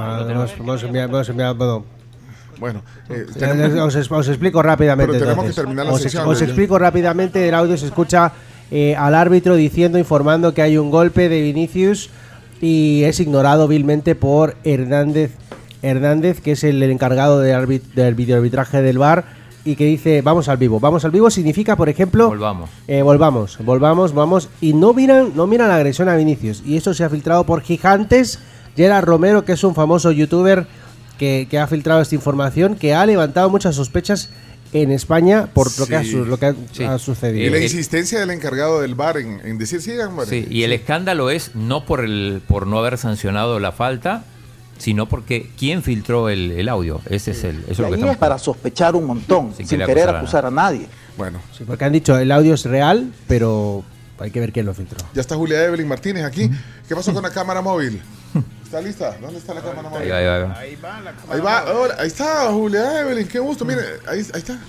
Bueno. Eh, tenemos- os, explico rápidamente. Pero tenemos entonces. que terminar la os, sesión, os explico rápidamente. El audio se escucha eh, al árbitro diciendo, informando que hay un golpe de Vinicius y es ignorado vilmente por Hernández, Hernández que es el encargado de arbit- del videoarbitraje del VAR y que dice, vamos al vivo. Vamos al vivo significa, por ejemplo, Volvamos. eh, volvamos, volvamos, vamos. Y no miran, no miran la agresión a Vinicius. Y eso se ha filtrado por Gigantes. Gerard Romero, que es un famoso youtuber que, que ha filtrado esta información, que ha levantado muchas sospechas en España por lo que ha, su- lo que ha, Sí. ha Y sucedido. la insistencia del encargado del bar en, en decir, sigan, hombre". Sí, y el escándalo es no por el por no haber sancionado la falta, sino porque quién filtró el, el audio. Ese es el eso es lo que es para sospechar un montón, Sin sin, querer acusar a acusar a nadie. Bueno, Sí, porque han dicho, el audio es real, pero hay que ver quién lo filtró. ya está Julia Evelyn Martínez aquí. ¿Qué pasó con la cámara móvil? ¿Está lista? ¿Dónde está la cámara móvil? Ahí va, ahí va, ahí va. Ahí va, ahí va. Hola, ahí está Julia Evelyn, qué gusto. Mire, ahí, ahí está.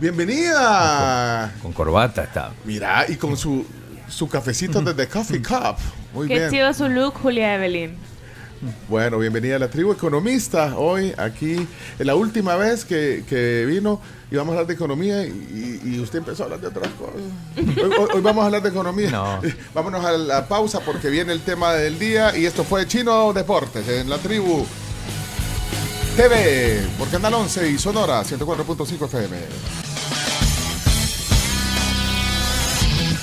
Bienvenida. Con corbata está. Mira, y con su, su cafecito desde Coffee Cup. Muy Qué bien. chido su look, Julia Evelyn. Bueno, bienvenida a la tribu economista. Hoy aquí, es la última vez que, que vino íbamos a hablar de economía y, y usted empezó a hablar de otras cosas. Hoy, hoy- hoy vamos a hablar de economía. No. Vámonos a la pausa porque viene el tema del día y esto fue Chino Deportes en la tribu TV por Canal 11 y Sonora 104.5 FM.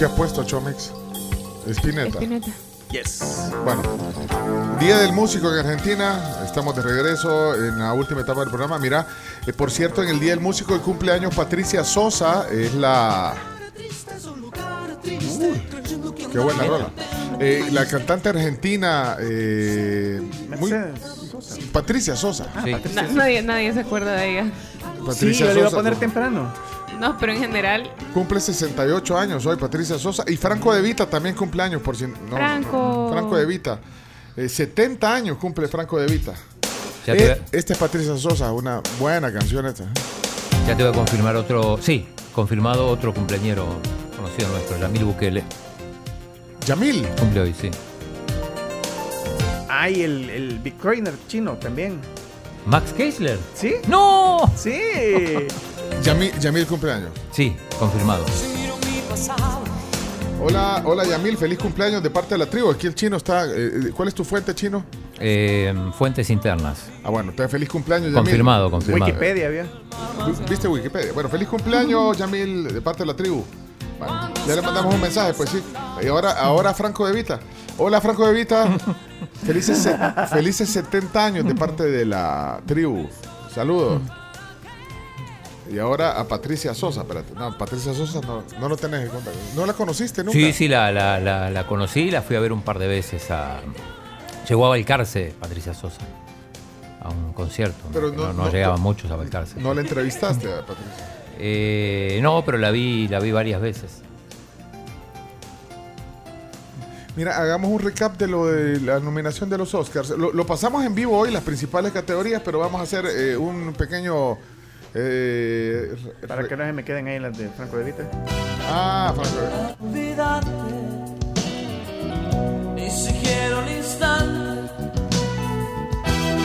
¿Qué ha puesto Chomex? Espineta. Espineta. Yes. Bueno, Día del Músico en Argentina. Estamos de regreso en la última etapa del programa. Mira, eh, por cierto, en el Día del Músico y cumpleaños Patricia Sosa es la. Uy, qué buena rola. Eh, la cantante argentina. eh, muy- Patricia Sosa. Na- nadie, nadie se acuerda de ella. Patricia yo le iba a Sosa. poner temprano. No, pero en general, Cumple 68 años hoy Patricia Sosa. Y Franco De Vita también cumple años, por si. no, Franco. Franco De Vita. Eh, 70 años cumple Franco De Vita. Ya te, Eh, este es Patricia Sosa, una buena canción esta. ya te voy a confirmar otro. Sí, confirmado otro cumpleañero conocido nuestro, Yamil Bukele. Yamil. Cumple hoy, sí. Ay, el, el Big Trainer chino también. Max Keisler. ¿Sí? ¡No! Sí. Yamil, Yamil cumpleaños. Sí, confirmado. Hola, hola Yamil, feliz cumpleaños de parte de la tribu. Aquí el chino está. eh, ¿Cuál es tu fuente, chino? Eh, fuentes internas. Ah, bueno, entonces feliz cumpleaños, Yamil. Confirmado, confirmado. Wikipedia, había. ¿Viste Wikipedia? Bueno, feliz cumpleaños, Yamil, de parte de la tribu. Bueno, ya le mandamos un mensaje, pues sí. Y ahora, ahora Franco de Vita. Hola, Franco de Vita. Felices, se- felices 70 años de parte de la tribu. Saludos. Y ahora a Patricia Sosa. Espérate. No, Patricia Sosa no, no lo tenés en cuenta. ¿No la conociste nunca? Sí, sí, la, la, la, la conocí, la fui a ver un par de veces a... Llegó a Balcarce, Patricia Sosa, a un concierto. Pero no, no- no no- llegaban muchos a Balcarce. No la entrevistaste a Patricia. Eh, no, pero la vi, la vi varias veces. Mira, hagamos un recap de lo de la nominación de los Oscars. Lo, lo pasamos en vivo hoy, las principales categorías, pero vamos a hacer eh, un pequeño... eh, Para que no se me queden ahí las de Franco de Vita. Ah, Franco. olvidarte Ni siquiera un instante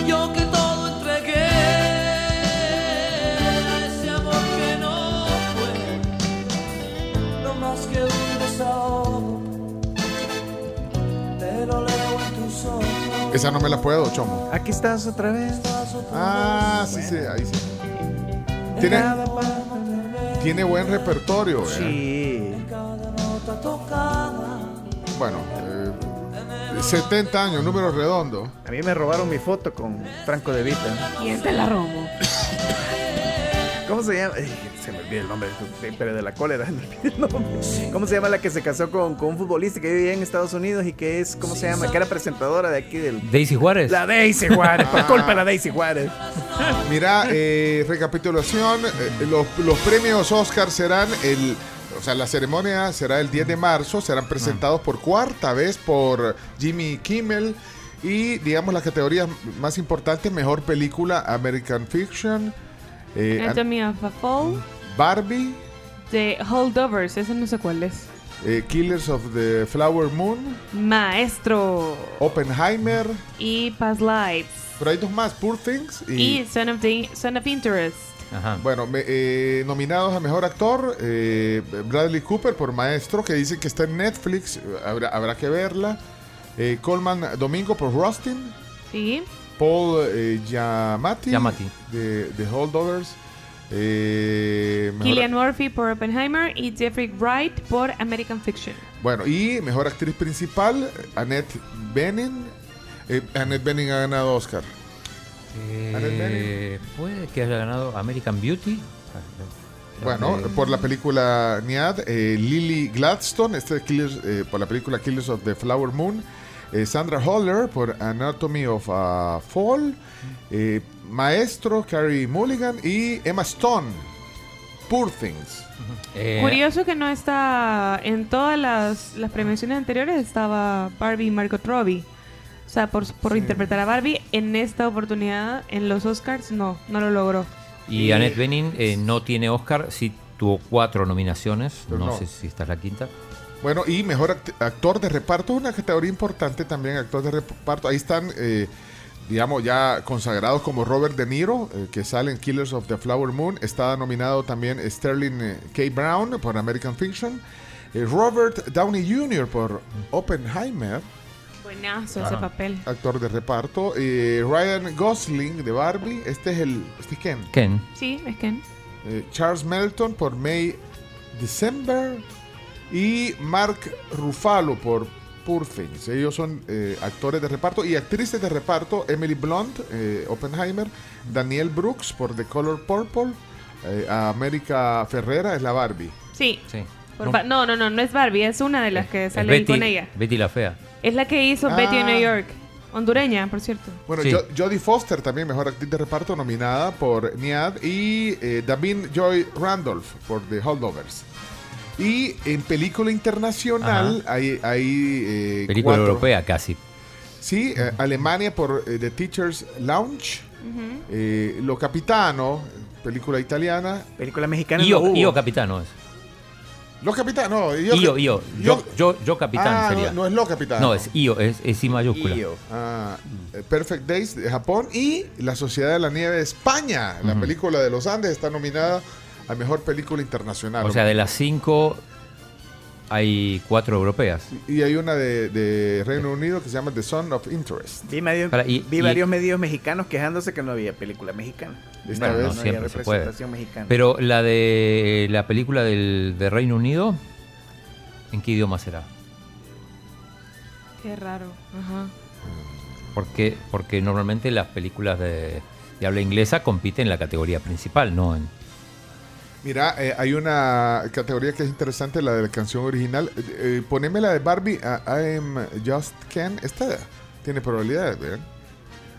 Yo que todo entregué Ese amor que no fue No más que un desahogo Te lo leo en tus ojos Esa no me la puedo, Chomo. Aquí estás otra vez. Ah, sí, sí, ahí sí. Tiene, tiene buen repertorio. ¿eh? Sí. Nota tocada Bueno, eh, 70 años, número redondo. A mí me robaron mi foto con Franco de Vita. ¿Quién te la robó? ¿Cómo se llama? Se me olvida el nombre, pero de la cólera. me olvida el nombre. ¿Cómo se llama la que se casó con, con un futbolista que vivía en Estados Unidos y que es, ¿cómo se llama? Que era presentadora de aquí del... Daisy Juárez. La Daisy Juárez, por culpa de la Daisy Juárez. Mira, eh, recapitulación, eh, los, los premios Oscar serán el... O sea, la ceremonia será el 10 de marzo, serán presentados por cuarta vez por Jimmy Kimmel y, digamos, las categorías más importantes, mejor película, American Fiction, eh, Anatomy of a Fall. Barbie, De Holdovers, ese no sé cuál es. eh, Killers of the Flower Moon, Maestro. Oppenheimer, Y Past Lives. pero hay dos más, Poor Things Y Son of, the, Son of Interest. Bueno, me- eh, nominados a mejor actor, eh, Bradley Cooper por Maestro, que dice que está en Netflix, habrá, habrá que verla. Eh, Coleman Domingo por Rustin. Sí. Paul eh, Giamatti, Giamatti. de, de Holdovers. Eh, Killian Murphy por Oppenheimer y Jeffrey Wright por American Fiction. bueno, y mejor actriz principal, Annette Bening. Eh, Annette Bening ha ganado Oscar. Annette Bening. Eh, puede que haya ganado American Beauty. Bueno, Eh, por la película Niad, eh, Lily Gladstone, este Killers, eh, por la película Killers of the Flower Moon, eh, Sandra Holler por Anatomy of a Fall, eh, Maestro Carrie Mulligan y Emma Stone, Poor Things. eh, Curioso que no está en todas las, las premiaciones anteriores estaba Barbie y Margot Robbie. O sea, por, por interpretar a Barbie en esta oportunidad en los Oscars no, no lo logró. Y Annette Bening eh, no tiene Oscar, sí tuvo cuatro nominaciones. No, no. sé si esta es la quinta. Bueno, y mejor act- actor de reparto, una categoría importante también, actor de reparto. Ahí están, eh, digamos, ya consagrados como Robert De Niro, eh, que sale en Killers of the Flower Moon. Está nominado también Sterling eh, K. Brown por American Fiction. eh, Robert Downey Jr. por Oppenheimer, Buenazo ese papel. actor de reparto. eh, Ryan Gosling de Barbie, este es el... Este es Ken. Ken. Sí, es Ken. Eh, Charles Melton por May December y Mark Ruffalo por Poor Things. Ellos son eh, actores de reparto y actrices de reparto. Emily Blunt, eh, Oppenheimer, Daniel Brooks por The Color Purple, eh, América Ferrera es la Barbie. Sí. Sí. Por No. No, no, no, no es Barbie, es una de las que sale Betty, con ella. Betty la Fea. Es la que hizo Betty en Ah. New York. Hondureña, por cierto. Bueno, Sí. Jo- Jodie Foster también mejor actriz de reparto nominada por Niad y eh, Davin Joy Randolph por The Holdovers. Y en película internacional hay, hay eh, Película cuatro. europea casi. Sí, eh, Alemania por eh, The Teacher's Lounge. Eh, Lo Capitano, película italiana. Película mexicana Io, no. Io Capitano es. Lo capitán, no. Yo, Io, yo, yo, yo, yo capitán ah, sería. No, no, es lo capitán. No, es Io, es, es I mayúscula. Io. Ah, Perfect Days de Japón y La Sociedad de la Nieve de España. La película de los Andes está nominada a Mejor Película Internacional. O sea, de las cinco hay cuatro europeas. Y hay una de, de, Reino Unido que se llama The Son of Interest. Vi, medio, Para, y, vi y, varios medios mexicanos quejándose que no había película mexicana. Esta bueno, vez no, siempre se puede. Mexicana. Pero la de la película del, de Reino Unido, ¿en qué idioma será? Qué raro. Ajá. Porque, porque normalmente las películas de, de habla inglesa compiten en la categoría principal, no en Mira, eh, hay una categoría que es interesante, la de la canción original. Eh, eh poneme la de Barbie, I Am Just Ken. Esta tiene probabilidades, ¿verdad?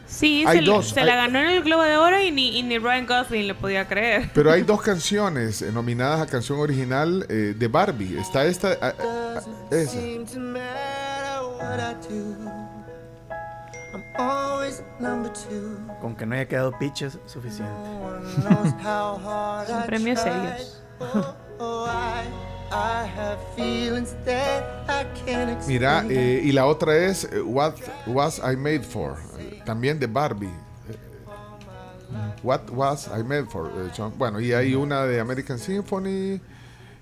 Sí, hay se, dos, se la ganó en el Globo de Oro y ni, y ni Ryan Gosling le podía creer. Pero hay dos canciones eh, nominadas a canción original eh, de Barbie. Está esta, a, a, esa. Con que no haya quedado pitches suficiente. Son premios serios. Mira, eh, y la otra es eh, What Was I Made For, también de Barbie. What Was I Made For. Eh, bueno, y hay una de American Symphony.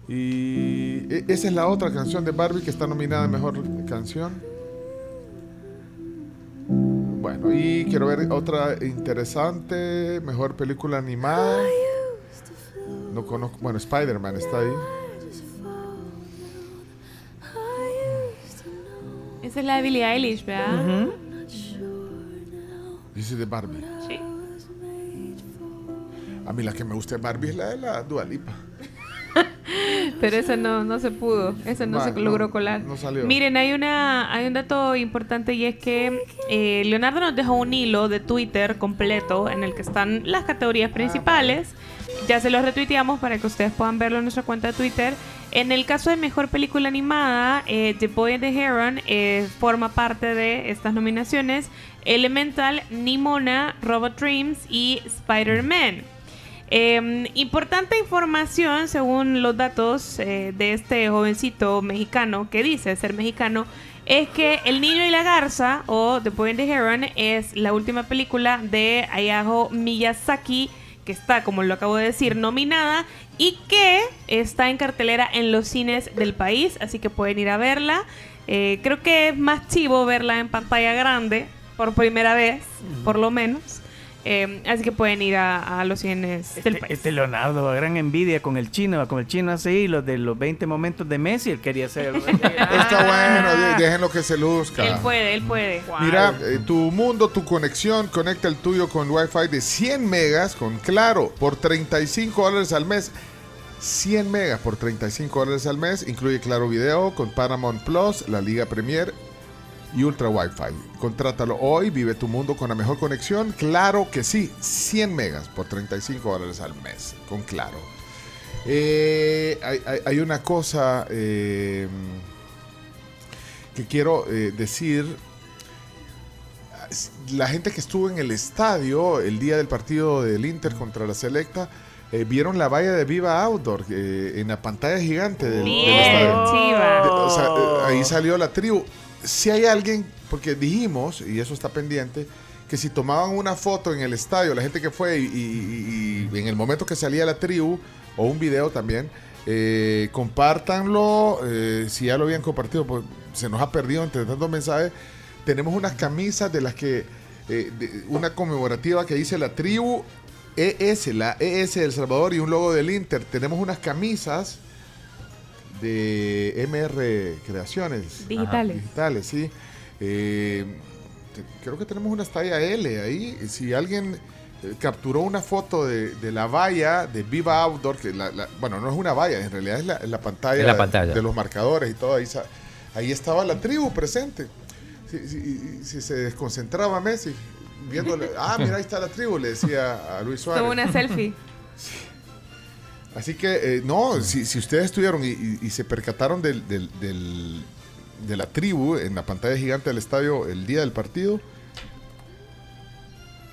Y e, esa es la otra canción de Barbie que está nominada a Mejor Canción. Bueno, y quiero ver otra interesante, mejor película animada. No conozco, bueno, Spider-Man está ahí. Esa es la de Billie Eilish, ¿verdad? Dice de Barbie. Sí. A mí la que me gusta de Barbie es la de la Dualipa. Pero esa no, no se pudo, esa no se logró colar. Miren, hay una hay un dato importante y es que eh, Leonardo nos dejó un hilo de Twitter completo en el que están las categorías Ah, principales. Ya se los retuiteamos para que ustedes puedan verlo en nuestra cuenta de Twitter. En el caso de mejor película animada, eh, The Boy and the Heron eh, forma parte de estas nominaciones. Elemental, Nimona, Robot Dreams y Spider-Man. Eh, importante información según los datos eh, de este jovencito mexicano que dice ser mexicano es que El Niño y la Garza o The Boy and the Heron es la última película de Hayao Miyazaki que está, como lo acabo de decir, nominada y que está en cartelera en los cines del país, así que pueden ir a verla. Eh, creo que es más chivo verla en pantalla grande por primera vez, por lo menos. Eh, así que pueden ir a, a los cines del Este, país. este Leonardo, gran envidia con el chino, con el chino así, los de los 20 momentos de Messi, él quería ser. Está bueno, déjenlo que se luzca. Él puede, él puede. Mira, eh, tu mundo, tu conexión, conecta el tuyo con Wi-Fi de 100 megas con Claro por 35 dólares al mes. 100 megas por 35 dólares al mes. Incluye Claro Video con Paramount Plus, la Liga Premier y Ultra Wi-Fi. Contrátalo hoy, vive tu mundo con la mejor conexión. Claro que sí, 100 megas por 35 dólares al mes con Claro. Eh, hay, hay- hay una cosa eh, que quiero eh, decir la gente que estuvo en el estadio el día del partido del Inter contra la Selecta, eh, vieron la valla de Viva Outdoor eh, en la pantalla gigante del, estadio. chiva. De- o sea, eh, ahí salió la tribu. Si hay alguien, porque dijimos, y eso está pendiente, que si tomaban una foto en el estadio, la gente que fue y, en el momento que salía la tribu, o un video también, eh, compártanlo. eh, si ya lo habían compartido, pues se nos ha perdido entre tantos mensajes. Tenemos unas camisas de las que, eh, una conmemorativa que dice la tribu ES, la ES de El Salvador y un logo del Inter. Tenemos unas camisas de MR Creaciones. Digitales. digitales, sí. Eh, creo que tenemos una talla L ahí. Si alguien eh, capturó una foto de, de la valla de Viva Outdoor, que la- la- bueno, no es una valla, en realidad es la, pantalla, Es la pantalla. de los marcadores y todo. Ahí, ahí estaba la tribu presente. Si, si- si se desconcentraba Messi, viéndole, ah, mira, ahí está la tribu, le decía a Luis Suárez. Como una selfie. Así que, eh, no, si, si ustedes estuvieron y, y- y se percataron del, del- del- de la tribu en la pantalla gigante del estadio el día del partido,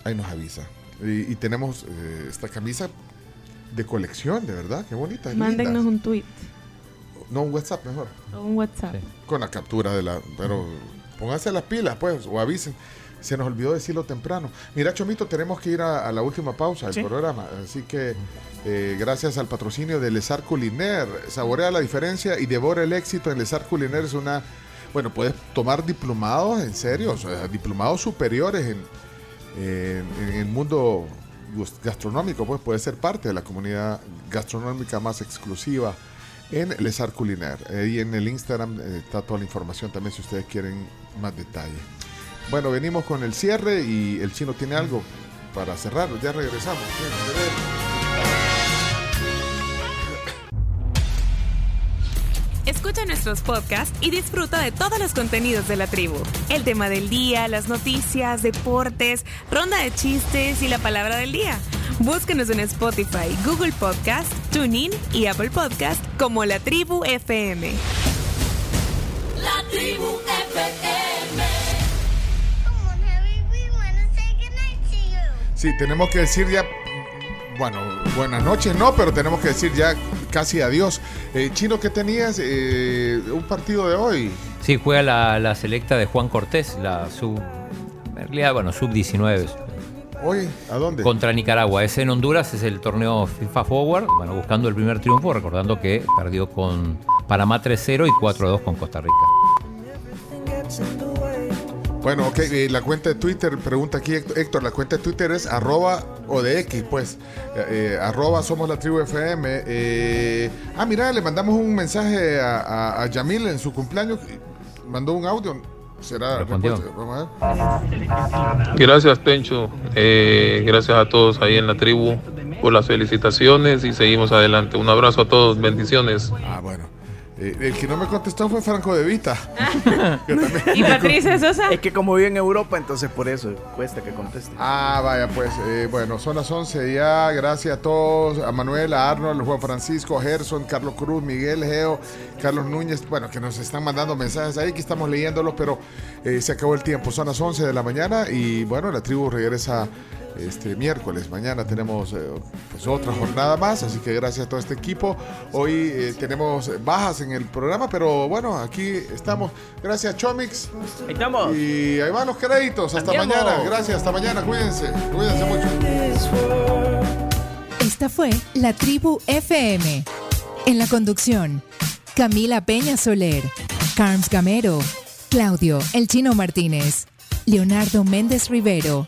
ahí nos avisa. Y, y tenemos eh, esta camisa de colección, de verdad, qué bonita. Mándennos un tweet. No, un WhatsApp mejor. Un WhatsApp. Con la captura de la... Pero pónganse las pilas, pues, o avisen. Se nos olvidó decirlo temprano. Mira, Chomito, tenemos que ir a, a la última pausa del Sí. programa. Así que eh, gracias al patrocinio de Lesar Culiner, saborea la diferencia y devora el éxito en Lesar Culiner. Es una... Bueno, puedes tomar diplomados, en serio, o sea, diplomados superiores en, en, en el mundo gastronómico, pues puede ser parte de la comunidad gastronómica más exclusiva en Lesar Culiner. Ahí en el Instagram eh, está toda la información también si ustedes quieren más detalle. Bueno, venimos con el cierre y el chino tiene algo para cerrar. Ya regresamos. Escucha nuestros podcasts y disfruta de todos los contenidos de la tribu. El tema del día, las noticias, deportes, ronda de chistes y la palabra del día. Búscanos en Spotify, Google Podcast, TuneIn y Apple Podcast como La Tribu FM. La tribu FM. Sí, tenemos que decir ya, bueno, buenas noches, no, pero tenemos que decir ya casi adiós. Eh, Chino, ¿qué tenías? Eh, un partido de hoy. Sí, juega la, la selecta de Juan Cortés, la sub. Bueno, sub-19. Hoy, ¿a dónde? Contra Nicaragua. Es en Honduras, es el torneo FIFA Forward. Bueno, buscando el primer triunfo, recordando que perdió con Panamá 3-0 y 4-2 con Costa Rica. Bueno, ok, eh, la cuenta de Twitter, pregunta aquí Héctor, Héctor, la cuenta de Twitter es arroba o de X, pues, eh, eh, arroba somos la tribu FM. eh, ah, mira, le mandamos un mensaje a, a- a Yamil en su cumpleaños, mandó un audio, será Respondió. respuesta? Vamos a ver. Gracias, Pencho. Eh, gracias a todos ahí en la tribu por las felicitaciones y seguimos adelante. Un abrazo a todos, bendiciones. Ah, bueno. Eh, el que no me contestó fue Franco de Vita. También- ¿Y Patricia Sosa? Es que como vive en Europa, entonces por eso cuesta que conteste. Ah, vaya, pues, eh, bueno, son las 11 ya. Gracias a todos, a Manuel, a Arnold, Juan Francisco, Gerson, Carlos Cruz, Miguel, Geo, Carlos Núñez, bueno, que nos están mandando mensajes ahí, que estamos leyéndolos, pero eh, se acabó el tiempo. Son las 11 de la mañana y, bueno, la tribu regresa este miércoles. Mañana tenemos eh, pues otra jornada más, así que gracias a todo este equipo. Hoy eh, tenemos bajas en el programa, pero bueno, aquí estamos. Gracias, Chomix. Ahí estamos. Y ahí van los créditos. Hasta Andiamo. mañana. Gracias, hasta mañana. Cuídense. Cuídense mucho. Esta fue La Tribu FM. En la conducción, Camila Peña Soler, Carms Gamero, Claudio El Chino Martínez, Leonardo Méndez Rivero